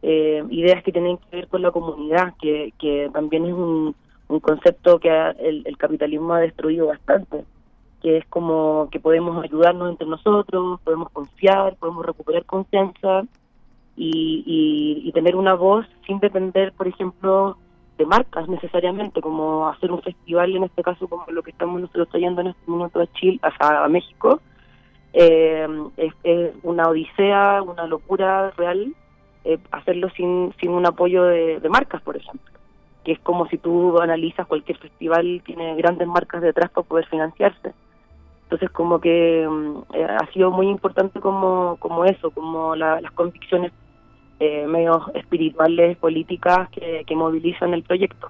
eh, ideas que tienen que ver con la comunidad, que, que también es un, un concepto que el, el capitalismo ha destruido bastante, que es como que podemos ayudarnos entre nosotros, podemos confiar, podemos recuperar confianza y, y, tener una voz sin depender, por ejemplo, de marcas necesariamente, como hacer un festival, en este caso como lo que estamos nosotros trayendo en este momento a Chile, sea, a México, eh, es, es una odisea, una locura real, eh, hacerlo sin, sin un apoyo de, de marcas, por ejemplo, que es como si tú analizas cualquier festival, tiene grandes marcas detrás para poder financiarse. Entonces, como que mm, eh, ha sido muy importante como, como eso, como la- las convicciones eh, medio espirituales, políticas que, que movilizan el proyecto.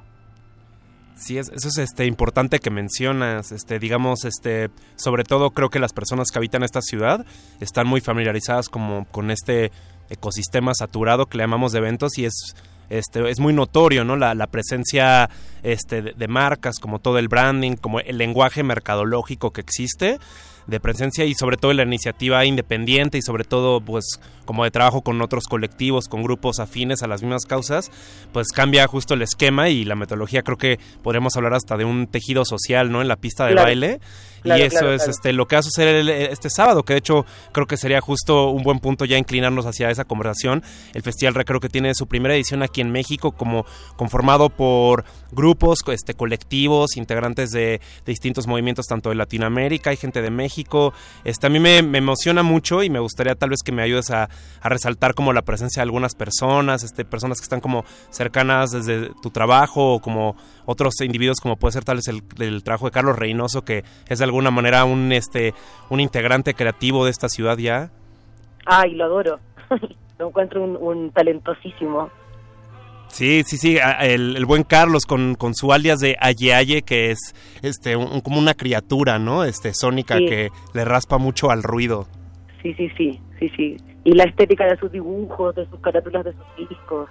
Sí, es- eso es este importante que mencionas, este digamos este sobre todo creo que las personas que habitan esta ciudad están muy familiarizadas como con este ecosistema saturado que le llamamos de eventos y es este es muy notorio, ¿no? La, la presencia este de, de marcas como todo el branding, como el lenguaje mercadológico que existe de presencia y sobre todo la iniciativa independiente y sobre todo pues como de trabajo con otros colectivos, con grupos afines a las mismas causas, pues cambia justo el esquema y la metodología creo que podremos hablar hasta de un tejido social, ¿no? En la pista de Claro. baile. Claro, y eso claro, es claro. este lo que va a suceder el- este sábado, que de hecho creo que sería justo un buen punto ya inclinarnos hacia esa conversación. El Festival Recreo que tiene su primera edición aquí en México como conformado por grupos, este colectivos, integrantes de, de distintos movimientos tanto de Latinoamérica, hay gente de México. Este a mí me, me emociona mucho y me gustaría tal vez que me ayudes a, a resaltar como la presencia de algunas personas, este personas que están como cercanas desde tu trabajo o como otros individuos como puede ser tal vez el, el trabajo de Carlos Reynoso que es de alguna manera un este un integrante creativo de esta ciudad ya. Ay, lo adoro. lo encuentro un, un talentosísimo. Sí, sí, sí, el, el buen Carlos con, con su alias de Aye Aye, que es este un- como una criatura, ¿no? Este sónica Sí. que le raspa mucho al ruido. Sí, sí, sí, sí, sí. Y la estética de sus dibujos, de sus carátulas, de sus discos.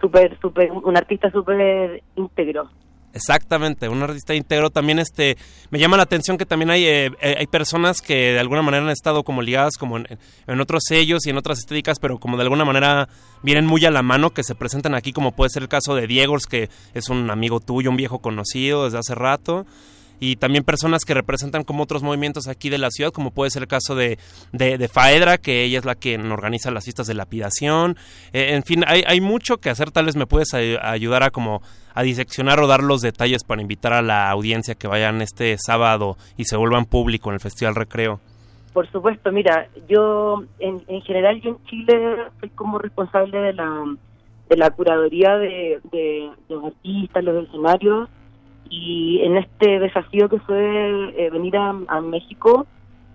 Súper, súper, un artista súper íntegro. Exactamente, un artista íntegro. También este me llama la atención que también hay eh, eh, hay personas que de alguna manera han estado como ligadas como en, en otros sellos y en otras estéticas, pero como de alguna manera vienen muy a la mano que se presentan aquí, como puede ser el caso de Diegos, que es un amigo tuyo, un viejo conocido desde hace rato. Y también personas que representan como otros movimientos aquí de la ciudad, como puede ser el caso de, de, Faedra, que ella es la que organiza las fiestas de lapidación. Eh, en fin, hay, hay mucho que hacer. Tal vez me puedes ay- ayudar a como a diseccionar o dar los detalles para invitar a la audiencia que vayan este sábado y se vuelvan público en el Festival Recreo. Por supuesto, mira, yo en, en general yo en Chile soy como responsable de la de la curaduría de, de los artistas, los escenarios y en este desafío que fue eh, venir a, México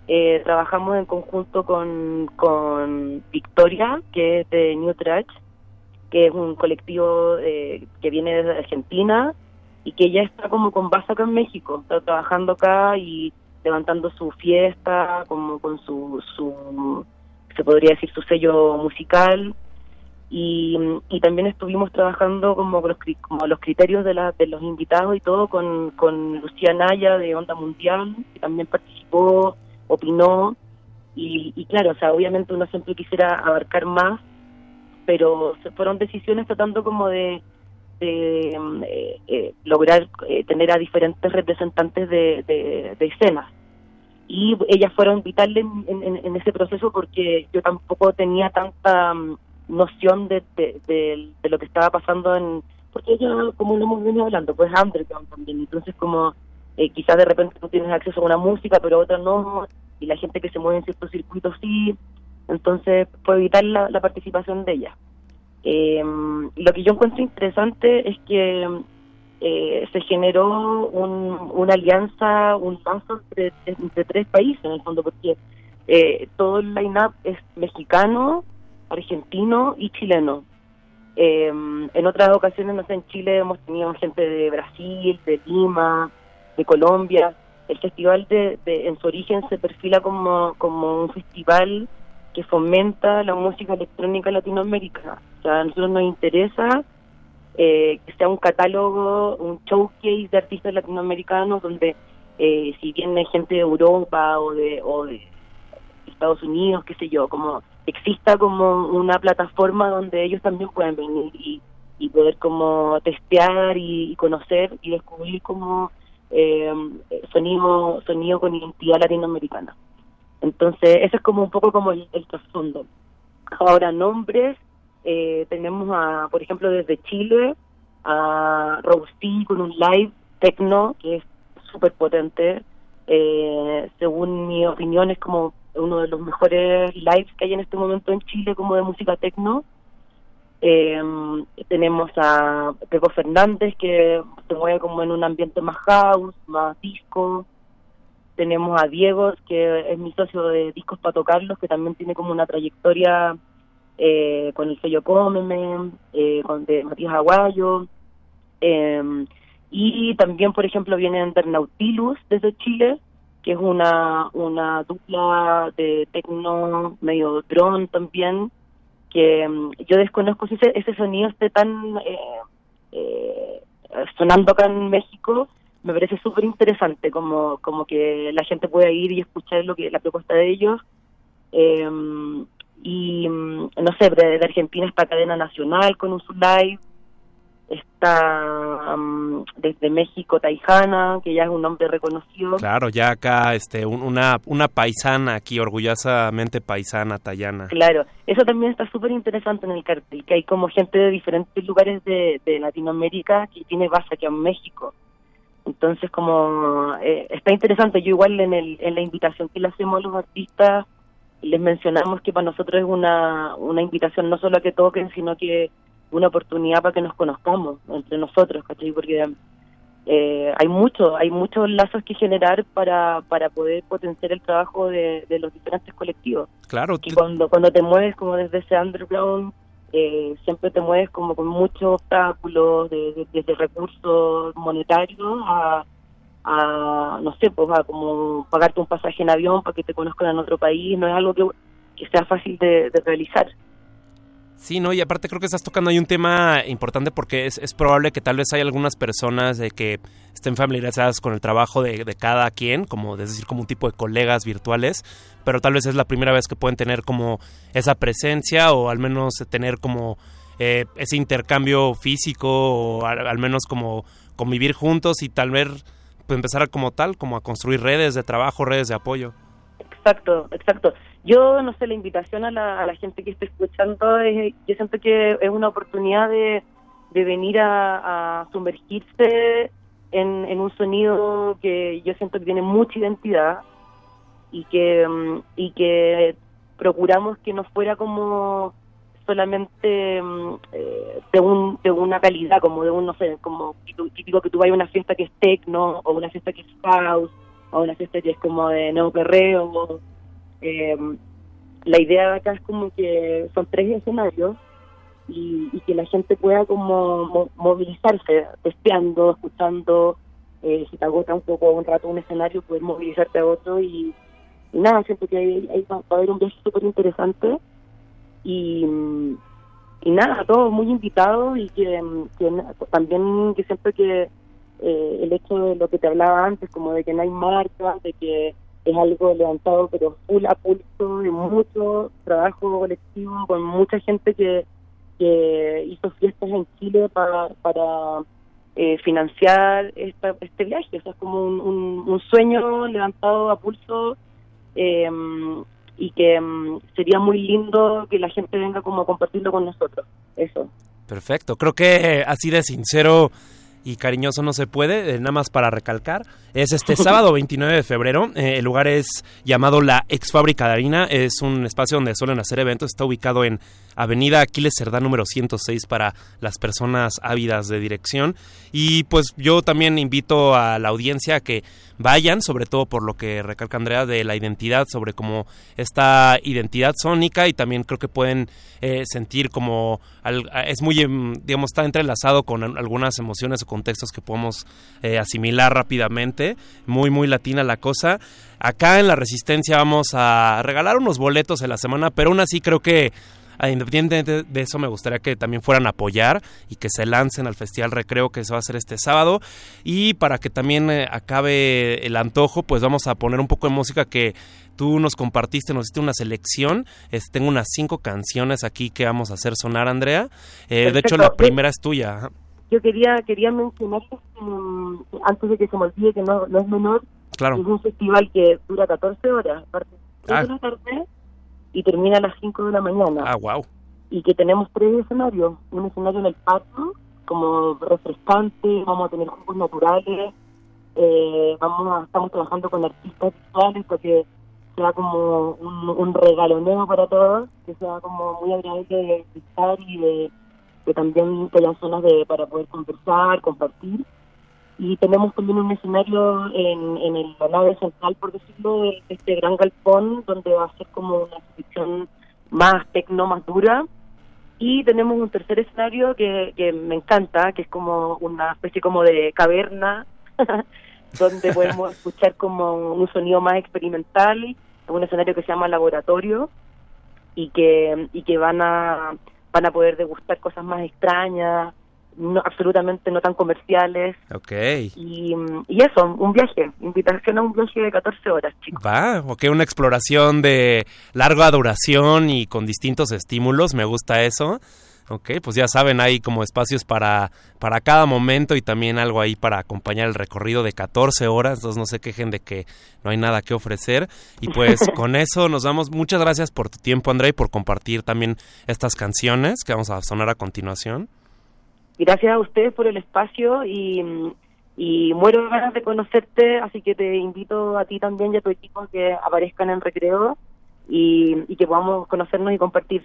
eh, trabajamos en conjunto con, con Victoria, que es de New Trash, que es un colectivo eh, que viene desde Argentina y que ya está como con base acá en México, está trabajando acá y levantando su fiesta, como con su, su se podría decir su sello musical y, también estuvimos trabajando como los, como los criterios de, la, de los invitados y todo con, Lucía Naya de Onda Mundial, que también participó, opinó. Y, y claro, o sea, obviamente uno siempre quisiera abarcar más, pero fueron decisiones tratando como de, eh, eh, lograr eh, tener a diferentes representantes de, de, de escenas y ellas fueron vitales en, ese proceso porque yo tampoco tenía tanta noción de, de, lo que estaba pasando en porque ella como lo hemos venido hablando pues underground también entonces como eh, quizás de repente tú tienes acceso a una música pero otra no y la gente que se mueve en ciertos circuitos sí entonces fue vital la, la participación de ella. Eh, lo que yo encuentro interesante es que eh, se generó un- una alianza, un lazo entre, entre tres países en el fondo, porque eh, todo el line-up es mexicano, argentino y chileno. Eh, en otras ocasiones, no sé, en Chile hemos tenido gente de Brasil, de Lima, de Colombia. El festival de, de- en su origen se perfila como, como un festival que fomenta la música electrónica en Latinoamérica. O sea, a nosotros nos interesa eh, que sea un catálogo, un showcase de artistas latinoamericanos donde eh, si viene gente de Europa o de, o de Estados Unidos, qué sé yo, como exista como una plataforma donde ellos también pueden venir y, y poder como testear y, y conocer y descubrir como eh, sonido sonido con identidad latinoamericana. Entonces, eso es como un poco como el, trasfondo. Ahora, nombres, eh, tenemos a, por ejemplo, desde Chile, a Robusti con un live techno que es súper potente. Eh, según mi opinión, es como uno de los mejores lives que hay en este momento en Chile, como de música techno. Eh, tenemos a Pepo Fernández, que se mueve como en un ambiente más house, más disco. Tenemos a Diego, que es mi socio de Discos para Tocarlos, que también tiene como una trayectoria eh, con el sello Cómeme, eh, con de Matías Aguayo. Eh, y también, por ejemplo, viene Nautilus desde Chile, que es una, una dupla de tecno medio drone también, que mm, yo desconozco si ese, ese sonido esté tan eh, eh, sonando acá en México, me parece súper interesante, como, como que la gente pueda ir y escuchar lo que la propuesta de ellos. Eh, y mm, no sé, de, de Argentina está Cadena Nacional con un live, está desde México Taijana, que ya es un nombre reconocido. Claro, ya acá este un- una una paisana aquí orgullosamente paisana Tayana. Claro, eso también está súper interesante en el cartel, que hay como gente de diferentes lugares de, de Latinoamérica que tiene base aquí en México. Entonces, como eh, está interesante, yo igual en, el, en la invitación que le hacemos a los artistas, les mencionamos que para nosotros es una, una invitación no solo a que toquen, sino que una oportunidad para que nos conozcamos entre nosotros, ¿cachai? Porque eh, hay mucho, hay muchos lazos que generar para, para poder potenciar el trabajo de, de los diferentes colectivos. Claro, Y cuando, cuando te mueves como desde ese underground, eh, siempre te mueves como con muchos obstáculos, de- de- desde recursos monetarios a, a, no sé, pues a como pagarte un pasaje en avión para que te conozcan en otro país, no es algo que, que sea fácil de, de realizar. Sí, no, y aparte creo que estás tocando ahí un tema importante porque es, es probable que tal vez hay algunas personas de que estén familiarizadas con el trabajo de, de cada quien, como es decir, como un tipo de colegas virtuales, pero tal vez es la primera vez que pueden tener como esa presencia o al menos tener como eh, ese intercambio físico o al, menos como convivir juntos y tal vez pues, empezar a como tal, como a construir redes de trabajo, redes de apoyo. Exacto, exacto. Yo, no sé, la invitación a la, gente que esté escuchando, es, yo siento que es una oportunidad de, venir a, sumergirse en, un sonido que yo siento que tiene mucha identidad y que, mm, y que procuramos que no fuera como solamente mm, eh, de, un, de una calidad, como de un, no sé, como típico- que tú vayas a una fiesta que es techno o una fiesta que es house o una fiesta que es como de nuevo perreo. Eh, la idea de acá es como que son tres escenarios y, que la gente pueda como mo- movilizarse, testeando, escuchando, eh, si te agota un poco un rato un escenario, poder movilizarte a otro y, nada, siento que ahí, ahí va, va a haber un viaje súper interesante y, y nada, todos muy invitados y que, también que siento que eh, el hecho de lo que te hablaba antes, como de que no hay marcas, de que es algo levantado pero full a pulso, de mucho trabajo colectivo, con mucha gente que, que hizo fiestas en Chile para, para eh, financiar esta, este viaje. O sea, es como un, un, un sueño levantado a pulso eh, y que mm, sería muy lindo que la gente venga como a compartirlo con nosotros. Eso. Perfecto, creo que así de sincero y cariñoso no se puede, eh, nada más para recalcar. Es este sábado 29 de febrero, eh, el lugar es llamado la Ex Fábrica de Harina, es un espacio donde suelen hacer eventos, está ubicado en Avenida Aquiles Cerdá número 106 para las personas ávidas de dirección. Y pues yo también invito a la audiencia a que vayan, sobre todo por lo que recalca Andrea de la identidad, sobre cómo esta identidad sónica y también creo que pueden eh, sentir como es muy, em, digamos, está entrelazado con al- algunas emociones o contextos que podemos eh, asimilar rápidamente. Muy, muy latina la cosa. Acá en La Resistencia vamos a regalar unos boletos en la semana, pero aún así creo que Independientemente de eso, me gustaría que también fueran a apoyar y que se lancen al Festival Recreo que se va a hacer este sábado. Y para que también eh, acabe el antojo, pues vamos a poner un poco de música que tú nos compartiste, nos hiciste una selección. Es- tengo unas cinco canciones aquí que vamos a hacer sonar, Andrea. Eh, de hecho, la primera es tuya. Yo quería quería mencionar, mm, antes de que se me olvide que no, no es menor, Claro. es un festival que dura 14 horas, de Ah. la tarde y termina a las 5 de la mañana. Ah, wow. Y que tenemos tres escenarios, un escenario en el patio, como refrescante, vamos a tener jugos naturales, eh, vamos a, estamos trabajando con artistas visuales para que sea como un, un regaloneo para todos, que sea como muy agradable de estar y de que también que haya zonas de, para poder conversar, compartir. Y tenemos también un escenario en, en el- la nave central, por decirlo, de este gran galpón, donde va a ser como una exhibición más tecno, más dura. Y tenemos un tercer escenario que, que me encanta, que es como una especie como de caverna, donde podemos escuchar como un sonido más experimental, un escenario que se llama laboratorio y que y que van a van a poder degustar cosas más extrañas, no, absolutamente no tan comerciales Ok. y, y eso, un viaje, invitación a un viaje de 14 horas, chicos. Va, ok, una exploración de larga duración y con distintos estímulos, me gusta eso. Ok, pues ya saben, hay como espacios para, para cada momento y también algo ahí para acompañar el recorrido de 14 horas, entonces no se quejen de que no hay nada que ofrecer. Y pues con eso nos damos, muchas gracias por tu tiempo, André, y por compartir también estas canciones que vamos a sonar a continuación. Gracias a ustedes por el espacio y, y muero de ganas de conocerte, así que te invito a ti también y a tu equipo a que aparezcan en recreo y, y que podamos conocernos y compartir.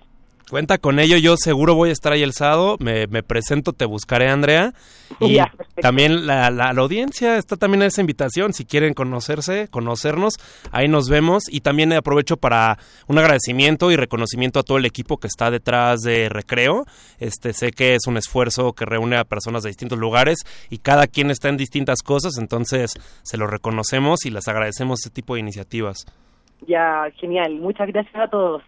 Cuenta con ello, yo seguro voy a estar ahí el sábado, me, me presento, te buscaré, Andrea. Y Ya, perfecto. también la, la, la audiencia está también en esa invitación, si quieren conocerse, conocernos, ahí nos vemos. Y también aprovecho para un agradecimiento y reconocimiento a todo el equipo que está detrás de Recreo. Este, sé que es un esfuerzo que reúne a personas de distintos lugares y cada quien está en distintas cosas, entonces se lo reconocemos y les agradecemos este tipo de iniciativas. Ya, genial. Muchas gracias a todos.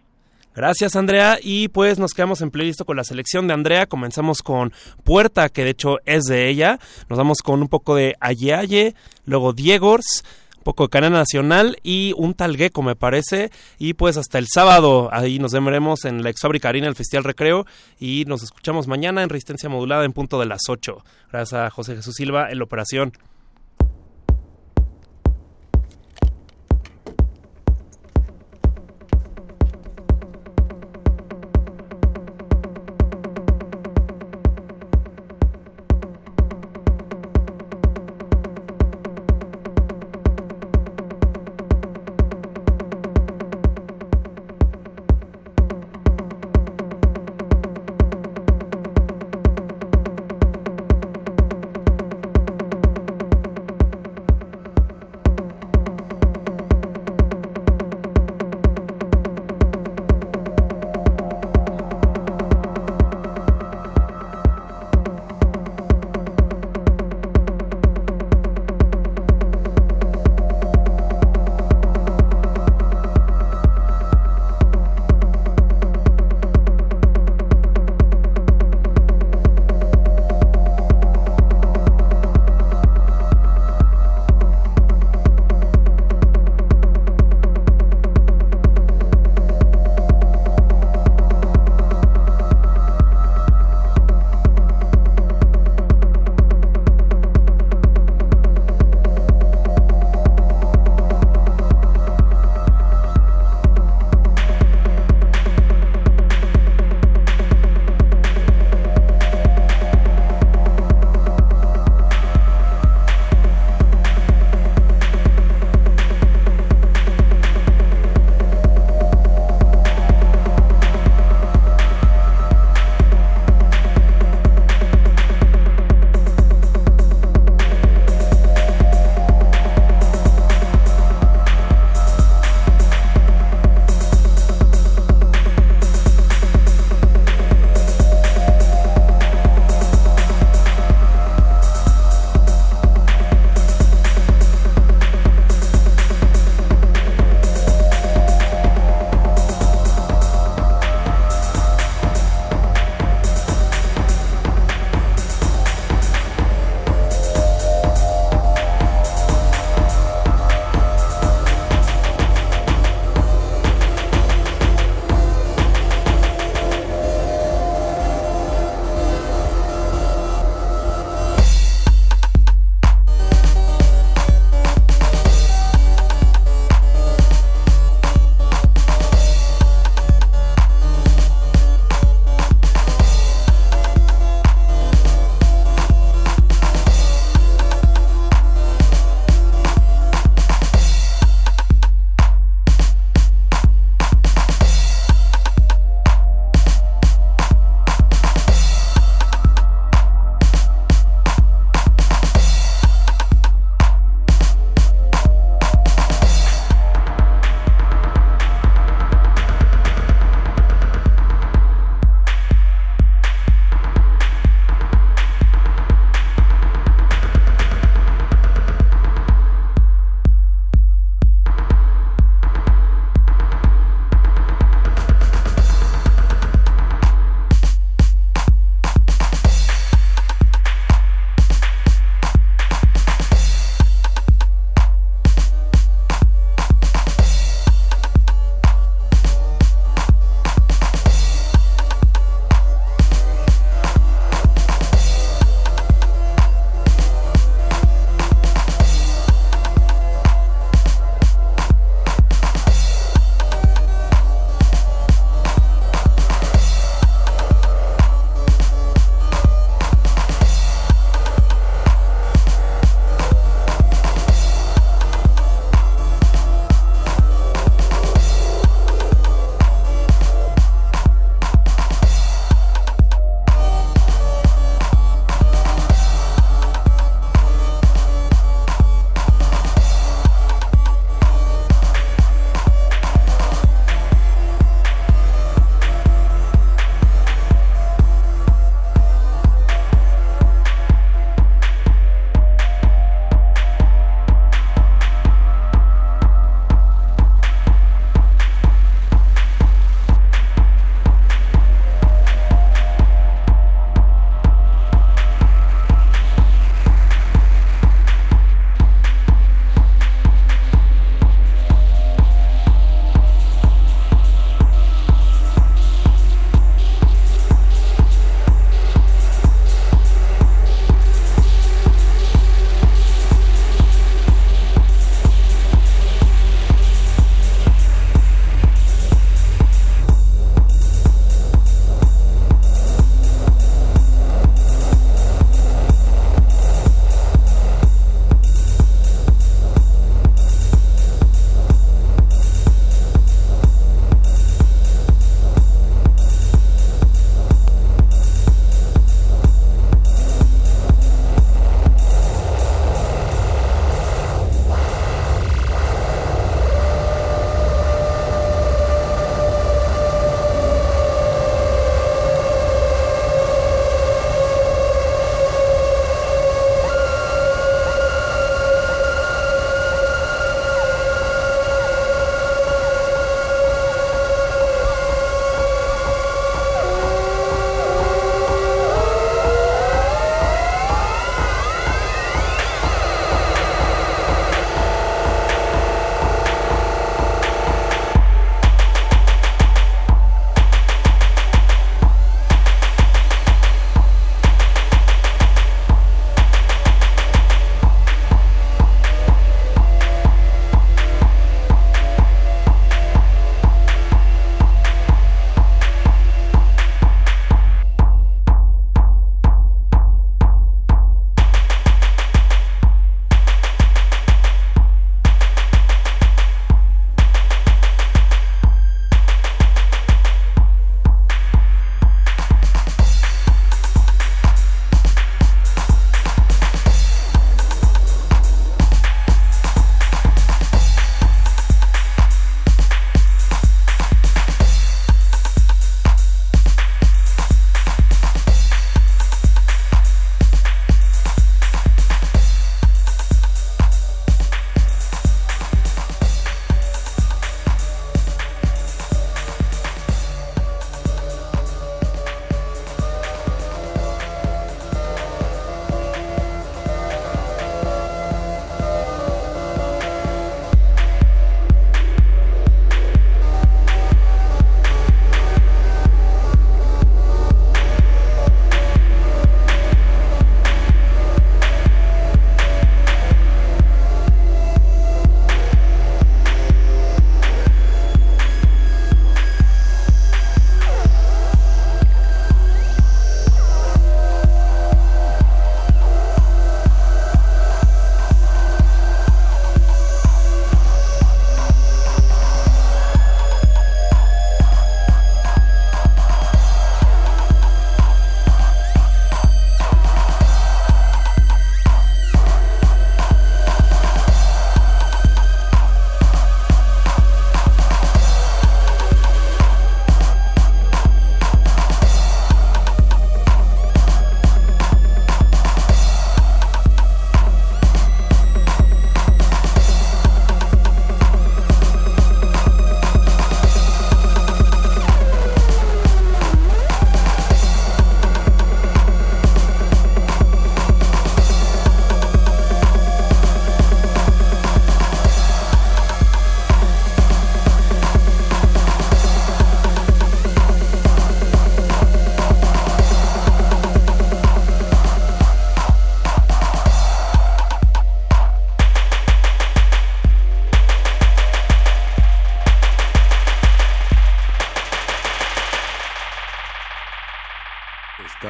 Gracias, Andrea. Y pues nos quedamos en playlist con la selección de Andrea. Comenzamos con Puerta, que de hecho es de ella. Nos vamos con un poco de Aye Aye, luego Diegors, un poco de Canal Nacional y un tal Gecko, me parece. Y pues hasta el sábado, ahí nos veremos en la ex fábrica harina, el Festival Recreo. Y nos escuchamos mañana en Resistencia Modulada en punto de las 8. Gracias a José Jesús Silva en la operación.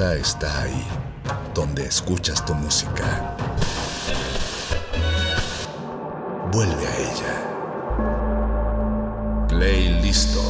Está ahí, donde escuchas tu música. Vuelve a ella. Play listo.